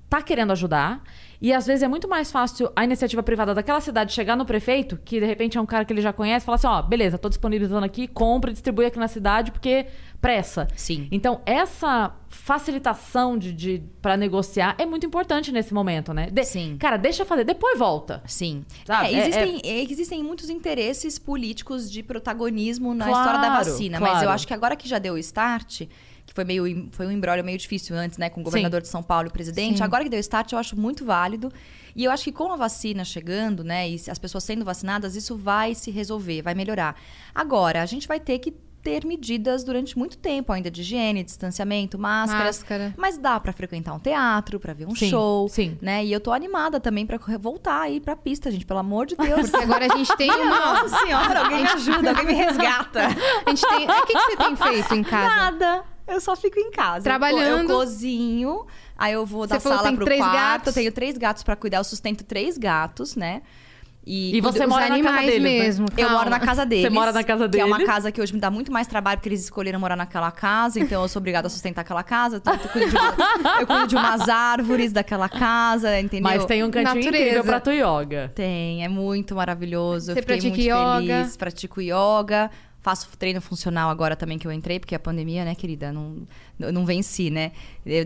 tá querendo ajudar. E às vezes é muito mais fácil a iniciativa privada daquela cidade chegar no prefeito, que de repente é um cara que ele já conhece, e falar assim: ó, beleza, tô disponibilizando aqui, compra e distribui aqui na cidade, porque pressa. Sim. Então, essa facilitação de, de para negociar é muito importante nesse momento, né? De- Sim. Cara, deixa fazer, depois volta. Sim. Sabe, É, é- existem, é, existem muitos interesses políticos de protagonismo na Claro, história da vacina. Mas claro. eu acho que agora que já deu o start, que foi meio foi um embrólio meio difícil antes, né? Com o governador de São Paulo e o presidente. Sim. Agora que deu o start, eu acho muito válido. E eu acho que com a vacina chegando, né? E as pessoas sendo vacinadas, isso vai se resolver, vai melhorar. Agora, a gente vai ter que ter medidas durante muito tempo ainda de higiene, distanciamento, máscaras. Máscara. Mas dá pra frequentar um teatro, pra ver um Sim, show, sim. né? E eu tô animada também pra voltar aí pra pista, gente, pelo amor de Deus. Porque agora a gente tem uma. Nossa senhora, alguém me ajuda, alguém me resgata. A gente tem. O que, que você tem feito em casa? Nada. Eu só fico em casa. Trabalhando. Eu, eu cozinho, aí eu vou Você da falou que sala tem pro três quarto. gatos. Eu tenho três gatos pra cuidar, eu sustento três gatos, né? E você Os mora na casa deles, né? mesmo. Eu moro na casa deles. Você mora na casa Que é uma casa que hoje me dá muito mais trabalho, porque eles escolheram morar naquela casa, então eu sou obrigada a sustentar aquela casa. Então eu, cuido de uma- eu cuido de umas árvores daquela casa, entendeu? Mas tem um cantinho Natureza. incrível pra tu yoga. Tem, é muito maravilhoso. Eu Você fiquei pratica muito yoga? feliz. Pratico yoga. Faço treino funcional agora também que eu entrei, porque a pandemia, né, querida, não, eu não venci, né?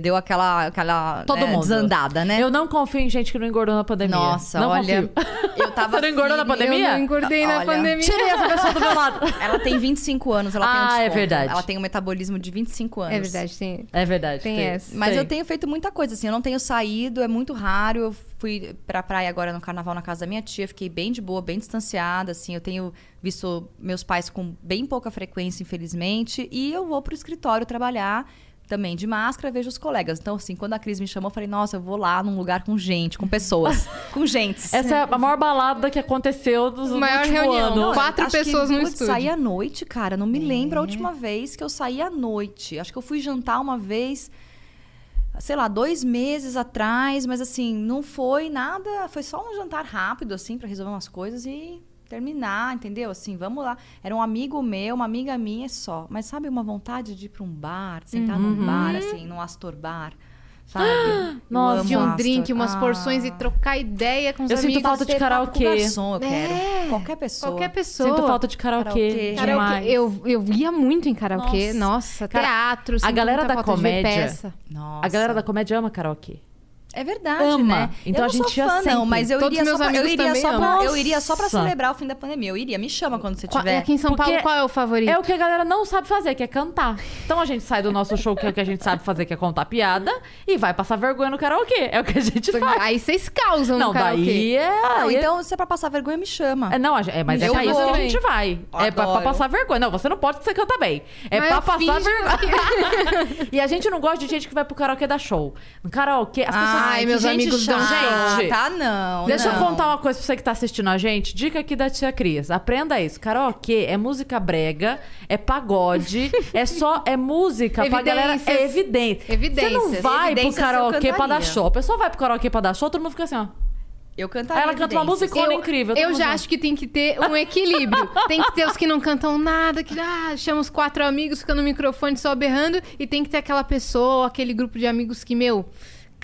Deu aquela, aquela Todo né, mundo. desandada, né? Eu não confio em gente que não engordou na pandemia. Nossa, não olha, confio. eu tava Você não engordou na pandemia? Eu não engordei na Olha, pandemia. Tirei essa pessoa do meu lado. Ela tem 25 anos, ela tem um Ah, é desconto. verdade. Ela tem um metabolismo de 25 anos. É verdade, sim. É verdade. Tem essa. Mas Tem. eu tenho feito muita coisa, assim, eu não tenho saído, é muito raro. Eu fui pra praia agora no carnaval na casa da minha tia, fiquei bem de boa, bem distanciada, assim. Eu tenho visto meus pais com bem pouca frequência, infelizmente. E eu vou pro escritório trabalhar também de máscara, vejo os colegas. Então, assim, quando a Cris me chamou, eu falei, nossa, eu vou lá num lugar com gente, com pessoas, com gentes. Essa é a maior balada que aconteceu dos Maior reunião. ano. Não, Quatro pessoas que, no estúdio. Saí à noite, cara. Não me lembro a última vez que eu saí à noite. Acho que eu fui jantar uma vez, sei lá, dois meses atrás, mas assim, não foi nada. Foi só um jantar rápido, assim, pra resolver umas coisas e terminar, entendeu? Assim, vamos lá. Era um amigo meu, uma amiga minha só. Mas sabe, uma vontade de ir pra um bar, de sentar Uhum. num bar, assim, num Astor Bar. Sabe? Eu Nossa, De um Astor. drink, umas Ah. porções e trocar ideia com os Eu sinto amigos. falta de Bater papo com karaokê. garçom, eu quero. É. Qualquer pessoa. Qualquer pessoa. Sinto falta de karaokê. Karaokê. Eu, eu ia muito em karaokê. Nossa. Nossa, teatro. a sinto galera da falta de comédia- peça. Nossa. A galera da comédia ama karaokê. É verdade, Ama. né? Então eu a gente fã, não, sempre. mas eu Todos iria, meus só pra, eu iria só pra, eu iria só pra celebrar o fim da pandemia. Eu iria, me chama quando você Qual- tiver. aqui em São Porque Paulo, qual é o favorito? É o que a galera não sabe fazer, que é cantar. Então a gente sai do nosso show, que é o que a gente sabe fazer, que é contar piada, e vai passar vergonha no karaokê. É o que a gente faz. Aí vocês causam Não, no karaokê. daí é. Não, aí é- então, se é pra passar vergonha, me chama. É, não, é, mas é pra isso que a gente vai. É pra, pra Adoro. passar vergonha. Não, você não pode porque você canta bem. É Mas pra passar vergonha. e a gente não gosta de gente que vai pro karaokê dar show. No karaokê, as pessoas. Ai, meus gente amigos dão chata. show. Tá, não. Deixa eu não. contar uma coisa pra você que tá assistindo a gente. Dica aqui da tia Cris. Aprenda isso. Karaokê é música brega, é pagode, é só é música pra galera. É evidente. Evidências. Você não vai Evidências pro karaokê eu pra dar show. A pessoa vai pro karaokê pra dar show, todo mundo fica assim, ó. Eu cantaria ela canta uma musicona incrível. Eu mundo já acho que tem que ter um equilíbrio. tem que ter os que não cantam nada, que ah, chama os quatro amigos, fica no microfone só berrando, e tem que ter aquela pessoa, aquele grupo de amigos que, meu,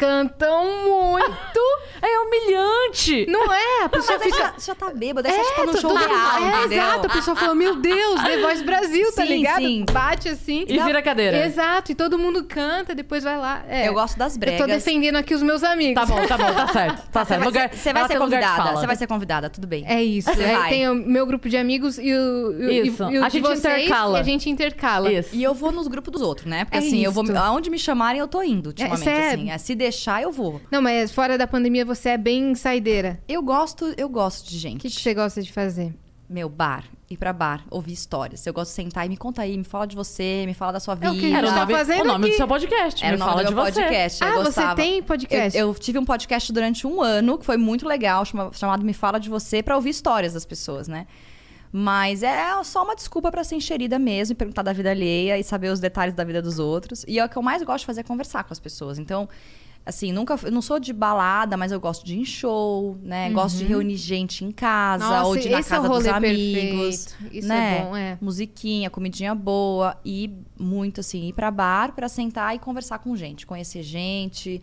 cantam muito. É humilhante. Não é? A pessoa aí fica. já, já tá bêbado, aí você tá todo show real, é, entendeu? exato, a pessoa fala, meu Deus, The Voice Brasil, tá Sim, ligado? sim. Bate assim. E vira a cadeira. Exato, e todo mundo canta, depois vai lá. É. Eu gosto das Eu bregas. tô defendendo aqui os meus amigos. Tá bom, tá bom, tá certo. Tá Você certo. vai, você vai ela ser de convidada, você vai ser convidada, tudo bem. É isso. Vai. tem o meu grupo de amigos e o, e Isso. e o A gente vocês, intercala. E a gente intercala. Isso. E eu vou nos grupos dos outros, né? Porque É assim, eu vou. Aonde me chamarem, eu tô indo, ultimamente. é- assim. É, se deixar, eu vou. Não, mas fora da pandemia você é bem saideira. Eu gosto, eu gosto de O gente. que, que você gosta de fazer? Meu, bar. Ir pra bar, ouvir histórias. Eu gosto de sentar e me conta aí, me fala de você, me fala da sua É vida. o que Era o tá nome, fazendo o nome aqui. do seu podcast. Era Me o nome fala do de meu você. podcast. eu Ah, você gostava. tem podcast? Eu, eu tive um podcast durante um ano, que foi muito legal, chama- chamado Me Fala de Você, pra ouvir histórias das pessoas, né? Mas é só uma desculpa pra ser enxerida mesmo, e perguntar da vida alheia e saber os detalhes da vida dos outros. E é o que eu mais gosto de fazer é conversar com as pessoas. Então, assim, nunca eu não sou de balada, mas eu gosto de ir em show, né? Gosto de reunir gente em casa Uhum. Nossa, ou de ir na é casa dos rolê amigos. perfeito. Isso né? é bom, é. Musiquinha, comidinha boa e muito assim, ir pra bar pra sentar e conversar com gente, conhecer gente,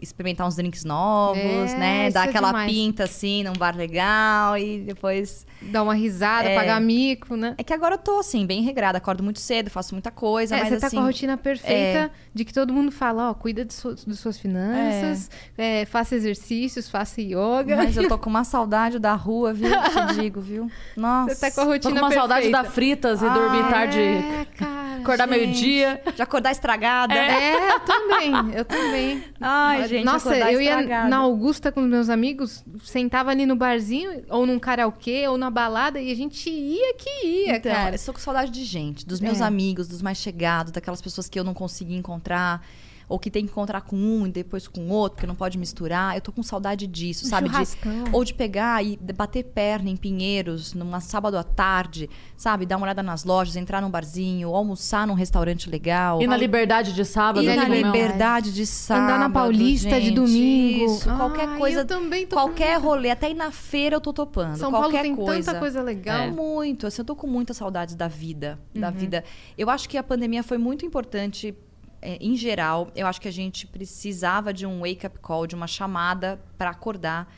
experimentar uns drinks novos, É, né? Dar é aquela demais. pinta assim num bar legal e depois. Dar uma risada, É. pagar mico, né? É que agora eu tô assim, bem regrada, acordo muito cedo, faço muita coisa, É, mas você tá assim. com a rotina perfeita de que todo mundo fala, ó, cuida de, su- de suas finanças, é, faça exercícios, faça yoga. Mas eu tô com uma saudade da rua, viu? Te digo, viu? Nossa. Você tá com a Tô rotina com uma saudade perfeita. da fritas e dormir Ah, tarde. É, cara. Acordar meio-dia. De acordar estragada. É, eu também, eu também. Ai, gente, Nossa, eu ia estragada. na Augusta com os meus amigos, sentava ali no barzinho, ou num karaokê, ou na balada, e a gente ia que ia, Então, cara. eu sou com saudade de gente, dos meus É. amigos, dos mais chegados, daquelas pessoas que eu não consegui encontrar. Ou que tem que encontrar com um e depois com outro, porque não pode misturar. Eu tô com saudade disso, Um sabe? De, ou de pegar e bater perna em Pinheiros, numa sábado à tarde, sabe? Dar uma olhada nas lojas, entrar num barzinho, almoçar num restaurante legal. E na liberdade de sábado. E ali na liberdade de sábado. Andar na Paulista de gente, domingo. Isso, qualquer Ai, coisa. eu também tô qualquer com- rolê, até ir na feira eu tô topando. São Paulo qualquer tem coisa. tanta coisa legal. É. Muito, assim, eu tô com muitas saudades da vida, Uhum. da vida. Eu acho que a pandemia foi muito importante é, em geral. Eu acho que a gente precisava de um wake up call, de uma chamada para acordar.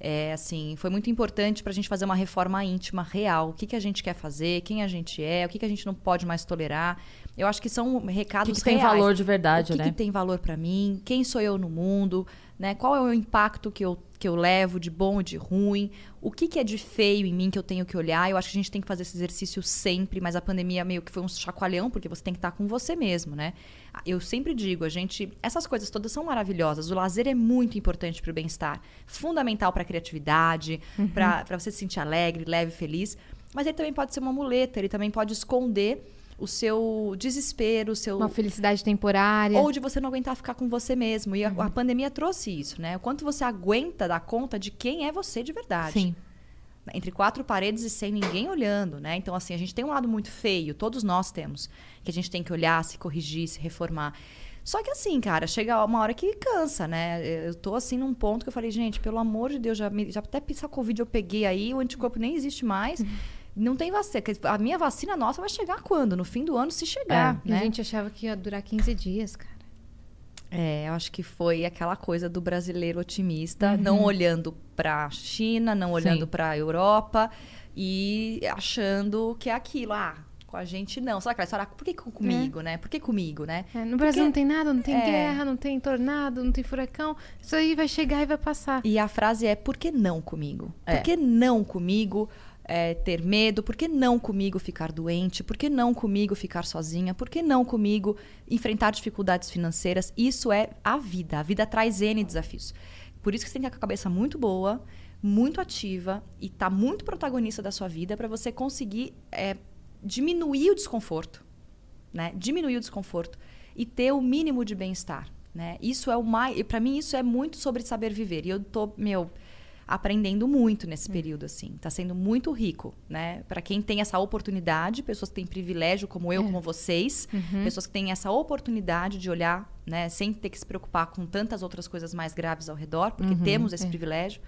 É, assim, foi muito importante para a gente fazer uma reforma íntima real. O que, que a gente quer fazer, quem a gente é, o que, que a gente não pode mais tolerar. Eu acho que são recados O que que tem valor de verdade, o que né? que tem valor para mim? Quem sou eu no mundo? Né? Qual é o impacto que eu, que eu levo de bom e de ruim? O que, que é de feio em mim que eu tenho que olhar? Eu acho que a gente tem que fazer esse exercício sempre, mas a pandemia meio que foi um chacoalhão, porque você tem que estar com você mesmo, né? Eu sempre digo, a gente. Essas coisas todas são maravilhosas. O lazer é muito importante para o bem-estar. Fundamental para a criatividade, para para você se sentir alegre, leve, feliz. Mas ele também pode ser uma muleta, ele também pode esconder o seu desespero, o seu Uma felicidade temporária. ou de você não aguentar ficar com você mesmo. E a, a pandemia trouxe isso, né? O quanto você aguenta dar conta de quem é você de verdade. Sim. Entre quatro paredes e sem ninguém olhando, né? Então, assim, a gente tem um lado muito feio, todos nós temos, que a gente tem que olhar, se corrigir, se reformar. Só que assim, cara, chega uma hora que cansa, né? Eu tô assim num ponto que eu falei, gente, pelo amor de Deus, já, me- já até essa Covid eu peguei aí, o anticorpo nem existe mais. Não tem vacina. A minha vacina nossa vai chegar quando? No fim do ano, se chegar. E né? a gente achava que ia durar 15 dias, cara. É, eu acho que foi aquela coisa do brasileiro otimista, não olhando para a China, não olhando para a Europa e achando que é aquilo. Ah, Com a gente não. Sabe aquela história, "Ah, por que com- comigo, né? Por que comigo, né? É, no Brasil não tem nada, não tem É. guerra, não tem tornado, não tem furacão. Isso aí vai chegar e vai passar. E a frase é: por que não comigo? É. Por que não comigo é, ter medo? Por que não comigo ficar doente? Por que não comigo ficar sozinha? Por que não comigo enfrentar dificuldades financeiras? Isso é a vida. A vida traz N desafios. Por isso que você tem que com a cabeça muito boa, muito ativa e estar muito protagonista da sua vida para você conseguir é, diminuir o desconforto né? Diminuir o desconforto e ter o mínimo de bem-estar, né? Isso é o mais, para mim isso é muito sobre saber viver. E eu tô, meu, aprendendo muito nesse período assim. Tá sendo muito rico, né? Para quem tem essa oportunidade, pessoas que têm privilégio como eu, como vocês, pessoas que têm essa oportunidade de olhar, né, sem ter que se preocupar com tantas outras coisas mais graves ao redor, porque temos esse privilégio.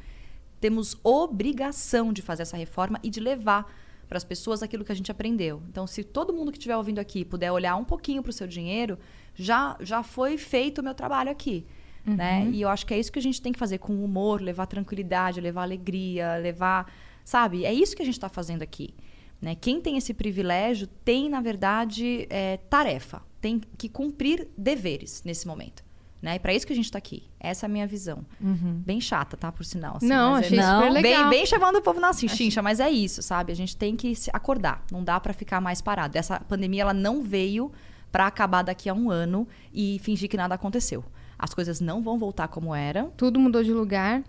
Temos obrigação de fazer essa reforma e de levar para as pessoas aquilo que a gente aprendeu. Então, se todo mundo que estiver ouvindo aqui puder olhar um pouquinho para o seu dinheiro, já, já foi feito o meu trabalho aqui. Né? E eu acho que é isso que a gente tem que fazer com humor, levar tranquilidade, levar alegria, levar. Sabe? É isso que a gente está fazendo aqui. Né? Quem tem esse privilégio tem, na verdade, é, tarefa, tem que cumprir deveres nesse momento. Né? E para isso que a gente está aqui. Essa é a minha visão. Bem chata, tá? Por sinal. assim, Não, é- achei Não. super legal. Bem, bem chamando o povo na chincha, mas é isso, sabe? A gente tem que se acordar. Não dá pra ficar mais parado. Essa pandemia ela não veio pra acabar daqui a um ano e fingir que nada aconteceu. As coisas não vão voltar como eram, Tudo mudou de lugar.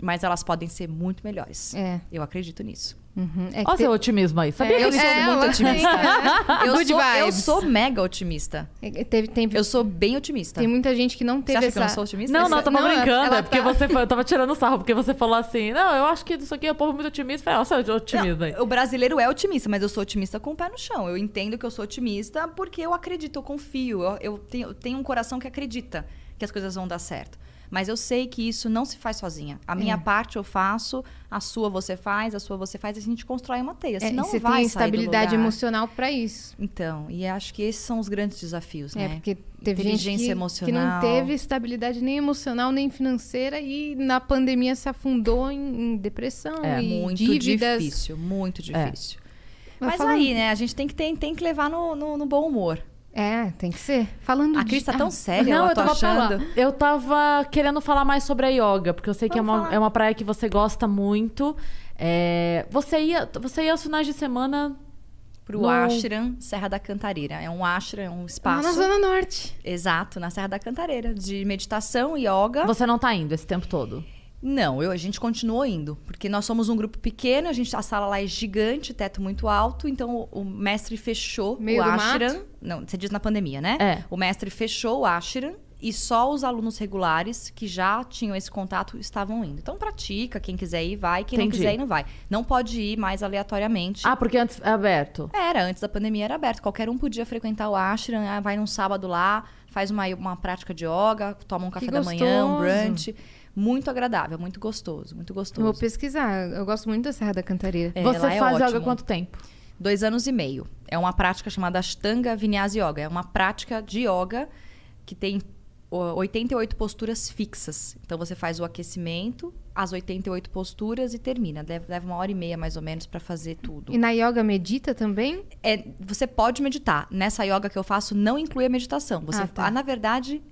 mas elas podem ser muito melhores. É. Eu acredito nisso. Uhum. É Olha te- seu otimismo aí. Sabia É, que Eu sou É, muito ela- otimista. eu, Good sou, eu sou mega otimista. é, teve, tem, Eu sou bem otimista. tem muita gente que não Você teve acha essa... que eu não sou otimista? Não, não, eu tava Não, brincando. ela é porque tá- você foi, eu tava tirando sarro, porque você falou assim: Não, eu acho que isso aqui é um povo muito otimista. Eu falei, olha o seu otimismo aí. O brasileiro é otimista, mas eu sou otimista com o pé no chão. Eu entendo que eu sou otimista porque eu acredito, eu confio. Eu, eu tenho, eu tenho um coração que acredita que as coisas vão dar certo. Mas eu sei que isso não se faz sozinha. A minha parte eu faço, a sua você faz, a sua você faz, e a gente constrói uma teia. É, Senão e você vai tem estabilidade emocional pra isso. Então, e acho que esses são os grandes desafios, É, né? porque teve Inteligência que, que emocional. não teve estabilidade nem emocional, nem financeira e na pandemia se afundou em, em depressão É, e muito dívidas. difícil, muito difícil. Mas Mas falando- aí, né, a gente tem que, tem, tem que levar no, no, no bom humor. É, tem que ser. Falando A de... Cris tá Ah, tão séria, Não, eu eu tô tava, achando. falando- eu tava querendo falar mais sobre a yoga, porque eu sei que é uma, falar. é uma praia que você gosta muito. É, você, ia, você ia aos finais de semana. Pro No- Ashram Serra da Cantareira. É um ashram, é um lá espaço. na Zona Norte. Exato, na Serra da Cantareira, de meditação, yoga. Você não tá indo esse tempo todo. Não, eu, a gente continuou indo, porque nós somos um grupo pequeno, a, gente, a sala lá é gigante, teto muito alto, então o, o mestre fechou Meio o ashram. mato? Não, você diz na pandemia, né? É. O mestre fechou o ashram e só os alunos regulares que já tinham esse contato estavam indo. Então pratica, quem quiser ir vai, quem não Entendi. quiser ir não vai. Não pode ir mais aleatoriamente. Ah, porque antes é aberto. Era, antes da pandemia era aberto. Qualquer um podia frequentar o ashram, ah, vai num sábado lá, faz uma, uma prática de yoga, toma um café Que da manhã, um gostoso. brunch. Muito agradável, muito gostoso, muito Eu vou gostoso. pesquisar. Eu gosto muito da Serra da Cantareira. É, você é faz yoga há quanto tempo? Dois anos e meio. É uma prática chamada Ashtanga Vinyasa Yoga. É uma prática de yoga que tem ó, 88 posturas fixas. Então você faz o aquecimento, as 88 posturas e termina. Leva leva uma hora e meia mais ou menos para fazer tudo. E na yoga medita também? É, você pode meditar. Nessa yoga que eu faço não inclui a meditação. Você, Ah, tá. ah, na verdade,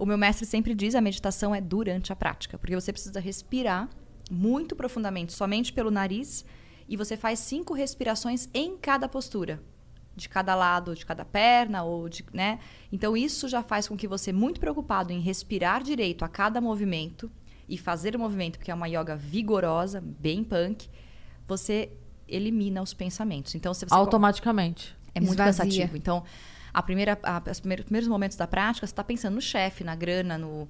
o meu mestre sempre diz a meditação é durante a prática, porque você precisa respirar muito profundamente, somente pelo nariz, e você faz cinco respirações em cada postura, de cada lado, de cada perna ou de, né? Então isso já faz com que você muito preocupado em respirar direito a cada movimento e fazer o movimento, porque é uma yoga vigorosa, bem punk, você elimina os pensamentos. Então se você Automaticamente. é muito Esvazia. cansativo. Então, a primeira, a, os primeiros, momentos da prática, você está pensando no chefe, na grana, no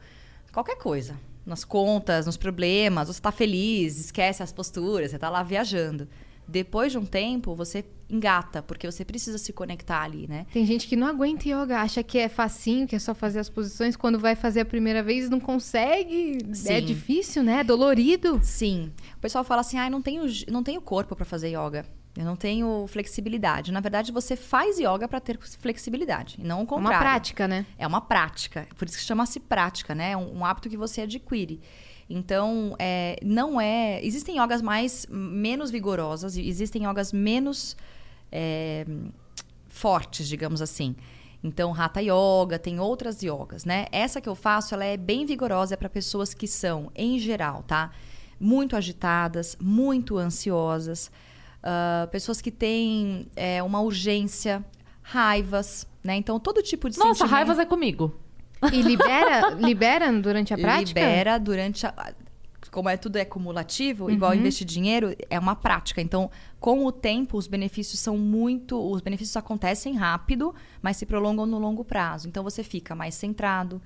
qualquer coisa. Nas contas, nos problemas, você está feliz, esquece as posturas, você está lá viajando. Depois de um tempo, você engata, porque você precisa se conectar ali, né? Tem gente que não aguenta yoga, acha que é facinho, que é só fazer as posições. Quando vai fazer a primeira vez, não consegue. É Sim. difícil, né? É dolorido. Sim. O pessoal fala assim: ah, não tenho, não tenho corpo para fazer yoga. Eu não tenho flexibilidade. Na verdade, você faz yoga para ter flexibilidade, e não o É contrário. uma prática, né? É uma prática. Por isso que chama-se prática, né? É um, um hábito que você adquire. Então, é, não é. Existem yogas mais menos vigorosas, existem yogas menos é, fortes, digamos assim. Então, Hatha Yoga, tem outras yogas, né? Essa que eu faço, ela é bem vigorosa para pessoas que são, em geral, tá? Muito agitadas, muito ansiosas, ah, pessoas que têm é, uma urgência, raivas, né? Então, todo tipo de Nossa, sentimento... raivas é comigo. E libera, libera durante a prática? Libera durante a. Como é tudo é cumulativo, igual investir dinheiro, é uma prática. Então, com o tempo, os benefícios são muito. Os benefícios acontecem rápido, mas se prolongam no longo prazo. Então, você fica mais centrado,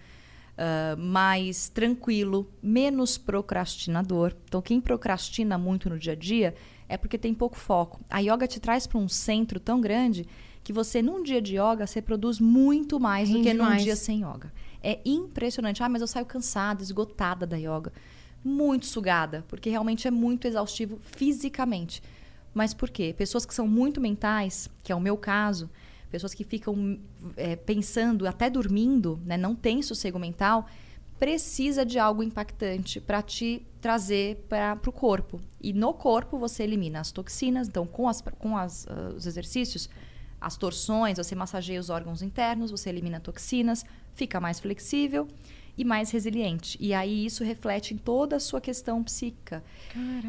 ah, mais tranquilo, menos procrastinador. Então, quem procrastina muito no dia a dia é porque tem pouco foco. A yoga te traz para um centro tão grande que você, num dia de yoga, você produz muito mais do Rende que num mais. dia sem yoga. É impressionante. Ah, mas eu saio cansada, esgotada da yoga. Muito sugada, porque realmente é muito exaustivo fisicamente. Mas por quê? Pessoas que são muito mentais, que é o meu caso, pessoas que ficam é, pensando, até dormindo, né, não tem sossego mental, precisa de algo impactante para te trazer para o corpo. E no corpo você elimina as toxinas, então com, as, com as, ah, os exercícios, as torções, você massageia os órgãos internos, você elimina toxinas, fica mais flexível e mais resiliente. E aí isso reflete em toda a sua questão psíquica.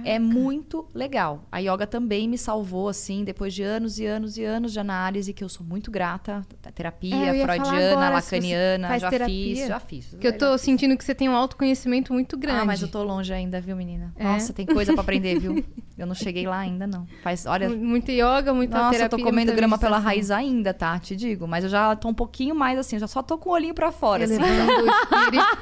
É muito legal. A yoga também me salvou, assim, depois de anos e anos e anos de análise, que eu sou muito grata. A É, terapia, falar freudiana, agora, lacaniana, já terapia. fiz, já fiz. Porque eu tô fiz. sentindo que você tem um autoconhecimento muito grande. Ah, mas eu tô longe ainda, viu, menina? É? Nossa, tem coisa pra aprender, viu? Eu não cheguei lá ainda, não. Faz, olha, Mu- Muita yoga, muita nossa, terapia. eu tô comendo grama pela raiz ainda, tá? Te digo. Mas eu já tô um pouquinho mais assim, já só tô com o olhinho pra fora. assim.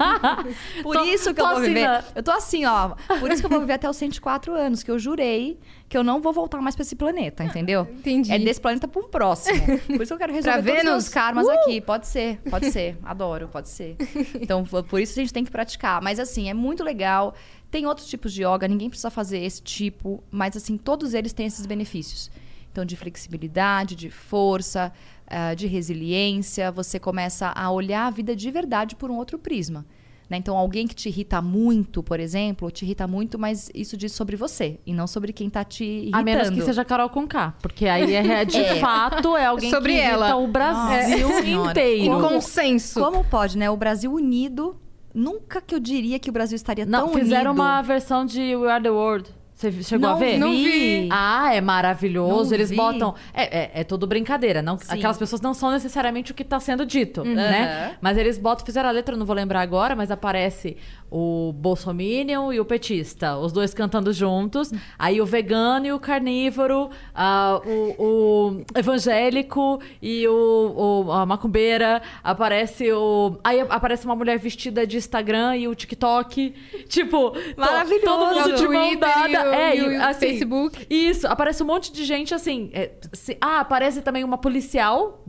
Por Tô- isso que eu vou assim, viver. né? Eu tô assim, ó. Por isso que eu vou viver até os 104 anos, que eu jurei que eu não vou voltar mais pra esse planeta, entendeu? Entendi. É desse planeta pra um próximo. Por isso que eu quero resolver todos os Vênus? meus karmas Uh! aqui. Pode ser, pode ser. Adoro, pode ser. Então, por isso a gente tem que praticar. Mas assim, é muito legal. Tem outros tipos de yoga, ninguém precisa fazer esse tipo, mas assim, todos eles têm esses benefícios. Então, de flexibilidade, de força, ah, de resiliência, você começa a olhar a vida de verdade por um outro prisma. né? Então, alguém que te irrita muito, por exemplo, te irrita muito, mas isso diz sobre você e não sobre quem tá te irritando. A menos que seja Carol com K. Porque aí é, de É. fato é alguém Sobre que irrita ela. o Brasil Nossa inteiro. Em consenso. Como pode, né? O Brasil unido. Nunca que eu diria que o Brasil estaria Não, tão fizeram unido. uma versão de We Are the World. Você chegou Não a ver? Não vi. Ah, é maravilhoso. Não Eles vi. botam. É, é, é tudo brincadeira. Não, Sim. aquelas pessoas não são necessariamente o que está sendo dito, né? Aham. Mas eles botam, fizeram a letra, não vou lembrar agora, mas aparece o Bolsominion e o petista, os dois cantando juntos. Aí o vegano e o carnívoro, ah, o, o evangélico e o, o- a macumbeira. Aparece o. Aí aparece uma mulher vestida de Instagram e o TikTok. Tipo, Maravilhoso. Todo mundo de mão dada. e o- é, e assim, Facebook. Isso, aparece um monte de gente assim. é, se- ah, aparece também uma policial.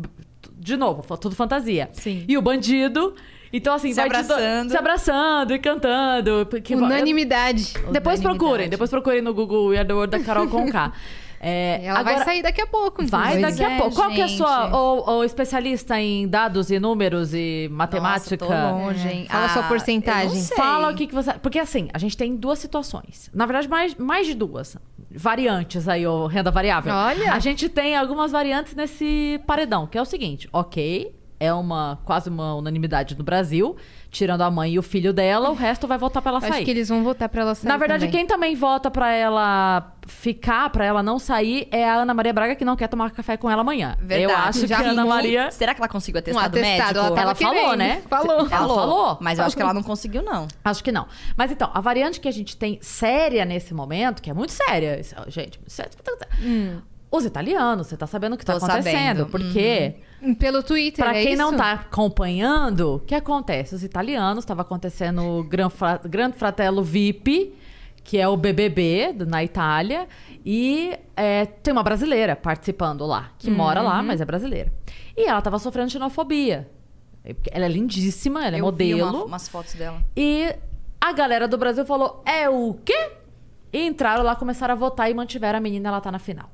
De novo, tudo fantasia. Sim. E o bandido. Então, assim, Se vai do- abraçando. se abraçando e cantando. porque- Unanimidade. Depois Unanimidade. procurem, depois procurem no Google We Are the World da Carol Conká. É, Ela vai agora- sair daqui a pouco. Vai daqui a é, pouco. Qual que é a sua. gente. Ou, ou especialista em dados e números e matemática? Nossa, tô longe, hein? Fala sua porcentagem. eu. Fala o que, que você. Porque assim, a gente tem duas situações. Na verdade, mais, mais de duas. Variantes aí, o renda variável. Olha. A gente tem algumas variantes nesse paredão, que é o seguinte: ok, é uma quase uma unanimidade no Brasil, tirando a mãe e o filho dela, o resto vai votar pra ela Acho sair. que eles vão votar pra ela sair Na verdade, também. quem também vota pra ela ficar, pra ela não sair, é a Ana Maria Braga, que não quer tomar café com ela amanhã. Verdade. Eu acho Já que a Ana. Maria. Será que ela conseguiu Um atestado, atestado, médico? ela Ela falou, querendo. né? Falou. Ela falou. Mas eu acho que ela não conseguiu, não. Acho que não. Mas então, a variante que a gente tem séria nesse momento, que é muito séria, isso, gente, muito séria. Os italianos, você tá sabendo o que tá Tô acontecendo. sabendo. Porque, Pelo Twitter, pra é quem isso? não tá acompanhando, o que acontece? Os italianos, estava acontecendo o Gran, Fra, Gran Fratello VIP, que é o BBB na Itália, e é, tem uma brasileira participando lá, que mora lá, Uhum. mas é brasileira. E ela tava sofrendo xenofobia. Ela é lindíssima, ela é eu vi modelo. uma- umas fotos dela. E a galera do Brasil falou: é o quê? E entraram lá, começaram a votar e mantiveram a menina, ela tá na final.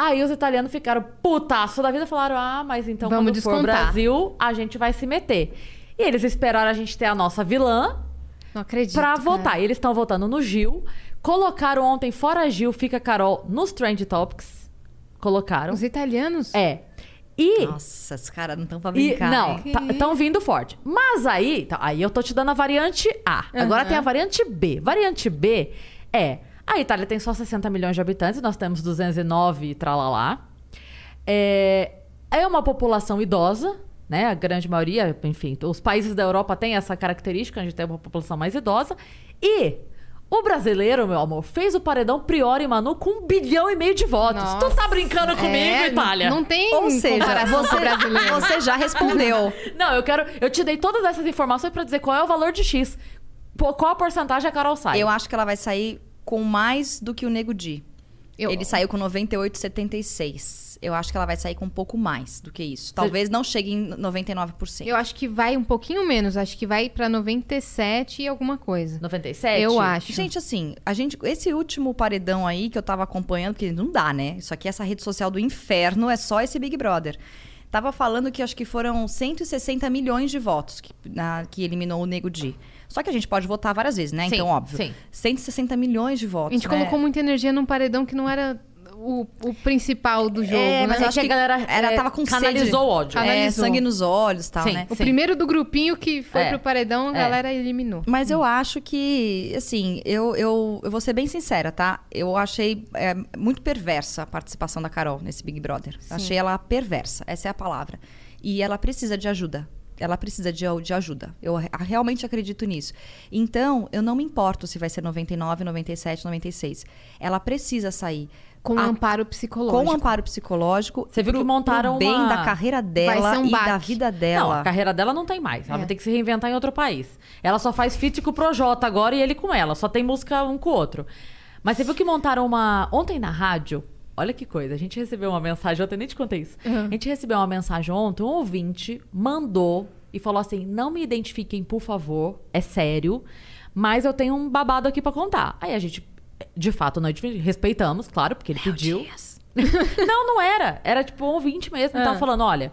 Aí os italianos ficaram putaço da vida e falaram: ah, mas então Vamos quando for descontar. Brasil, a gente vai se meter. E eles esperaram a gente ter a nossa vilã Não acredito. pra cara. votar. E eles estão votando no Gil. Colocaram ontem fora Gil, fica Carol nos Trend Topics. Colocaram. Os italianos? É. E Nossa, os caras não estão pra e, brincar. não, hein? estão vindo forte. Mas aí, tá, aí eu tô te dando a variante A. Agora tem a variante B. Variante B é. A Itália tem só 60 milhões de habitantes, nós temos 209 e tralalá. É, é uma população idosa, né? A grande maioria, enfim, os países da Europa têm essa característica, a gente tem uma população mais idosa. E o brasileiro, meu amor, fez o paredão Priori e Manu com um bilhão e meio de votos. Tu tá brincando comigo, É, Itália? Não tem Ou seja, você, você já respondeu. Não, eu quero. Eu te dei todas essas informações pra dizer qual é o valor de X. Qual a porcentagem a Carol sai? Eu acho que ela vai sair com mais do que o Nego Di. Eu- Ele saiu com 98,76. Eu acho que ela vai sair com um pouco mais do que isso. Talvez não chegue em 99%. Eu acho que vai um pouquinho menos. Acho que vai pra 97 e alguma coisa. 97? Eu acho. Gente, assim, a gente. Esse último paredão aí que eu tava acompanhando, porque não dá, né? Isso aqui, essa rede social do inferno, é só esse Big Brother. Tava falando que acho que foram 160 milhões de votos que, na- que eliminou o Nego Di. Só que a gente pode votar várias vezes, né? Sim, então, óbvio. sim. 160 milhões de votos. A gente né? colocou muita energia num paredão que não era o, o principal do jogo, É, né? mas eu É acho que que a galera, era, é, tava com canalizou sede. o ódio. É, Canalizou. sangue nos olhos e tal, Sim. né? O primeiro do grupinho que foi É. pro paredão, a É. galera eliminou. Mas eu acho que, assim, eu, eu, eu vou ser bem sincera, tá? Eu achei é, muito perversa a participação da Carol nesse Big Brother. Achei ela perversa, essa é a palavra. E ela precisa de ajuda. Ela precisa de, de ajuda. Eu re- realmente acredito nisso. Então, eu não me importo se vai ser 99, 97, 96. Ela precisa sair. Com A- amparo psicológico. com amparo psicológico. Você viu que pro- montaram pro bem uma- da carreira dela um e da baque. vida Não, dela. a carreira dela não tem mais. Ela É. vai ter que se reinventar em outro país. Ela só faz feat com o Projota agora e ele com ela. Só tem música um com o outro. Mas você viu que montaram uma. Ontem na rádio. Olha que coisa. A gente recebeu uma mensagem ontem, nem te contei isso. A gente recebeu uma mensagem ontem, um ouvinte mandou e falou assim: não me identifiquem, por favor. É sério. Mas eu tenho um babado aqui pra contar. Aí a gente, de fato, nós respeitamos, claro, porque ele pediu. Não, não era. Era tipo um ouvinte mesmo. Ah. Tava falando, olha,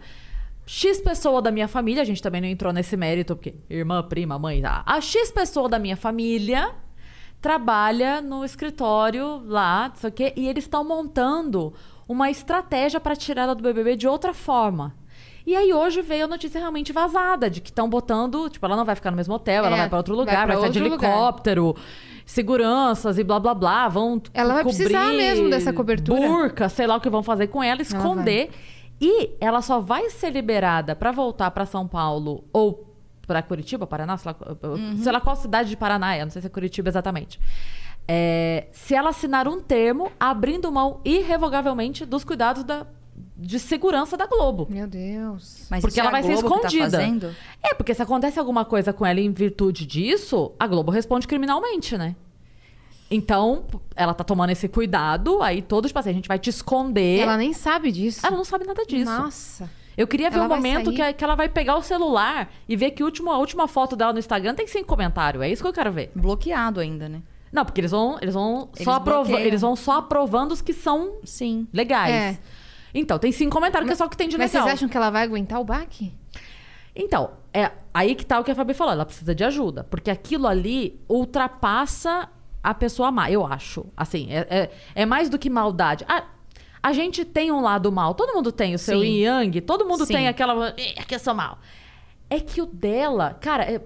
X pessoa da minha família, a gente também não entrou nesse mérito, porque irmã, prima, mãe, tá? A X pessoa da minha família trabalha no escritório lá, não sei o quê, e eles estão montando uma estratégia para tirar ela do BBB de outra forma. E aí hoje veio a notícia realmente vazada de que estão botando, tipo, ela não vai ficar no mesmo hotel, ela É, vai para outro vai lugar, pra vai, ser de outro lugar. helicóptero, seguranças e blá blá blá, vão Ela vai precisar mesmo dessa cobertura. burca, sei lá o que vão fazer com ela, esconder. E ela só vai ser liberada para voltar para São Paulo ou para Curitiba, Paraná, sei lá, Uhum. sei lá qual cidade de Paraná é, não sei se é Curitiba exatamente. É, se ela assinar um termo abrindo mão irrevogavelmente dos cuidados da, de segurança da Globo. Meu Deus. Mas Porque é ela a vai ser Globo tá escondida. fazendo? É, porque se acontece alguma coisa com ela em virtude disso, a Globo responde criminalmente, né? Então, ela tá tomando esse cuidado, aí todos, tipo assim, a gente vai te esconder. Ela nem sabe disso. Ela não sabe nada disso. Nossa. Eu queria ver Ela um momento sair. que, que ela vai pegar o celular e ver que a última, a última foto dela no Instagram tem cinco comentários. É isso que eu quero ver. Bloqueado ainda, né? Não, porque eles vão, eles vão, Eles só, aprova eles vão só aprovando os que são Sim. legais. É. Então, tem cinco comentários que é só o que tem de Mas legal. vocês acham que ela vai aguentar o baque? Então, é aí que tá o que a Fabi falou. Ela precisa de ajuda. Porque aquilo ali ultrapassa a pessoa má, eu acho. Assim, é, é, é mais do que maldade. A, a gente tem um lado mal. Todo mundo tem o seu Sim. yin yang. Todo mundo Sim. tem aquela... "Ih, Aqui eu sou mal. É que o dela... Cara, é...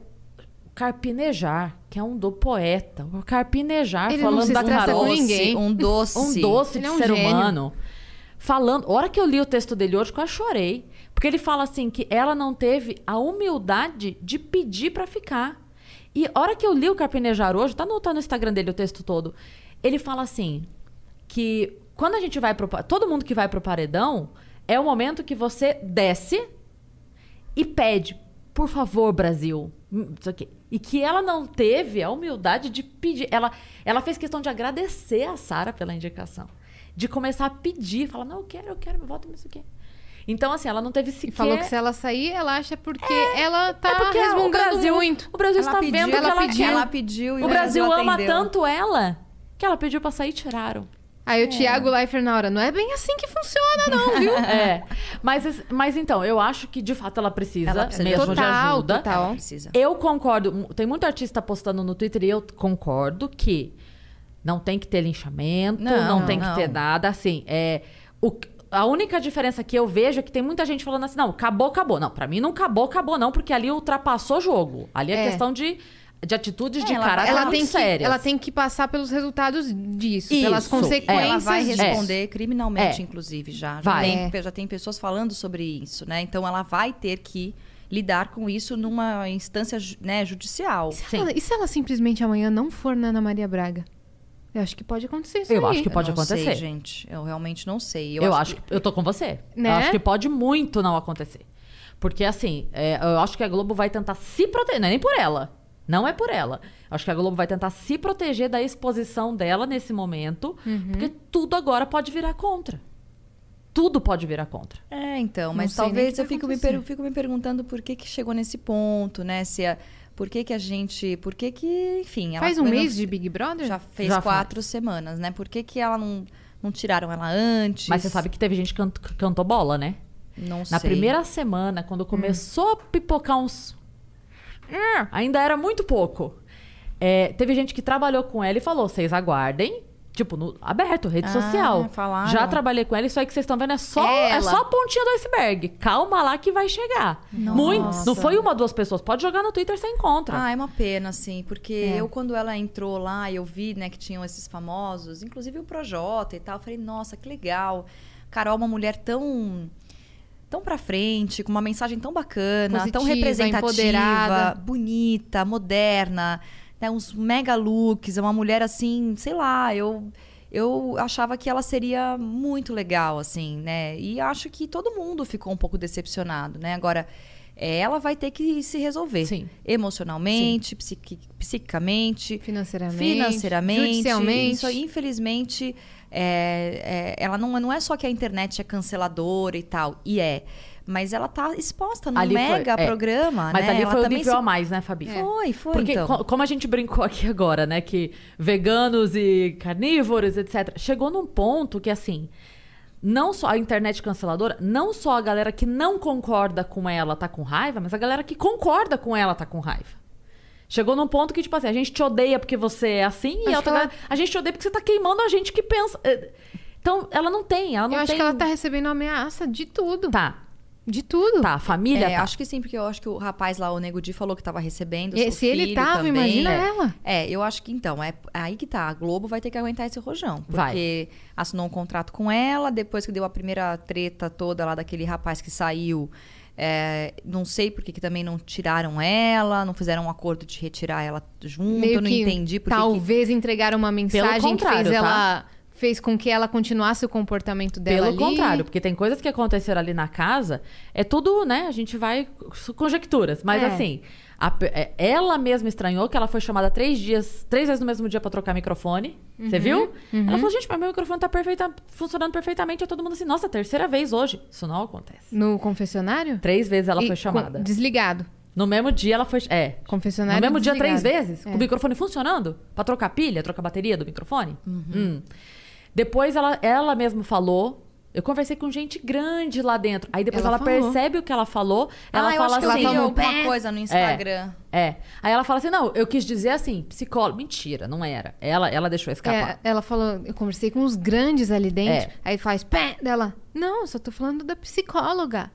Carpinejar, que é um do poeta. O carpinejar Ele falando da Carol. ninguém. Um doce. Um doce Ele de é um ser gênio. humano. Falando. A hora que eu li o texto dele hoje, quase chorei. Porque ele fala assim que ela não teve a humildade de pedir pra ficar. E a hora que eu li o Carpinejar hoje, tá no, tá no Instagram dele o texto todo. Ele fala assim: que quando a gente vai pro. Todo mundo que vai pro paredão é o momento que você desce e pede, por favor, Brasil. hum, Isso aqui. E que ela não teve a humildade de pedir. Ela, ela fez questão de agradecer a Sara pela indicação. De começar a pedir, falar, não, eu quero, eu quero, me volta nisso aqui. Então, assim, ela não teve sequer... E falou que se ela sair, ela acha porque ela tá é porque o resmungando Brasil, muito. O Brasil Ela está pediu, vendo que ela ela pediu. Ela pediu e O Brasil ama atendeu. tanto ela que ela pediu pra sair e tiraram. Aí o É. Thiago Leifert na hora, não é bem assim que funciona não, viu? É. Mas, mas então, eu acho que de fato ela precisa, Ela precisa de mesmo de Total, ajuda. total. Ela precisa. Eu concordo. Tem muito artista postando no Twitter e eu concordo que não tem que ter linchamento, não, Não, tem que não. ter nada. Assim, é, o, a única diferença que eu vejo é que tem muita gente falando assim, não, acabou, acabou. Não, pra mim não acabou, acabou não, porque ali ultrapassou o jogo. Ali é, É. questão de, de atitudes de ela- caráter ela tem, que, sérias. ela tem que passar pelos resultados disso, Isso, pelas é. consequências Ela vai responder criminalmente, É. inclusive, já. Já Vai. tem, É. já tem pessoas falando sobre isso, né? Então ela vai ter que lidar com isso numa instância né, judicial. Sim. Ela- e se ela simplesmente amanhã não for na Ana Maria Braga? Eu acho que pode acontecer isso Eu aí. acho que Eu pode acontecer. Sei, gente. Eu realmente não sei. Eu, acho que... Eu tô com você. Né? Eu acho que pode muito não acontecer. Porque, assim, é, eu acho que a Globo vai tentar se proteger. Não é nem por ela. Não é por ela. Acho que a Globo vai tentar se proteger da exposição dela nesse momento. Uhum. Porque tudo agora pode virar contra. Tudo pode virar contra. É, então, mas talvez eu fico me, acontecer. fico me perguntando por que, que chegou nesse ponto, né? Se a, por que, que a gente. Por que que, enfim. ela Faz um mês de Big Brother? Já fez Já quatro semanas, né? Por que, que ela não, não tiraram ela antes? Mas você sabe que teve gente que cant- que cantou bola, né? Não Na sei. primeira semana, quando começou a pipocar uns. Hum, Ainda era muito pouco. É, teve gente que trabalhou com ela e falou: vocês aguardem. Tipo, no, aberto, rede Ah, social. falaram. Já trabalhei com ela, isso aí que vocês estão vendo é só, É é ela. só a pontinha do iceberg. Calma lá que vai chegar. Muito. Não foi uma, duas pessoas. Pode jogar no Twitter, você encontra. Ah, é uma pena, assim, porque É. eu, quando ela entrou lá, eu vi, né, que tinham esses famosos, inclusive o Projota e tal, eu falei, nossa, que legal. Carol, uma mulher tão tão pra frente, com uma mensagem tão bacana, tão Positiva, representativa, empoderada. bonita, moderna, né, uns mega looks, é uma mulher assim, sei lá, eu eu achava que ela seria muito legal, assim, né? E acho que todo mundo ficou um pouco decepcionado, né? Agora, ela vai ter que se resolver. Sim. Emocionalmente, psiqui- psiquicamente, Financeiramente, financeiramente. judicialmente. Isso infelizmente, é, é, ela não, não é só que a internet é canceladora e tal, e é. Mas ela tá exposta num Ali foi- mega é. programa, Mas né? ali ela foi o também nível se- a mais, né, Fabi? Foi, foi, Porque, então. co- como a gente brincou aqui agora, né? Que veganos e carnívoros, etc. Chegou num ponto que, assim, não só a internet canceladora, não só a galera que não concorda com ela tá com raiva, mas a galera que concorda com ela tá com raiva. Chegou num ponto que, tipo assim, a gente te odeia porque você é assim, e Acho a outra ela- galera, a gente te odeia porque você tá queimando a gente que pensa. Eh, Então, ela não tem, ela não Eu acho tem. que ela tá recebendo ameaça de tudo. Tá, De tudo. tá, a família É, tá. acho que sim, porque eu acho que o rapaz lá, o Nego Di, falou que tava recebendo. E seu se ele tava, também. imagina é. ela. É, eu acho que então, é aí que tá. A Globo vai ter que aguentar esse rojão. Vai. Porque assinou um contrato com ela, depois que deu a primeira treta toda lá daquele rapaz que saiu. É, não sei por que também não tiraram ela, não fizeram um acordo de retirar ela junto, Meio não que entendi por que que- talvez entregaram uma mensagem que contrário, fez tá? ela fez com que ela continuasse o comportamento dela Pelo ali. contrário, porque tem coisas que aconteceram ali na casa, é tudo, né? A gente vai com conjecturas. Mas É. assim, a é, ela mesma estranhou que ela foi chamada três dias, três vezes no mesmo dia pra trocar microfone. Você Uhum, viu? Ela falou, gente, mas meu microfone tá perfeita, funcionando perfeitamente. E todo mundo assim, nossa, terceira vez hoje. Isso não acontece. No confessionário? Três vezes ela E foi chamada. desligado. No mesmo dia ela foi. É. Confessionário No mesmo dia, três desligado. vezes? É. Com o microfone funcionando? Pra trocar pilha, trocar bateria do microfone? Uhum. Hum. Depois ela, ela mesma falou. Eu conversei com gente grande lá dentro. Aí depois Ela ela, falou. percebe o que ela falou. Ela ah, eu fala acho que eu assim. vi tomou alguma pé. coisa no Instagram. É. Aí ela fala assim: não, eu quis dizer assim, psicólogo. Mentira, não era. Ela, ela deixou escapar. É, ela falou, eu conversei com os grandes ali dentro. É. Aí faz pé dela. Não, eu só tô falando da psicóloga.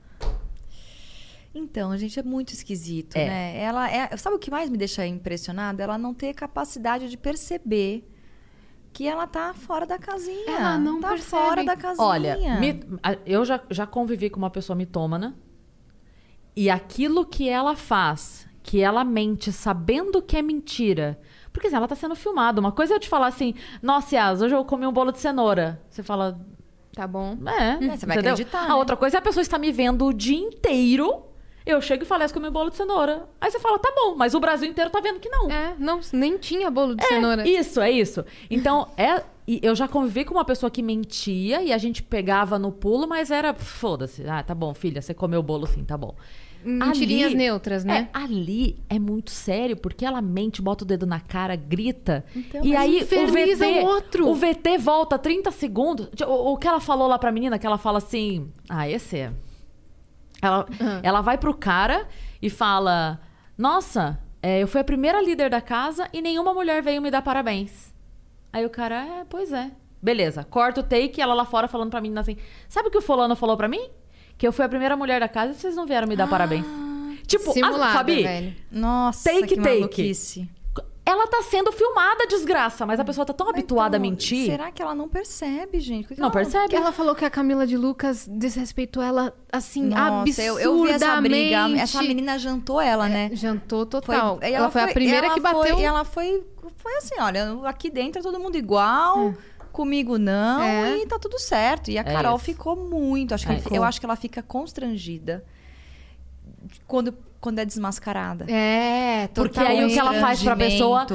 Então, gente, é muito esquisito, É. né? Ela é, sabe o que mais me deixa impressionada? Ela não ter capacidade de perceber que ela tá fora da casinha. Ela não tá percebe. fora da casinha. Olha, a- eu já, já convivi com uma pessoa mitômana. E aquilo que ela faz, que ela mente sabendo que é mentira. Porque assim, ela tá sendo filmada. Uma coisa é eu te falar assim, nossa, Yas, hoje eu comi um bolo de cenoura. Você fala, Tá bom? é, você vai entendeu? acreditar, A né? outra coisa é a pessoa estar me vendo o dia inteiro. Eu chego e falo, "Yas, comi um bolo de cenoura. Aí você fala, tá bom, mas o Brasil inteiro tá vendo que não. É, não, nem tinha bolo de cenoura. Isso, é isso. Então, é, eu já convivi com uma pessoa que mentia e a gente pegava no pulo, mas era, foda-se. Ah, tá bom, filha, você comeu o bolo sim, tá bom. Mentirinhas neutras, né? É, ali é muito sério, porque ela mente, bota o dedo na cara, grita. Então, e aí o VT, o outro. o VT volta 30 segundos. O, o que ela falou lá pra menina, que ela fala assim: Ah, esse é. Ela, ela vai pro cara e fala: Nossa, é, eu fui a primeira líder da casa e nenhuma mulher veio me dar parabéns. Aí o cara, é, pois é. Beleza, corta o take e ela lá fora falando pra mim assim: Sabe o que o fulano falou pra mim? Que eu fui a primeira mulher da casa e vocês não vieram me dar parabéns. Tipo, Simulada, a, Fabi, velho. Nossa, Take, que take. maluquice. Ela tá sendo filmada, desgraça, mas a pessoa tá tão habituada a Então, mentir. Será que ela não percebe, gente? Não ela percebe? Ela falou que a Camila de Lucas desrespeitou ela, assim, Nossa, absurdamente. eu, eu vi essa briga. Essa menina jantou ela, né? Jantou Foi- total. e ela, foi a primeira ela que bateu. Foi, e ela foi, foi assim, olha, aqui dentro é todo mundo igual, comigo não, É. e tá tudo certo. E a Carol isso. ficou muito, acho que É. eu acho que ela fica constrangida quando, quando é desmascarada. É, total. Porque aí o que ela faz pra pessoa.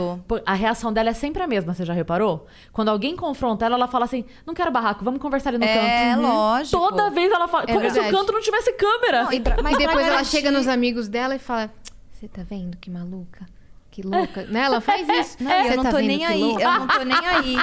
A reação dela é sempre a mesma, você já reparou? Quando alguém confronta ela, ela fala assim: não quero barraco, vamos conversar ali no É, canto. lógico. Toda vez ela fala. É como se o verdade. canto não tivesse câmera. Não, e pra- mas depois ela chega nos amigos dela e fala: Você tá vendo que maluca? Que louca. né? Ela faz isso. Não, Você eu não tá tô vendo nem aí. louca? Eu não tô nem aí.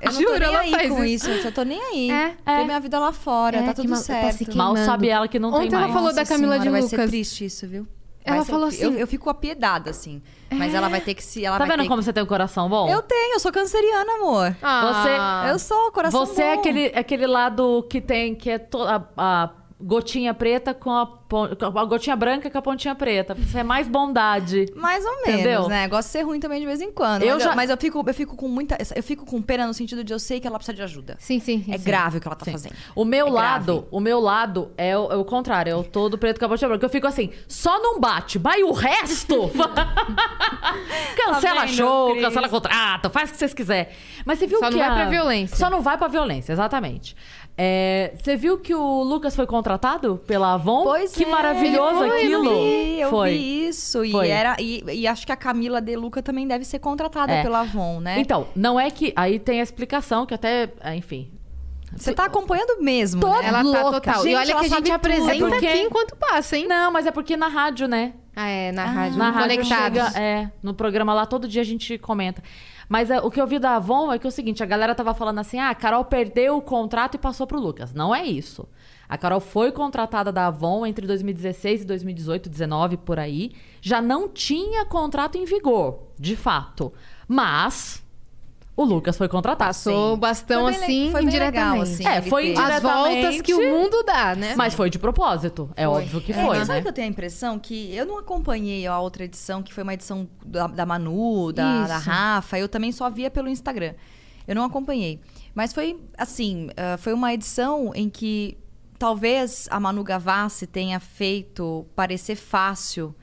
Eu não Juro, tô nem ela aí faz com isso. isso. Eu tô nem aí. É. Tem É. minha vida lá fora, É, tá que tudo mal- tá certo. Mal sabe ela que não tem Ontem ela mais. falou da Nossa Camila de senhora, vai Lucas. ser triste isso, viu? Ela falou assim- Eu, eu fico apiedada, assim. Mas ela vai ter que se. Ela Tá vendo como você tem um coração bom? que... Eu tenho, eu sou canceriana, amor. Ah, Eu sou coração Você é bom. aquele, aquele lado que tem, que é to- a, a gotinha preta com a, com a gotinha branca com a pontinha preta. Você é mais bondade. Mais ou menos, Entendeu? né? Gosto de ser ruim também de vez em quando. Eu mas, já- eu, mas eu fico, eu fico com muita. Eu fico com pena no sentido de eu sei que ela precisa de ajuda. Sim, sim. sim, É sim. grave o que ela tá Sim. fazendo. O meu É lado, grave. o meu lado é o, é o contrário, é o todo preto com a pontinha branca. Eu fico assim, só não bate, mas o resto? cancela Tá show, Cris? cancela contrato, faz o que vocês quiserem. Mas você viu Só que não vai a- pra violência. Só não vai pra violência, exatamente. É, você viu que o Lucas foi contratado pela Avon? Pois que é, maravilhoso foi, aquilo. Eu vi, eu foi. vi isso. E, Foi. era, e, e acho que a Camila De Luca também deve ser contratada É. pela Avon, né? Então, não é que. Aí tem a explicação que até. é, Enfim. Você tá acompanhando mesmo, Toda- né? Ela tá louca. total. Gente, e olha que a gente tudo. apresenta É porque- aqui enquanto passa, hein? Não, mas é porque na rádio, né? Ah, é, na rádio. Na rádio Conectados. chega, é, no programa lá todo dia a gente comenta. Mas é, o que eu vi da Avon é que é o seguinte, a galera tava falando assim: "Ah, a Carol perdeu o contrato e passou pro Lucas". Não é isso. A Carol foi contratada da Avon entre 2016 e 2018, 19 por aí, já não tinha contrato em vigor, de fato. Mas o Lucas foi contratado. Passou o bastão Foi bem assim, foi indiretamente. legal, assim, É, foi indireto. As voltas que o mundo dá, né? Mas foi de propósito. É Foi. óbvio que É, foi, Sabe né? que eu tenho a impressão que eu não acompanhei a outra edição, que foi uma edição da, da Manu, da, da. Rafa. Eu também só via pelo Instagram. Eu não acompanhei. Mas foi, assim, ah, foi uma edição em que talvez a Manu Gavassi tenha feito parecer fácil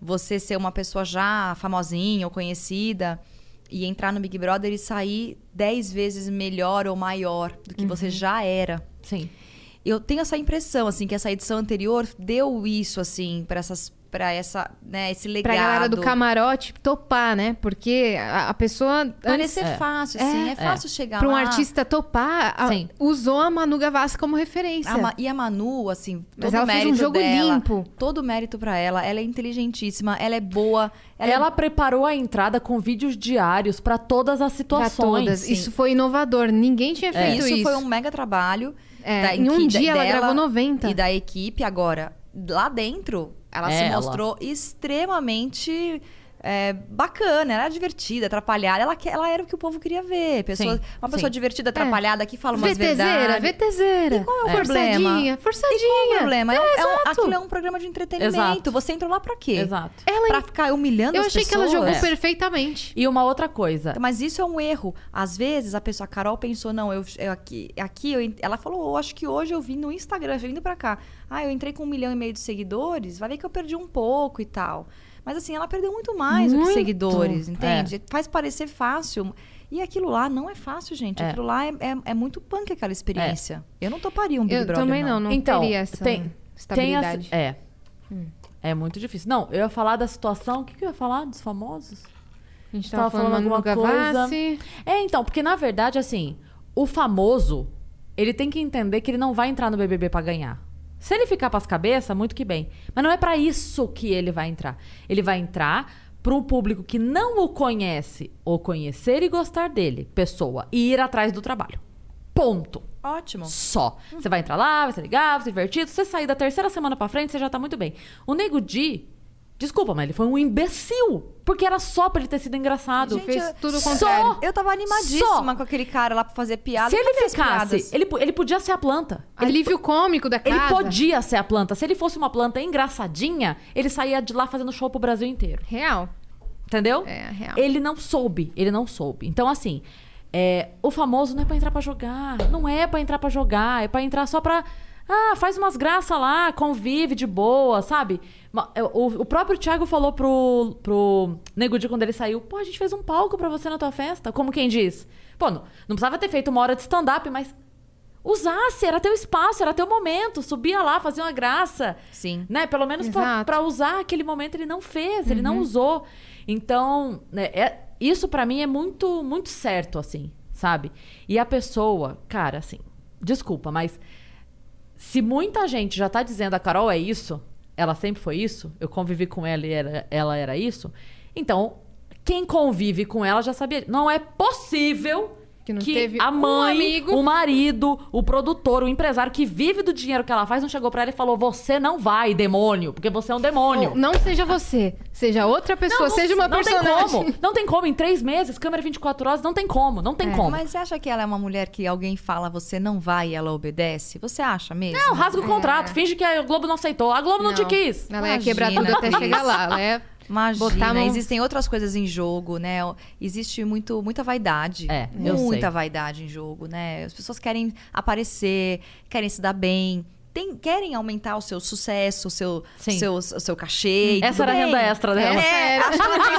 você ser uma pessoa já famosinha ou conhecida e entrar no Big Brother e sair dez vezes melhor ou maior do que você já era. Sim. Eu tenho essa impressão, assim, que essa edição anterior deu isso, assim, para essas, para essa, né, esse legado. Pra galera do camarote topar, né? Porque a, a pessoa. Parecer É. fácil, assim, é, fácil chegar Pra um lá. artista topar, a- usou a Manu Gavassi como referência. A Ma- e a Manu, assim, todo Mas ela o fez um mérito jogo dela, limpo. Todo o mérito pra ela. Ela é inteligentíssima, ela é boa. Ela, Ela, é... preparou a entrada com vídeos diários pra todas as Pra situações. todas. Sim. Isso foi inovador. Ninguém tinha feito isso, isso. foi um mega trabalho. É, da em um dia ela dela gravou 90. E da equipe. Agora, lá dentro, ela É, se ela. mostrou extremamente é, bacana. Ela era divertida, atrapalhada. Ela, ela era o que o povo queria ver. Pessoa, Sim, uma pessoa sim. divertida, atrapalhada, que fala umas VTZera, verdades. VTZera. E qual é o Forçadinha, problema? forçadinha. Qual é o problema? É, é um- exato. aquilo é um programa de entretenimento. Exato. Você entrou lá pra quê? Exato. Ela- Pra ficar humilhando Eu as achei que ela pessoas? jogou É. perfeitamente. E uma outra coisa. Mas isso é um erro. Às vezes a pessoa, a Carol pensou, não, eu, eu aqui, aqui eu, ela falou, eu acho que hoje eu vi no Instagram, vindo pra cá. Ah, eu entrei com um milhão e meio de seguidores, vai ver que eu perdi um pouco e tal. Mas assim, ela perdeu muito mais do Muito. que seguidores, entende? Faz parecer fácil. E aquilo lá não é fácil, gente. É. Aquilo lá é, é, é muito punk aquela experiência. Eu não toparia um Big Eu Brother, também não, não então, teria essa tem, tem estabilidade. essa- é. É muito difícil. Não, eu ia falar da situação. O que, que eu ia falar dos famosos? A gente Tava tava, falando falando alguma Gavassi. É, então, porque na verdade, assim, o famoso, ele tem que entender que ele não vai entrar no BBB pra ganhar. Se ele ficar pras cabeças, muito que bem. Mas não é pra isso que ele vai entrar. Ele vai entrar para um público que não o conhece, ou conhecer e gostar dele, pessoa, e ir atrás do trabalho. Ponto. Ótimo. Só. Você vai entrar lá, vai ser legal, vai ser divertido. Se você sair da terceira semana pra frente, você já tá muito bem. O Nego Di, Desculpa, mas ele foi um imbecil. Porque era só pra ele ter sido engraçado. Gente, fez tudo o Só- contrário. Eu tava animadíssima Só. com aquele cara lá pra fazer piada. Se ele ficasse, ele, ele podia ser a planta. Alívio cômico da casa. Ele podia ser a planta. Se ele fosse uma planta engraçadinha, ele saía de lá fazendo show pro Brasil inteiro. Real. Entendeu? É, real. Ele não soube. Ele não soube. Então, assim, é, o famoso não é pra entrar pra jogar. Não é pra entrar pra jogar. É pra entrar só pra. Ah, faz umas graças lá, convive de boa, sabe? É, O, o próprio Thiago falou pro, pro Nego Di quando ele saiu: pô, a gente fez um palco pra você na tua festa. Como quem diz? Pô, não, não precisava ter feito uma hora de stand-up, mas. Usasse, era teu espaço, era teu momento. Subia lá, fazia uma graça. Sim. Né? Pelo menos pra usar aquele momento ele não fez, ele não usou. Então, né, é- isso pra mim é muito, muito certo, assim, sabe? E a pessoa, cara, assim, desculpa, mas se muita gente já tá dizendo a Carol é isso, ela sempre foi isso, eu convivi com ela e era- ela era isso, então quem convive com ela já sabia. Não é possível Que que, não teve a um mãe, amigo. o marido, o produtor, o empresário que vive do dinheiro que ela faz não chegou pra ela e falou: Você não vai, demônio, porque você é um demônio. Ou não seja você, seja outra pessoa, Não, seja uma não personagem. tem como. Não tem como. Em três meses, câmera 24 horas, não tem como. Não tem É, como. Mas você acha que ela é uma mulher que alguém fala você não vai e ela obedece? Você acha mesmo? Não, rasga o contrato. Finge que a Globo não aceitou. A Globo não, te quis. Ela ia quebrar Imagina. tudo até chegar lá. Ela ia Imagina, botar a mão... existem outras coisas em jogo, né? Existe muito, muita vaidade. É, Muita vaidade em jogo, né? As pessoas querem aparecer, querem se dar bem. Tem, querem aumentar o seu sucesso, o seu, Sim. seu, o seu cachê. Essa era a bem. renda extra dela. É, acho que ela tem-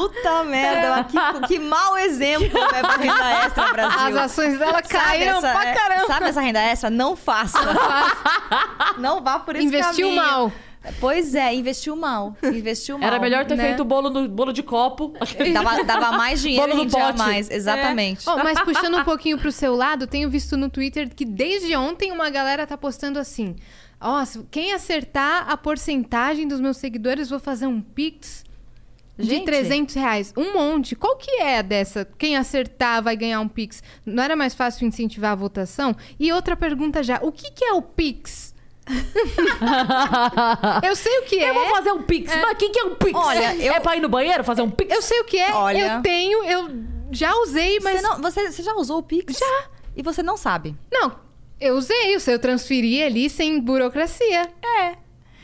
Puta merda, que, que mau exemplo né, pra renda extra, Brasil. As ações dela caíram Sabe essa- pra é, caramba. Sabe essa renda extra? Não faça. não vá por esse Investiu caminho. mal. Pois é, investiu mal. Investiu mal. Era melhor ter né? feito o bolo, no, bolo de copo. Dava, dava mais dinheiro Bolo e no pote. mais. Exatamente. Ó, mas puxando um pouquinho pro seu lado, tenho visto no Twitter que desde ontem uma galera tá postando assim: Ó, se- quem acertar a porcentagem dos meus seguidores, vou fazer um Pix de Gente. 300 reais. Um monte. Qual que é dessa? Quem acertar vai ganhar um Pix. Não era mais fácil incentivar a votação? E outra pergunta já: o que, que é o Pix? Eu sei o que é. Eu vou fazer um pix. Mas o que, que é um pix? Olha, eu- É pra ir no banheiro fazer um pix? Eu sei o que é. Olha. Eu tenho, eu já usei, mas. Você, não- você, você já usou o Pix? Já. E você não sabe. Não, eu usei, eu transferi ali sem burocracia. É.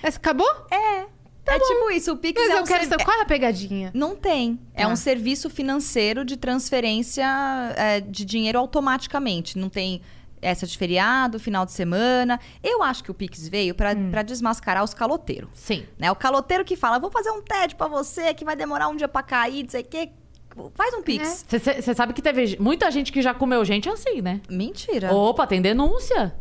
Mas Acabou? É. é tipo isso, o Pix Mas é eu um quero servi- saber qual é a pegadinha. Não tem. É Tá. um serviço financeiro de transferência é, de dinheiro automaticamente. Não tem essa de feriado, final de semana. Eu acho que o Pix veio pra Hum. pra desmascarar os caloteiros. Sim. Né? O caloteiro que fala, vou fazer um TED pra você, que vai demorar um dia pra cair, não sei o quê. Faz um Pix. Você sabe que teve muita gente que já comeu gente assim, né? Mentira. Opa, tem denúncia.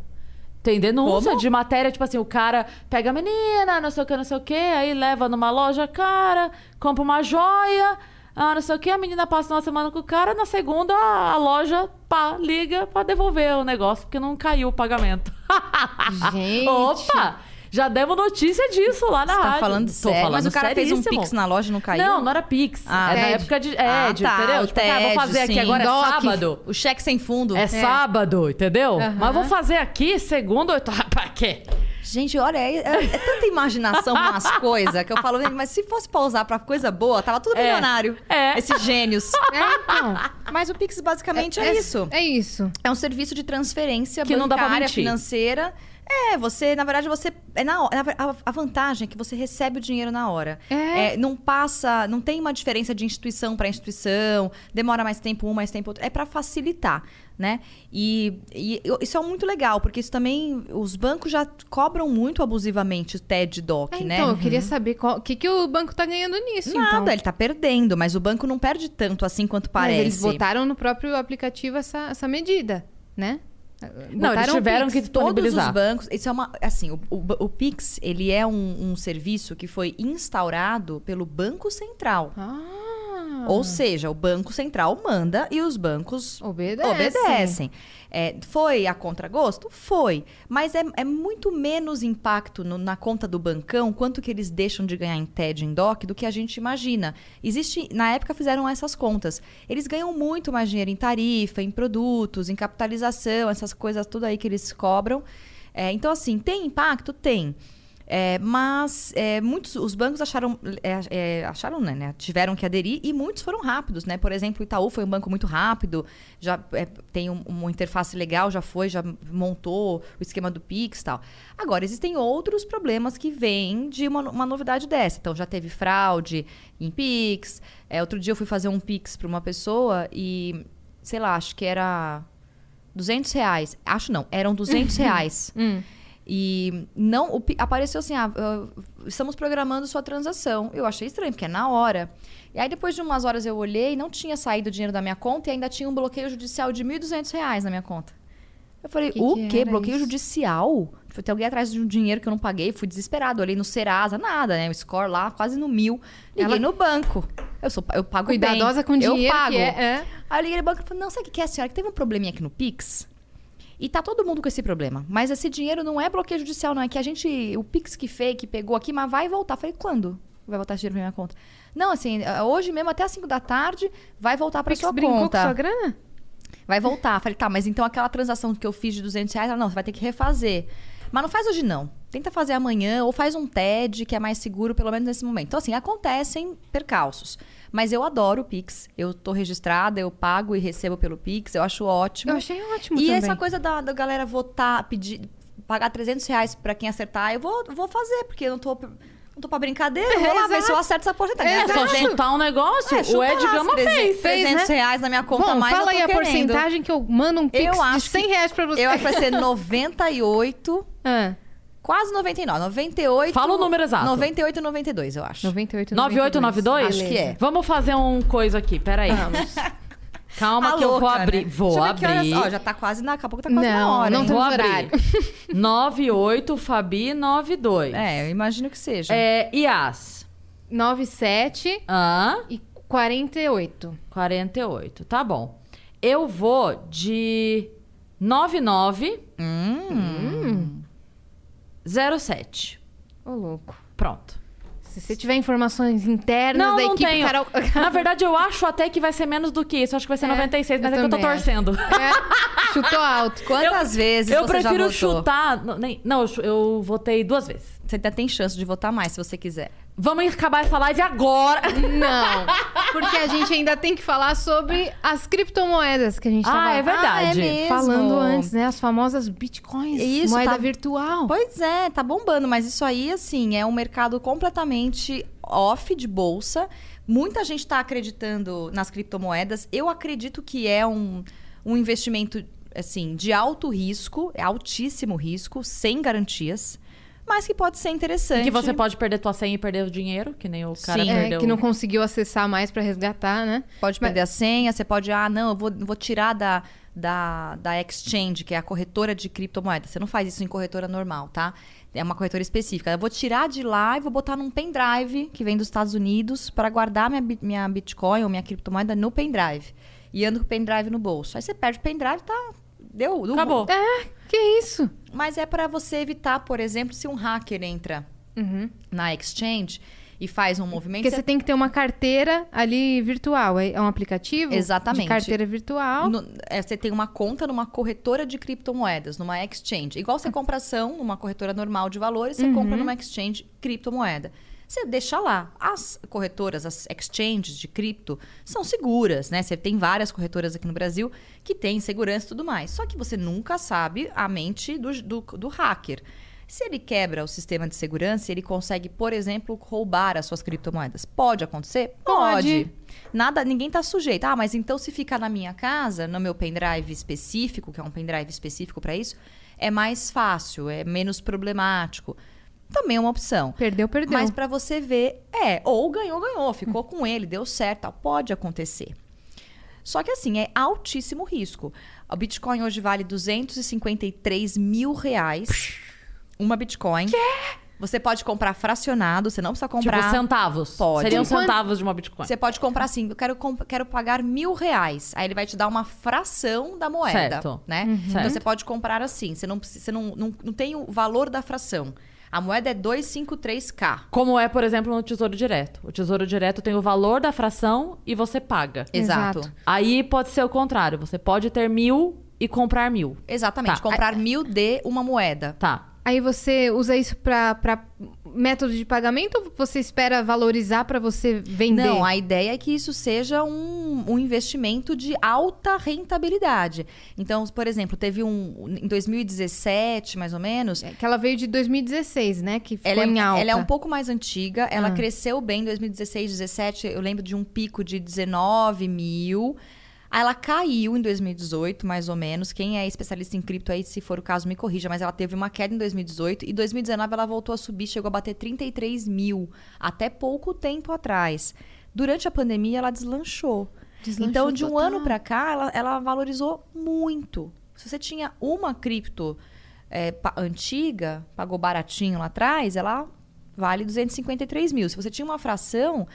Tem denúncia Como? de matéria, tipo assim, o cara pega a menina, não sei o que, não sei o que, aí leva numa loja cara, compra uma joia, ah, não sei o que, a menina passa uma semana com o cara, na segunda a loja pá, liga pra devolver o negócio, porque não caiu o pagamento. Gente. Opa! Já demos notícia disso lá na Você tá rádio. falando sério? falando Mas o cara fez um seríssimo. Pix na loja e não caiu? Não, não era Pix. Ah, é na época de. É, Ah, de, tá, entendeu? Tipo ah, vou TED, fazer aqui sim. agora é DOC. sábado. O cheque sem fundo. É, sábado, entendeu? Mas vou fazer aqui segundo. Pra quê? Gente, olha, é, é- é tanta imaginação nas coisas que eu falo, mas se fosse pra usar pra coisa boa, tava tudo É. milionário. É. Esses gênios. É, então. Mas o Pix basicamente é, isso. É isso. É um serviço de transferência Que não dá pra mentir. financeira. É, você, na verdade, você. É na. A, a vantagem é que você recebe o dinheiro na hora. É. não passa. Não tem uma diferença de instituição para instituição, demora mais tempo um, mais tempo outro. É para facilitar, né? E, e isso é muito legal, porque isso também. Os bancos já cobram muito abusivamente o TED Doc, É, né? então, eu queria saber o que, que o banco tá ganhando nisso, Nada, então. ele tá perdendo, mas o banco não perde tanto assim quanto Mas parece. eles botaram no próprio aplicativo essa, essa medida, né? Não, eles Botaram tiveram Pix. que Todos os bancos, isso é uma, assim, o, o, o Pix, ele é um, um serviço que foi instaurado pelo Banco Central. Ah, Ou seja, o Banco Central manda e os bancos obedecem. obedecem. É, foi a contragosto? Foi. Mas é, é muito menos impacto no- na conta do bancão quanto que eles deixam de ganhar em TED, em DOC, do que a gente imagina. Existe, na época fizeram essas contas. Eles ganham muito mais dinheiro em tarifa, em produtos, em capitalização, essas coisas tudo aí que eles cobram. É, então, assim, tem impacto? Tem. É, mas é, muitos, os bancos acharam, é, é, acharam né, né, tiveram que aderir e muitos foram rápidos, né? Por exemplo, o Itaú foi um banco muito rápido, já é, tem um- uma interface legal, já foi, já montou o esquema do Pix e tal. Agora, existem outros problemas que vêm de uma, uma novidade dessa. Então, já teve fraude em Pix. É, outro dia eu fui fazer um Pix para uma pessoa e, sei lá, acho que era 200 reais. Acho não, eram 200 reais. E não apareceu assim, ah, estamos programando sua transação. Eu achei estranho, porque é na hora. E aí depois de umas horas eu olhei não tinha saído o dinheiro da minha conta e ainda tinha um bloqueio judicial de 1.200 reais na minha conta. Eu falei, Que o que quê? Bloqueio isso? judicial? Tipo, tem alguém atrás de um dinheiro que eu não paguei, fui desesperado. Olhei no Serasa, nada, né? O score lá, quase no mil. Liguei Ela- no banco. Eu, sou, eu pago Cuidadosa bem. com dinheiro Eu pago. é, é. Aí eu liguei no banco e falei, não, sabe o que que é, senhora? Que teve um probleminha aqui no Pix. E tá todo mundo com esse problema. Mas esse dinheiro não é bloqueio judicial, não. É que a gente. O Pix que fez, que pegou aqui, mas vai voltar. Falei, quando vai voltar esse dinheiro pra minha conta? Não, assim, hoje mesmo, até as 5 da tarde, vai voltar pra Pix sua brincou conta. com sua grana? Vai voltar. Falei, tá, mas então aquela transação que eu fiz de 200 reais, ela, não, você vai ter que refazer. Mas não faz hoje, não. Tenta fazer amanhã ou faz um TED, que é mais seguro, pelo menos nesse momento. Então, assim, acontecem percalços. Mas eu adoro o Pix. Eu tô registrada, eu pago e recebo pelo Pix. Eu acho ótimo. Eu achei ótimo E também. essa coisa da, da galera votar, pedir, pagar 300 reais pra quem acertar, eu vou, vou fazer, porque eu não tô, não tô pra brincadeira. Eu vou lá ver se eu acerto essa porcentagem. É só chutar um negócio. É, o Ed Gama as 300, fez. 300 né? reais na minha conta Bom, mais, fala eu aí a querendo. porcentagem que eu mando um pix Eu de acho 100 que- reais pra você. Eu acho que vai ser 98, Ah, quase 99. 98. Fala o número exato. 98 e 92, eu acho. 98, 9892? Acho que é. Vamos fazer um coisa aqui, peraí. Vamos. Calma A que eu vou louca, abrir. né? Vou Deixa eu ver que abrir. horas- Ó, já tá quase na. Daqui a pouco tá quase na Não, hora. não hein? tem- Vou temos abrir. horário. 98 Fabi 92. É, eu imagino que seja. É, Ias. 97 Hã? e 48. 48. Tá bom. Eu vou de 99 Hum. 07. Ô, louco. Pronto. Se você tiver informações internas Não, da não equipe tenho. Carol... Na verdade, eu acho até que vai ser menos do que isso. Eu Acho que vai ser É, 96, mas eu é que eu tô torcendo. É, chutou alto. Quantas vezes Eu você já prefiro votou? chutar. Não, nem- não, eu eu votei duas vezes. Você ainda tem chance de votar mais, se você quiser. Vamos acabar essa live agora. Não, porque a gente ainda tem que falar sobre as criptomoedas que a gente Ah, tava é verdade. Ah, é mesmo? falando antes, né? As famosas bitcoins, Isso, moeda tá- virtual. Pois é, tá bombando, mas isso aí, assim, é um mercado completamente off de bolsa. Muita gente tá acreditando nas criptomoedas. Eu acredito que é um, um investimento, assim, de alto risco, é altíssimo risco, sem garantias, mas que pode ser interessante. que você pode perder tua senha e perder o dinheiro, que nem o cara Sim. É, perdeu. que não conseguiu acessar mais pra resgatar, né? Pode perder a senha, você pode, ah, não, eu vou, vou tirar da, da, da exchange, que é a corretora de criptomoedas. Você não faz isso em corretora normal, tá? É uma corretora específica. Eu vou tirar de lá e vou botar num pendrive que vem dos Estados Unidos para guardar minha, minha Bitcoin ou minha criptomoeda no pendrive. E ando com o pendrive no bolso. Aí você perde o pendrive, tá. Deu. deu Acabou. É, que isso? Mas é para você evitar, por exemplo, se um hacker entra na exchange e faz um movimento. Porque você tem que ter uma carteira ali virtual. É é um aplicativo? Exatamente. De carteira virtual. No- é, você tem uma conta numa corretora de criptomoedas, numa exchange. Igual você compra ação numa corretora normal de valores, você compra numa exchange criptomoeda. Você deixa lá. As corretoras, as exchanges de cripto, são seguras, né? Você tem várias corretoras aqui no Brasil que têm segurança e tudo mais. Só que você nunca sabe a mente do, do, do hacker. Se ele quebra o sistema de segurança, ele consegue, por exemplo, roubar as suas criptomoedas. Pode acontecer? Pode. Nada, ninguém tá sujeito. Ah, mas então se ficar na minha casa, no meu pendrive específico, que é um pendrive específico para isso, é mais fácil, é menos problemático. Também é uma opção. Perdeu, perdeu. Mas para você ver, é, ou ganhou, ganhou, ficou com ele, deu certo, tal. pode acontecer. Só que assim, é altíssimo risco. O Bitcoin hoje vale 253 mil reais. Uma Bitcoin. Você pode comprar fracionado, você não precisa comprar. Tipo, centavos. Pode. Seriam centavos de uma Bitcoin. Você pode comprar assim, eu quero, comp- quero pagar mil reais. Aí ele vai te dar uma fração da moeda, Certo. né? Uhum. Então Certo. você pode comprar assim, você não, você não, não, não tem o valor da fração. A moeda é 253k. Como é, por exemplo, no Tesouro Direto. O Tesouro Direto tem o valor da fração e você paga. Exato. Exato. Aí pode ser o contrário. Você pode ter mil e comprar mil. Exatamente. Tá. Comprar mil de uma moeda. Tá. Aí você usa isso pra método de pagamento ou você espera valorizar pra você vender? Não, a ideia é que isso seja um, um investimento de alta rentabilidade. Então, por exemplo, teve um. Em 2017, mais ou menos. É, que ela veio de 2016, né? Que ficou Ela é, em alta. ela é um pouco mais antiga, ela Ah. cresceu bem em 2016, 2017. Eu lembro de um pico de 19 mil. Aí ela caiu em 2018, mais ou menos. Quem é especialista em cripto aí, se for o caso, me corrija. Mas ela teve uma queda em 2018 e 2019 ela voltou a subir, chegou a bater 33 mil. Até pouco tempo atrás. Durante a pandemia, ela deslanchou. Deslanchou então, de um total. ano pra cá, ela, ela valorizou muito. Se você tinha uma cripto é, pa- antiga, pagou baratinho lá atrás, ela vale 253 mil. Se você tinha uma fração.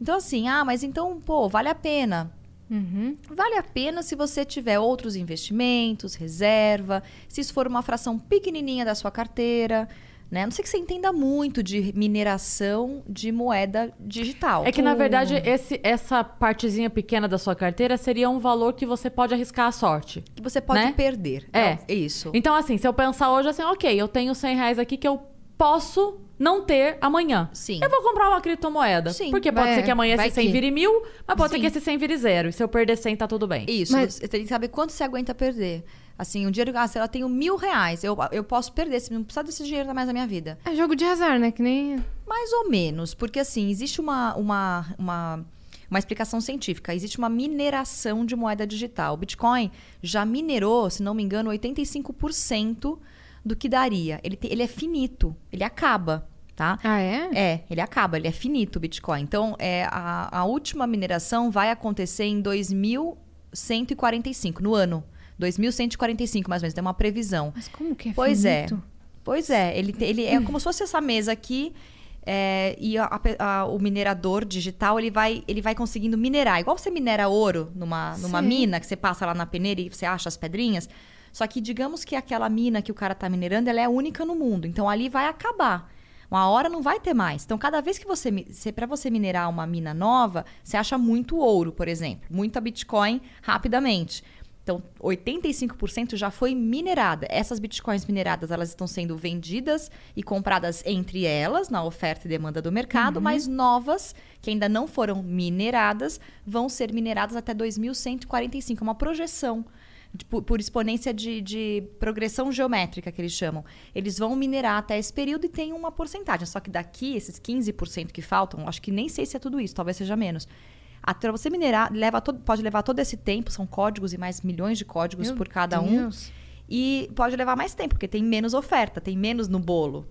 Então, assim, ah, mas então, pô, vale a pena. Uhum. Vale a pena se você tiver outros investimentos, reserva, se isso for uma fração pequenininha da sua carteira, né? A Não sei que você entenda muito de mineração de moeda digital. É que, na verdade, esse, essa partezinha pequena da sua carteira seria um valor que você pode arriscar a sorte. que você pode né? perder. É. isso. Então, assim, se eu pensar hoje assim, ok, eu tenho 100 reais aqui que eu posso não ter amanhã. Sim. Eu vou comprar uma criptomoeda. Sim. Porque pode Vai- ser que amanhã esse 100 que. vire mil, mas pode ser Sim. que esse 100 vire zero. E se eu perder 100, tá tudo bem. Isso, Mas- você tem que saber quanto você aguenta perder. Assim, um dinheiro, ah, se ela tem mil reais, eu, eu posso perder, se não precisar desse dinheiro mais na minha vida. É jogo de azar, né? Que nem. Mais ou menos, porque assim, existe uma, uma, uma, uma explicação científica. Existe uma mineração de moeda digital. O Bitcoin já minerou, se não me engano, 85% do que daria. Ele, te- ele é finito, ele acaba, tá? Ah, é? É, ele acaba, ele é finito o Bitcoin. Então, é, a, a última mineração vai acontecer em 2145, no ano. 2145, mais ou menos, tem uma previsão. Mas como que é Pois finito? é. Pois é, ele, ele é como se fosse essa mesa aqui. é, e a- a o minerador digital ele vai, ele vai conseguindo minerar. Igual você minera ouro numa, numa Sim. mina, que você passa lá na peneira e você acha as pedrinhas. Só que digamos que aquela mina que o cara tá minerando, ela é única no mundo. Então ali vai acabar. Uma hora não vai ter mais. Então, cada vez que você. Para você minerar uma mina nova, você acha muito ouro, por exemplo. Muita Bitcoin rapidamente. Então, 85% já foi minerada. Essas bitcoins mineradas, elas estão sendo vendidas e compradas entre elas, na oferta e demanda do mercado, mas novas, que ainda não foram mineradas, vão ser mineradas até 2145. É uma projeção. De- por, por exponência de, de progressão geométrica, que eles chamam. Eles vão minerar até esse período e tem uma porcentagem. Só que daqui, esses 15% que faltam, acho que nem sei se é tudo isso, talvez seja menos. Até você minerar, leva todo- pode levar todo esse tempo, são códigos e mais milhões de códigos Meu por cada um. Deus. E pode levar mais tempo, porque tem menos oferta, tem menos no bolo.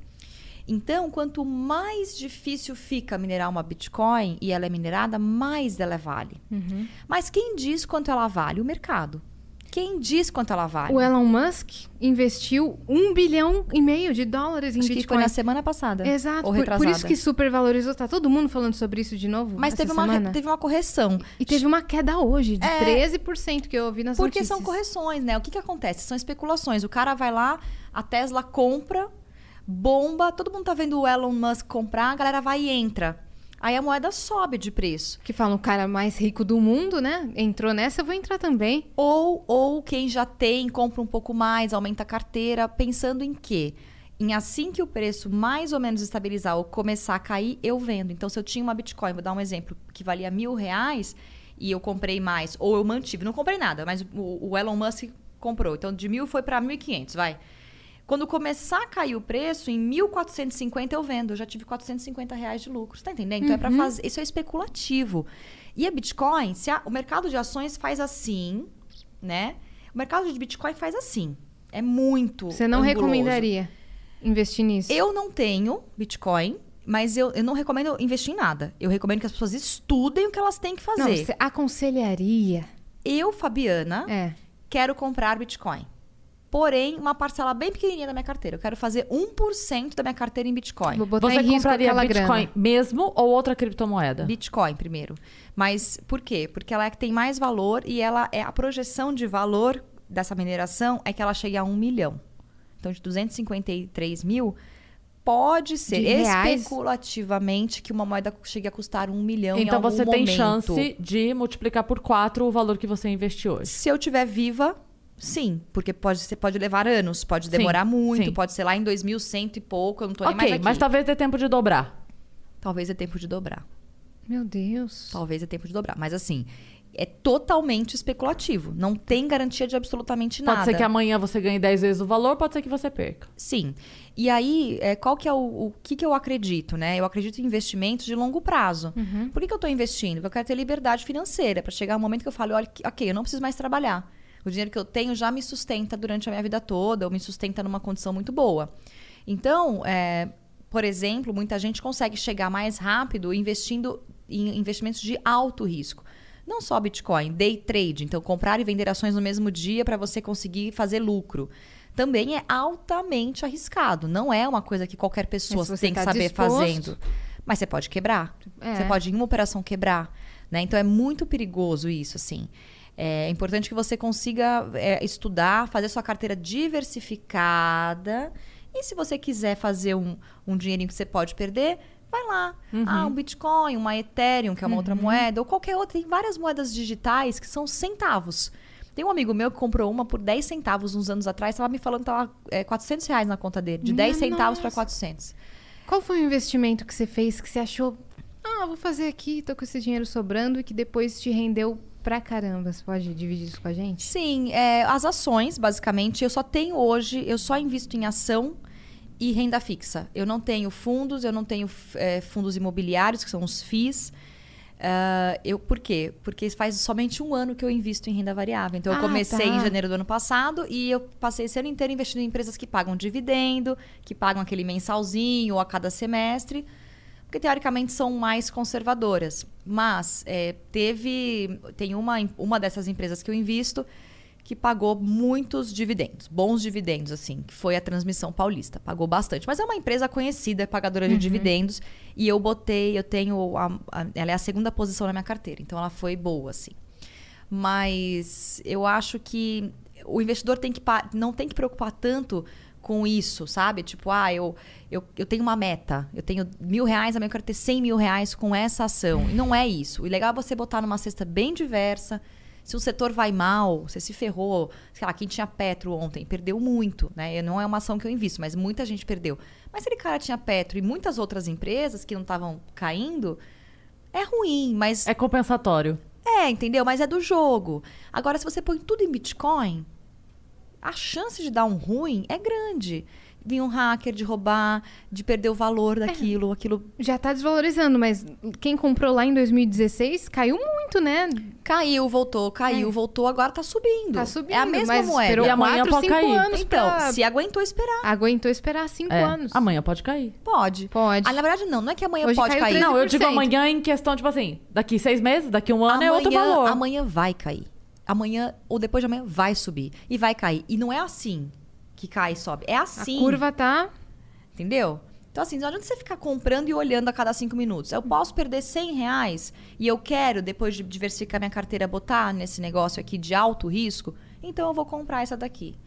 Então, quanto mais difícil fica minerar uma Bitcoin e ela é minerada, mais ela vale. Uhum. Mas quem diz quanto ela vale? O mercado. Quem diz quanto ela vale? O Elon Musk investiu um bilhão e meio de dólares em Acho que foi Bitcoin. na semana passada. Exato, por, por isso que supervalorizou. Tá todo mundo falando sobre isso de novo? Mas teve uma, teve uma correção. E teve uma queda hoje de É. 13% que eu ouvi nas Porque notícias. são correções, né? O que, que acontece? São especulações. O cara vai lá, a Tesla compra, bomba, todo mundo tá vendo o Elon Musk comprar, a galera vai e entra. Aí a moeda sobe de preço. Que falam o cara mais rico do mundo, né? Entrou nessa, eu vou entrar também. Ou, ou quem já tem, compra um pouco mais, aumenta a carteira, pensando em quê? Em assim que o preço mais ou menos estabilizar ou começar a cair, eu vendo. Então, se eu tinha uma Bitcoin, vou dar um exemplo, que valia mil reais e eu comprei mais, ou eu mantive, não comprei nada, mas o, o Elon Musk comprou. Então, de mil foi para 1.500, vai. Quando começar a cair o preço, em 1.450 eu vendo. Eu já tive 450 reais de lucro. Você tá entendendo? Então é para fazer. Isso é especulativo. E a Bitcoin, se a- o mercado de ações faz assim, né? O mercado de Bitcoin faz assim. É muito. Você não anguloso. recomendaria investir nisso? Eu não tenho Bitcoin, mas eu, eu não recomendo investir em nada. Eu recomendo que as pessoas estudem o que elas têm que fazer. Não, você aconselharia. Eu, Fabiana, É. quero comprar Bitcoin. Porém, uma parcela bem pequenininha da minha carteira. Eu quero fazer 1% da minha carteira em Bitcoin. Vou botar Você em risco compraria aquela Bitcoin grana. mesmo ou outra criptomoeda? Bitcoin primeiro. Mas por quê? Porque ela é que tem mais valor e ela é a projeção de valor dessa mineração é que ela chegue a 1 milhão. Então, de 253 mil, pode ser De reais? especulativamente que uma moeda chegue a custar 1 milhão em Então algum você tem momento. chance de multiplicar por quatro o valor que você investiu hoje. Se eu tiver viva, Sim, porque pode, você pode levar anos, pode Sim, demorar muito, sim. pode ser lá em 2100 e pouco, eu não tô nem mais Ok, aqui. mas talvez dê tempo de dobrar. Talvez é tempo de dobrar. Meu Deus. Talvez é tempo de dobrar. Mas assim, é totalmente especulativo. Não tem garantia de absolutamente nada. Pode ser que amanhã você ganhe 10 vezes o valor, pode ser que você perca. Sim. E aí, é, qual que é o, o que, que eu acredito, né? Eu acredito em investimentos de longo prazo. Por que, que eu estou investindo? Porque eu quero ter liberdade financeira, para chegar um momento que eu falo, olha, ok, eu não preciso mais trabalhar. O dinheiro que eu tenho já me sustenta durante a minha vida toda, ou me sustenta numa condição muito boa. Então, é, por exemplo, muita gente consegue chegar mais rápido investindo em investimentos de alto risco. Não só Bitcoin, day trade, então comprar e vender ações no mesmo dia para você conseguir fazer lucro. Também é altamente arriscado. Não é uma coisa que qualquer pessoa tem que tá saber disposto- fazendo. Mas você pode quebrar. É. Você pode, em uma operação, quebrar. Né? Então é muito perigoso isso, assim. É importante que você consiga é, estudar, fazer sua carteira diversificada. E se você quiser fazer um, um dinheirinho que você pode perder, vai lá. Ah, um Bitcoin, uma Ethereum, que é uma outra moeda, ou qualquer outra. Tem várias moedas digitais que são centavos. Tem um amigo meu que comprou uma por 10 centavos uns anos atrás, estava me falando que estava é, 400 reais na conta dele. De 10 centavos para 400. Qual foi o investimento que você fez que você achou, ah, vou fazer aqui, tô com esse dinheiro sobrando e que depois te rendeu pra caramba? Você pode dividir isso com a gente? Sim, é, as ações, basicamente, eu só tenho hoje, eu só invisto em ação e renda fixa. Eu não tenho fundos, eu não tenho é, fundos imobiliários, que são os FIIs. Ah, eu, por quê? Porque faz somente um ano que eu invisto em renda variável. Então, eu Ah, comecei tá. em janeiro do ano passado e eu passei esse ano inteiro investindo em empresas que pagam dividendo, que pagam aquele mensalzinho ou a cada semestre porque teoricamente são mais conservadoras. Mas é, teve. Tem uma, uma dessas empresas que eu invisto que pagou muitos dividendos, bons dividendos, assim, que foi a Transmissão Paulista. Pagou bastante. Mas é uma empresa conhecida, pagadora de dividendos. E eu botei, eu tenho. a- a- ela é a segunda posição na minha carteira. Então ela foi boa, assim. Mas eu acho que o investidor tem que não tem que preocupar tanto com isso, sabe? Tipo, ah, eu, eu, eu tenho uma meta, eu tenho mil reais, amanhã eu quero ter 100 mil reais com essa ação. E não é isso. O legal é você botar numa cesta bem diversa. Se o setor vai mal, você se ferrou. Sei lá, quem tinha Petro ontem perdeu muito, né? Não é uma ação que eu invisto, mas muita gente perdeu. Mas se aquele cara tinha Petro e muitas outras empresas que não estavam caindo, é ruim, mas É compensatório. é, entendeu? Mas é do jogo. Agora, se você põe tudo em Bitcoin, a chance de dar um ruim é grande. Vir um hacker de roubar, de perder o valor daquilo, aquilo Já tá desvalorizando, mas quem comprou lá em 2016 caiu muito, né? caiu, voltou, caiu, É. voltou, agora tá subindo. Tá subindo, É a mesma mas moeda. esperou E amanhã 4, pode 5 cair. anos Então, pra... se aguentou esperar, Aguentou esperar 5 É, anos. Amanhã pode cair. pode. Pode. Ah, na verdade, não. Não é que amanhã Hoje pode cair. 13%. Não, eu digo 100%. amanhã em questão, tipo assim, daqui seis meses, daqui um ano amanhã, é outro valor. Amanhã vai cair. Amanhã ou depois de amanhã vai subir. E vai cair. E não é assim que cai e sobe. É A assim. curva tá... Entendeu? Então, assim, não adianta você ficar comprando e olhando a cada cinco minutos. Eu posso perder 100 reais e eu quero, depois de diversificar minha carteira, botar nesse negócio aqui de alto risco, então eu vou comprar essa daqui.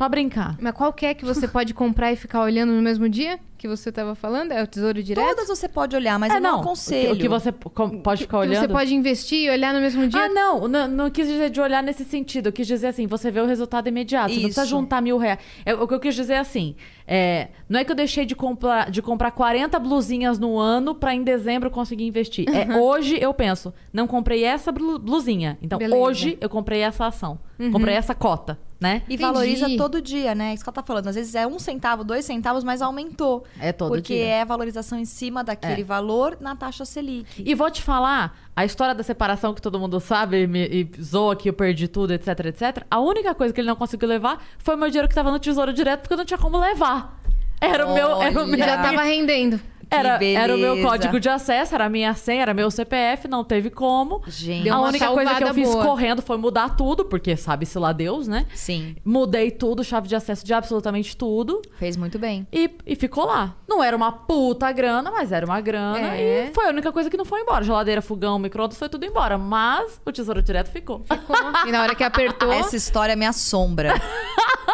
Pra brincar. Mas qual que é que você pode comprar e ficar olhando no mesmo dia que você tava falando? É o Tesouro Direto? Todas você pode olhar, mas é, eu não, não. aconselho. O que, o que você pode ficar Que olhando. você pode investir e olhar no mesmo dia? Ah, não, não, não quis dizer de olhar nesse sentido. Eu quis dizer assim, você vê o resultado imediato. Você não precisa Isso. juntar mil reais. É, o que eu quis dizer é assim, é, não é que eu deixei de comprar, de comprar 40 blusinhas no ano pra em dezembro conseguir investir. É, hoje eu penso, não comprei essa blu- blusinha. Então, Beleza. hoje eu comprei essa ação. Comprei essa cota, né? E Entendi. valoriza todo dia, né? Isso que ela tá falando. Às vezes é um centavo, dois centavos, mas aumentou. É todo porque dia. é a valorização em cima daquele É. valor na taxa Selic. E vou te falar, a história da separação que todo mundo sabe, me, e zoa que eu perdi tudo, etc, etc. A única coisa que ele não conseguiu levar foi o meu dinheiro que tava no tesouro direto, porque eu não tinha como levar. Era o meu. Era o meu Olha. Já tava rendendo. Era, era o meu código de acesso, era a minha senha, era meu CPF, não teve como. Gente. A única coisa que eu fiz boa. correndo foi mudar tudo, porque sabe-se lá Deus, né? Sim, Mudei tudo, chave de acesso de absolutamente tudo. fez muito bem. E, e ficou lá. Não era uma puta grana, mas era uma grana. É. E foi a única coisa que não foi embora. Geladeira, fogão, micro-ondas, foi tudo embora. Mas o tesouro direto ficou. E na hora que apertou... Essa história me assombra.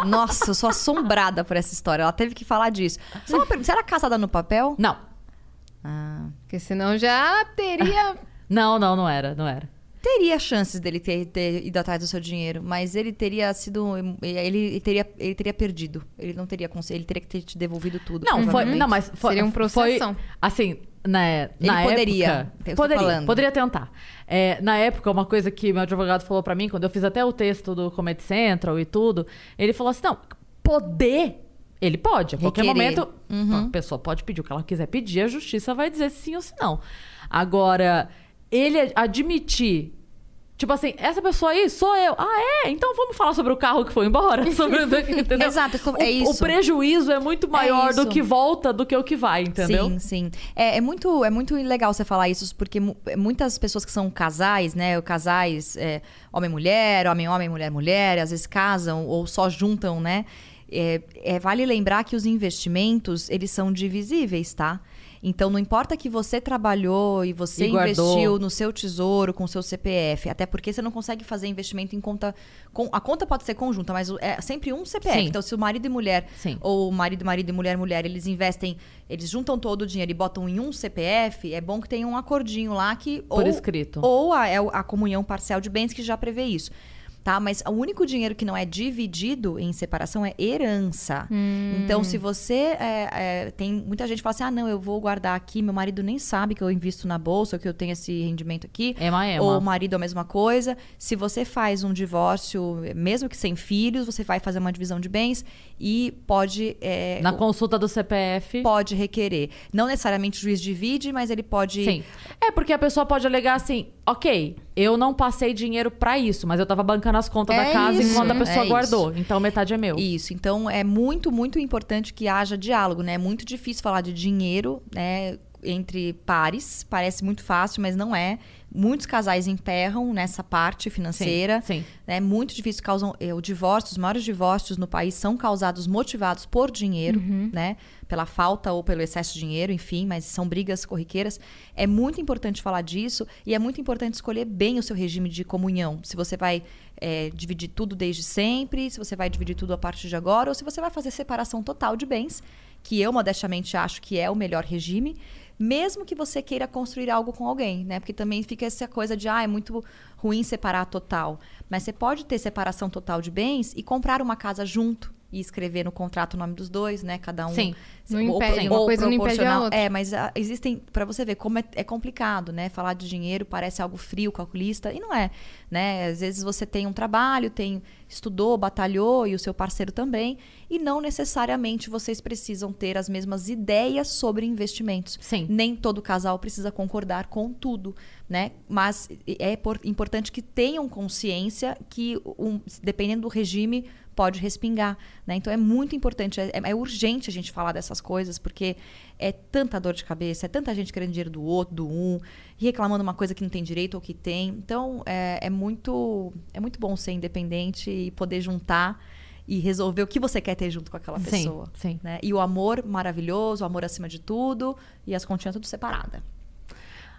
Nossa, eu sou assombrada por essa história. Ela teve que falar disso. Só uma pergunta, você era casada no papel? Não. Ah. Porque senão já teria... Não, não, não era, não era. teria chances dele ter, ter ido atrás do seu dinheiro, mas ele teria sido. Ele teria, ele teria perdido. Ele não teria conseguido. Ele teria que ter te devolvido tudo. Não, foi, não, mas foi, Seria um foi processão. assim, né, Ele na poderia, época, tô poderia, poderia tentar. É, na época, uma coisa que meu advogado falou pra mim, quando eu fiz até o texto do Comedy Central e tudo, ele falou assim, não, poder, ele pode, a qualquer Requerer. momento, a pessoa pode pedir o que ela quiser pedir, a justiça vai dizer se sim ou se não. Agora, ele admitir Tipo assim, essa pessoa aí sou eu. Ah, é? Então vamos falar sobre o carro que foi embora? Sobre, entendeu? Exato, O- é isso. O prejuízo é muito maior do isso. que volta do que o que vai, entendeu? Sim, sim. É, é muito, é muito legal você falar isso, porque mu- muitas pessoas que são casais, né? Casais é, homem e mulher, homem homem, mulher mulher, às vezes casam ou só juntam, né? É, é, vale lembrar que os investimentos, eles são divisíveis, tá? Então, não importa que você trabalhou e você E investiu no seu tesouro com o seu CPF, até porque você não consegue fazer investimento em conta... Com, a conta pode ser conjunta, mas é sempre um CPF. Sim. Então, se o marido e mulher Sim. ou marido, marido e mulher, mulher, eles investem, eles juntam todo o dinheiro e botam em um CPF, é bom que tenha um acordinho lá que. Por ou, escrito. Ou a, é a comunhão parcial de bens que já prevê isso. Tá? Mas o único dinheiro que não é dividido em separação é herança. Então, se você é, é, tem. Muita gente fala assim: ah, não, eu vou guardar aqui, meu marido nem sabe que eu invisto na bolsa, ou que eu tenho esse rendimento aqui. Ema, ema. Ou o marido a mesma coisa. Se você faz um divórcio, mesmo que sem filhos, você vai fazer uma divisão de bens e pode. é, Na consulta do CPF. pode requerer. Não necessariamente o juiz divide, mas ele pode. Sim. É porque a pessoa pode alegar assim: ok, eu não passei dinheiro pra isso, mas eu tava bancando as contas É da casa isso, enquanto a pessoa é guardou. Então metade é meu. Isso, então é muito, muito importante que haja diálogo, né? É muito difícil falar de dinheiro, né? Entre pares, parece muito fácil, mas não é. Muitos casais emperram nessa parte financeira. Sim, sim. É muito difícil causam é, o divórcio. Os maiores divórcios no país são causados motivados por dinheiro, né? Pela falta ou pelo excesso de dinheiro, enfim, mas são brigas corriqueiras. É muito importante falar disso e é muito importante escolher bem o seu regime de comunhão. Se você vai é, dividir tudo desde sempre, se você vai dividir tudo a partir de agora, ou se você vai fazer separação total de bens, que eu modestamente acho que é o melhor regime. Mesmo que você queira construir algo com alguém, né? Porque também fica essa coisa de, ah, é muito ruim separar total. Mas você pode ter separação total de bens e comprar uma casa junto e escrever no contrato o nome dos dois, né? Cada um. Sim. Não impede, uma coisa não impede a proporcional. outra. É, mas ah, existem, para você ver como é, é complicado, né? Falar de dinheiro parece algo frio, calculista, e não é, né? Às vezes você tem um trabalho, tem estudou, batalhou e o seu parceiro também, e não necessariamente vocês precisam ter as mesmas ideias sobre investimentos. Sim. Nem todo casal precisa concordar com tudo, né? Mas é por- importante que tenham consciência que, um- dependendo do regime, pode respingar, né? Então é muito importante, é, é urgente a gente falar dessas coisas, porque é tanta dor de cabeça, é tanta gente querendo dinheiro do outro, do um, e reclamando uma coisa que não tem direito ou que tem. Então é, é muito é muito bom ser independente e poder juntar e resolver o que você quer ter junto com aquela Sim, pessoa. sim. né? E o amor maravilhoso, o amor acima de tudo, e as continhas tudo separada.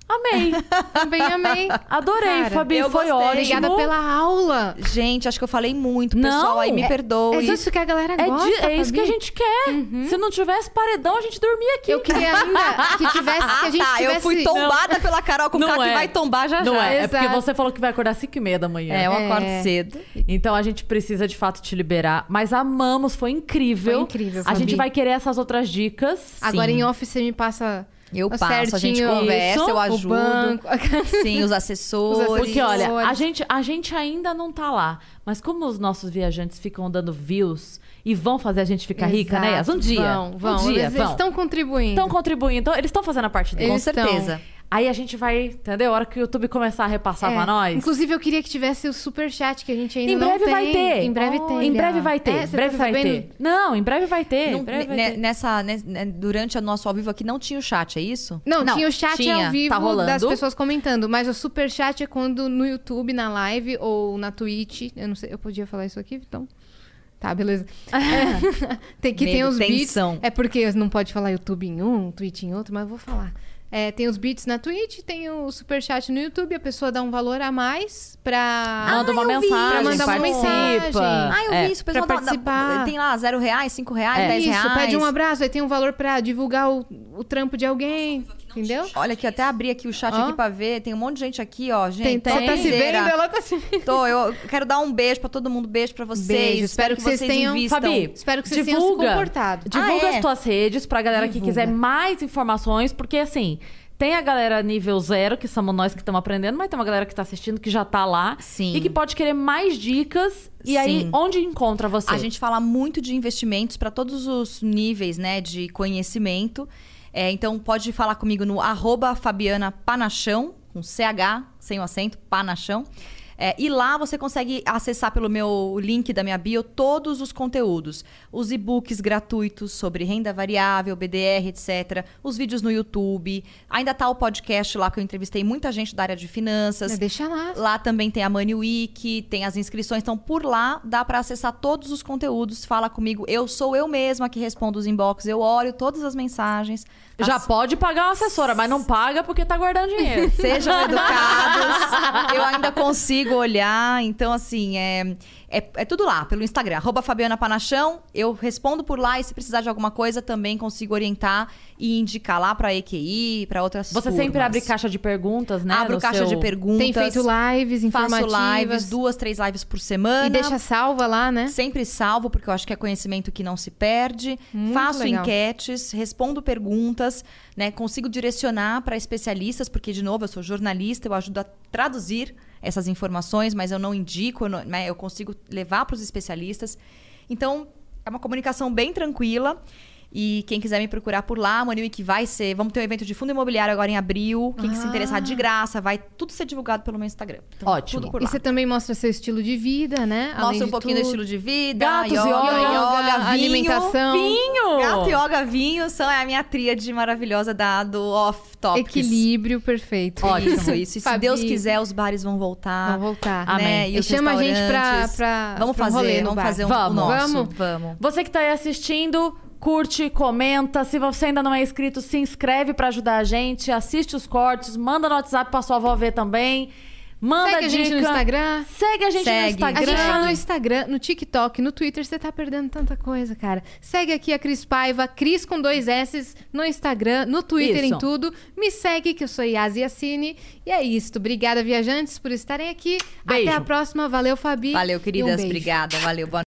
Amei. Também amei. Adorei, Cara, Fabi. eu Foi gostei. ótimo. Obrigada pela aula. Gente, acho que eu falei muito, Não, pessoal. Aí me é- perdoe. É isso que a galera É, gosta, di- é isso que a gente quer. Se não tivesse paredão, a gente dormia aqui. Eu queria ainda que tivesse, que a gente tá, tivesse... eu fui tombada pela Carol com Não K que é. vai tombar já Não já. é, é Exato. porque você falou que vai acordar às 5 e meia da manhã. É, eu É. acordo cedo. Então a gente precisa de fato te liberar. Mas amamos, foi incrível. Foi incrível, A Fabi. gente vai querer essas outras dicas. Agora Sim. em off você me passa Eu o passo, a gente certinho conversa, isso, eu o ajudo. banco. Sim, os assessores. Porque, olha, a gente, a gente ainda não tá lá. Mas como os nossos viajantes ficam dando views e vão fazer a gente ficar rica, né? Yas? Um dia. Vão, vão. Um dia, eles vão. estão contribuindo. Estão contribuindo. Então, eles estão fazendo a parte deles. Com Eles estão. Aí a gente vai, entendeu? A hora que o YouTube começar a repassar É. pra nós. Inclusive, eu queria que tivesse o super chat que a gente ainda Em não breve tem. vai ter. Em breve tem. Em breve vai ter. É, em você breve tá vai sabendo? ter. Não, em breve vai ter. Não- em breve vai ne- ter. nessa, ne- ne- durante o nosso ao vivo aqui não tinha o chat, é isso? Não, Não, tinha o chat tinha, ao vivo tá rolando. das pessoas comentando, mas o super chat é quando no YouTube, na live ou na Twitch, eu não sei, eu podia falar isso aqui, então. Tá, beleza. É, tem que Medo, os tensão. É porque não pode falar YouTube em um, Twitch em outro, mas eu vou falar. É, tem os beats na Twitch, tem o super chat no YouTube, a pessoa dá um valor a mais pra Manda uma mensagem, Pra mandar uma participa. mensagem. Ah, eu É. vi isso. O pessoal dá- dá- participar. tem lá zero reais, cinco reais, É. dez Isso, reais. pede um abraço, aí tem um valor pra divulgar o, o trampo de alguém. Entendeu? Olha aqui, até abri aqui o chat Ó. aqui pra ver. Tem um monte de gente aqui, ó. Gente, Tem, tem. Você tá se vendo? Ela tá se vendo. Tô, eu quero dar um beijo pra todo mundo. Beijo pra vocês. Beijo, espero que vocês tenham- invistam. Fabi, Espero que vocês tenham se divulga, comportado. Divulga Ah, é? as tuas redes pra galera que Divulga. quiser mais informações, porque assim, tem a galera nível zero, que somos nós que estamos aprendendo, mas tem uma galera que tá assistindo que já tá lá. Sim. E que pode querer mais dicas. E aí, Sim. onde encontra você? A gente fala muito de investimentos para todos os níveis, né, de conhecimento. É, então pode falar comigo no arroba Fabiana Panachão, com CH, sem o acento, Panachão. É, e lá você consegue acessar pelo meu link da minha bio todos os conteúdos. Os e-books gratuitos sobre renda variável, BDR, etc. Os vídeos no YouTube. Ainda tá o podcast lá que eu entrevistei muita gente da área de finanças. Deixa lá. Lá também tem a Money Week, tem as inscrições. Então, por lá, dá pra acessar todos os conteúdos. Fala comigo. Eu sou eu mesma que respondo os inbox. Eu olho todas as mensagens. Já As- pode pagar uma assessora, mas não paga porque tá guardando dinheiro. Sejam educados. eu ainda consigo olhar. Então, assim, é, é, é tudo lá, pelo Instagram. Arroba Fabiana Panachão. Eu respondo por lá e se precisar de alguma coisa, também consigo orientar e indicar lá pra EQI, pra outras Você turmas. sempre abre caixa de perguntas, né? Abro caixa seu- de perguntas. Tem feito lives Faço informativas. lives, duas, três lives por semana. E deixa salva lá, né? Sempre salvo, porque eu acho que é conhecimento que não se perde. Muito Faço legal. enquetes, respondo perguntas, né? Consigo direcionar para especialistas, porque, de novo, eu sou jornalista, eu ajudo a traduzir essas informações, mas eu não indico, eu, não- né, eu consigo levar para os especialistas. Então, é uma comunicação bem tranquila. E quem quiser me procurar por lá, Money Week vai ser. Vamos ter um evento de fundo imobiliário agora em abril. Quem se interessar de graça, vai tudo ser divulgado pelo meu Instagram. Então, Ótimo. Tudo por E você também mostra seu estilo de vida, né? Além Mostra um de pouquinho do tudo. estilo de vida, Gatos, yoga, yoga, yoga, vinho. alimentação. Vinho! Gato, yoga, vinho são é a minha tríade maravilhosa da, do Off Topics. Equilíbrio perfeito. Ótimo. Isso, isso. E se Fabi, Deus quiser, os bares vão voltar. Vão voltar. Né? Amém. E, E os chama a gente pra- pra- Vamos pra um fazer, rolê no vamos bar. fazer um, Vamos. o nosso. Vamos? Vamos. Você que tá aí assistindo, curte, comenta. Se você ainda não é inscrito, se inscreve pra ajudar a gente. Assiste os cortes, manda no WhatsApp pra sua avó ver também. Manda Segue a gente no dica. Instagram. Segue a gente Segue. no A Instagram. gente tá no Instagram, no TikTok, no Twitter, você tá perdendo tanta coisa, cara. Segue aqui a Cris Paiva, Cris com dois S no Instagram, no Twitter, Isso. em tudo. Me segue, que eu sou Yasi Assini. E é isso. Obrigada, viajantes, por estarem aqui. Beijo. Até a próxima. Valeu, Fabi. Valeu, um queridas. beijo. Obrigada. Valeu. Boa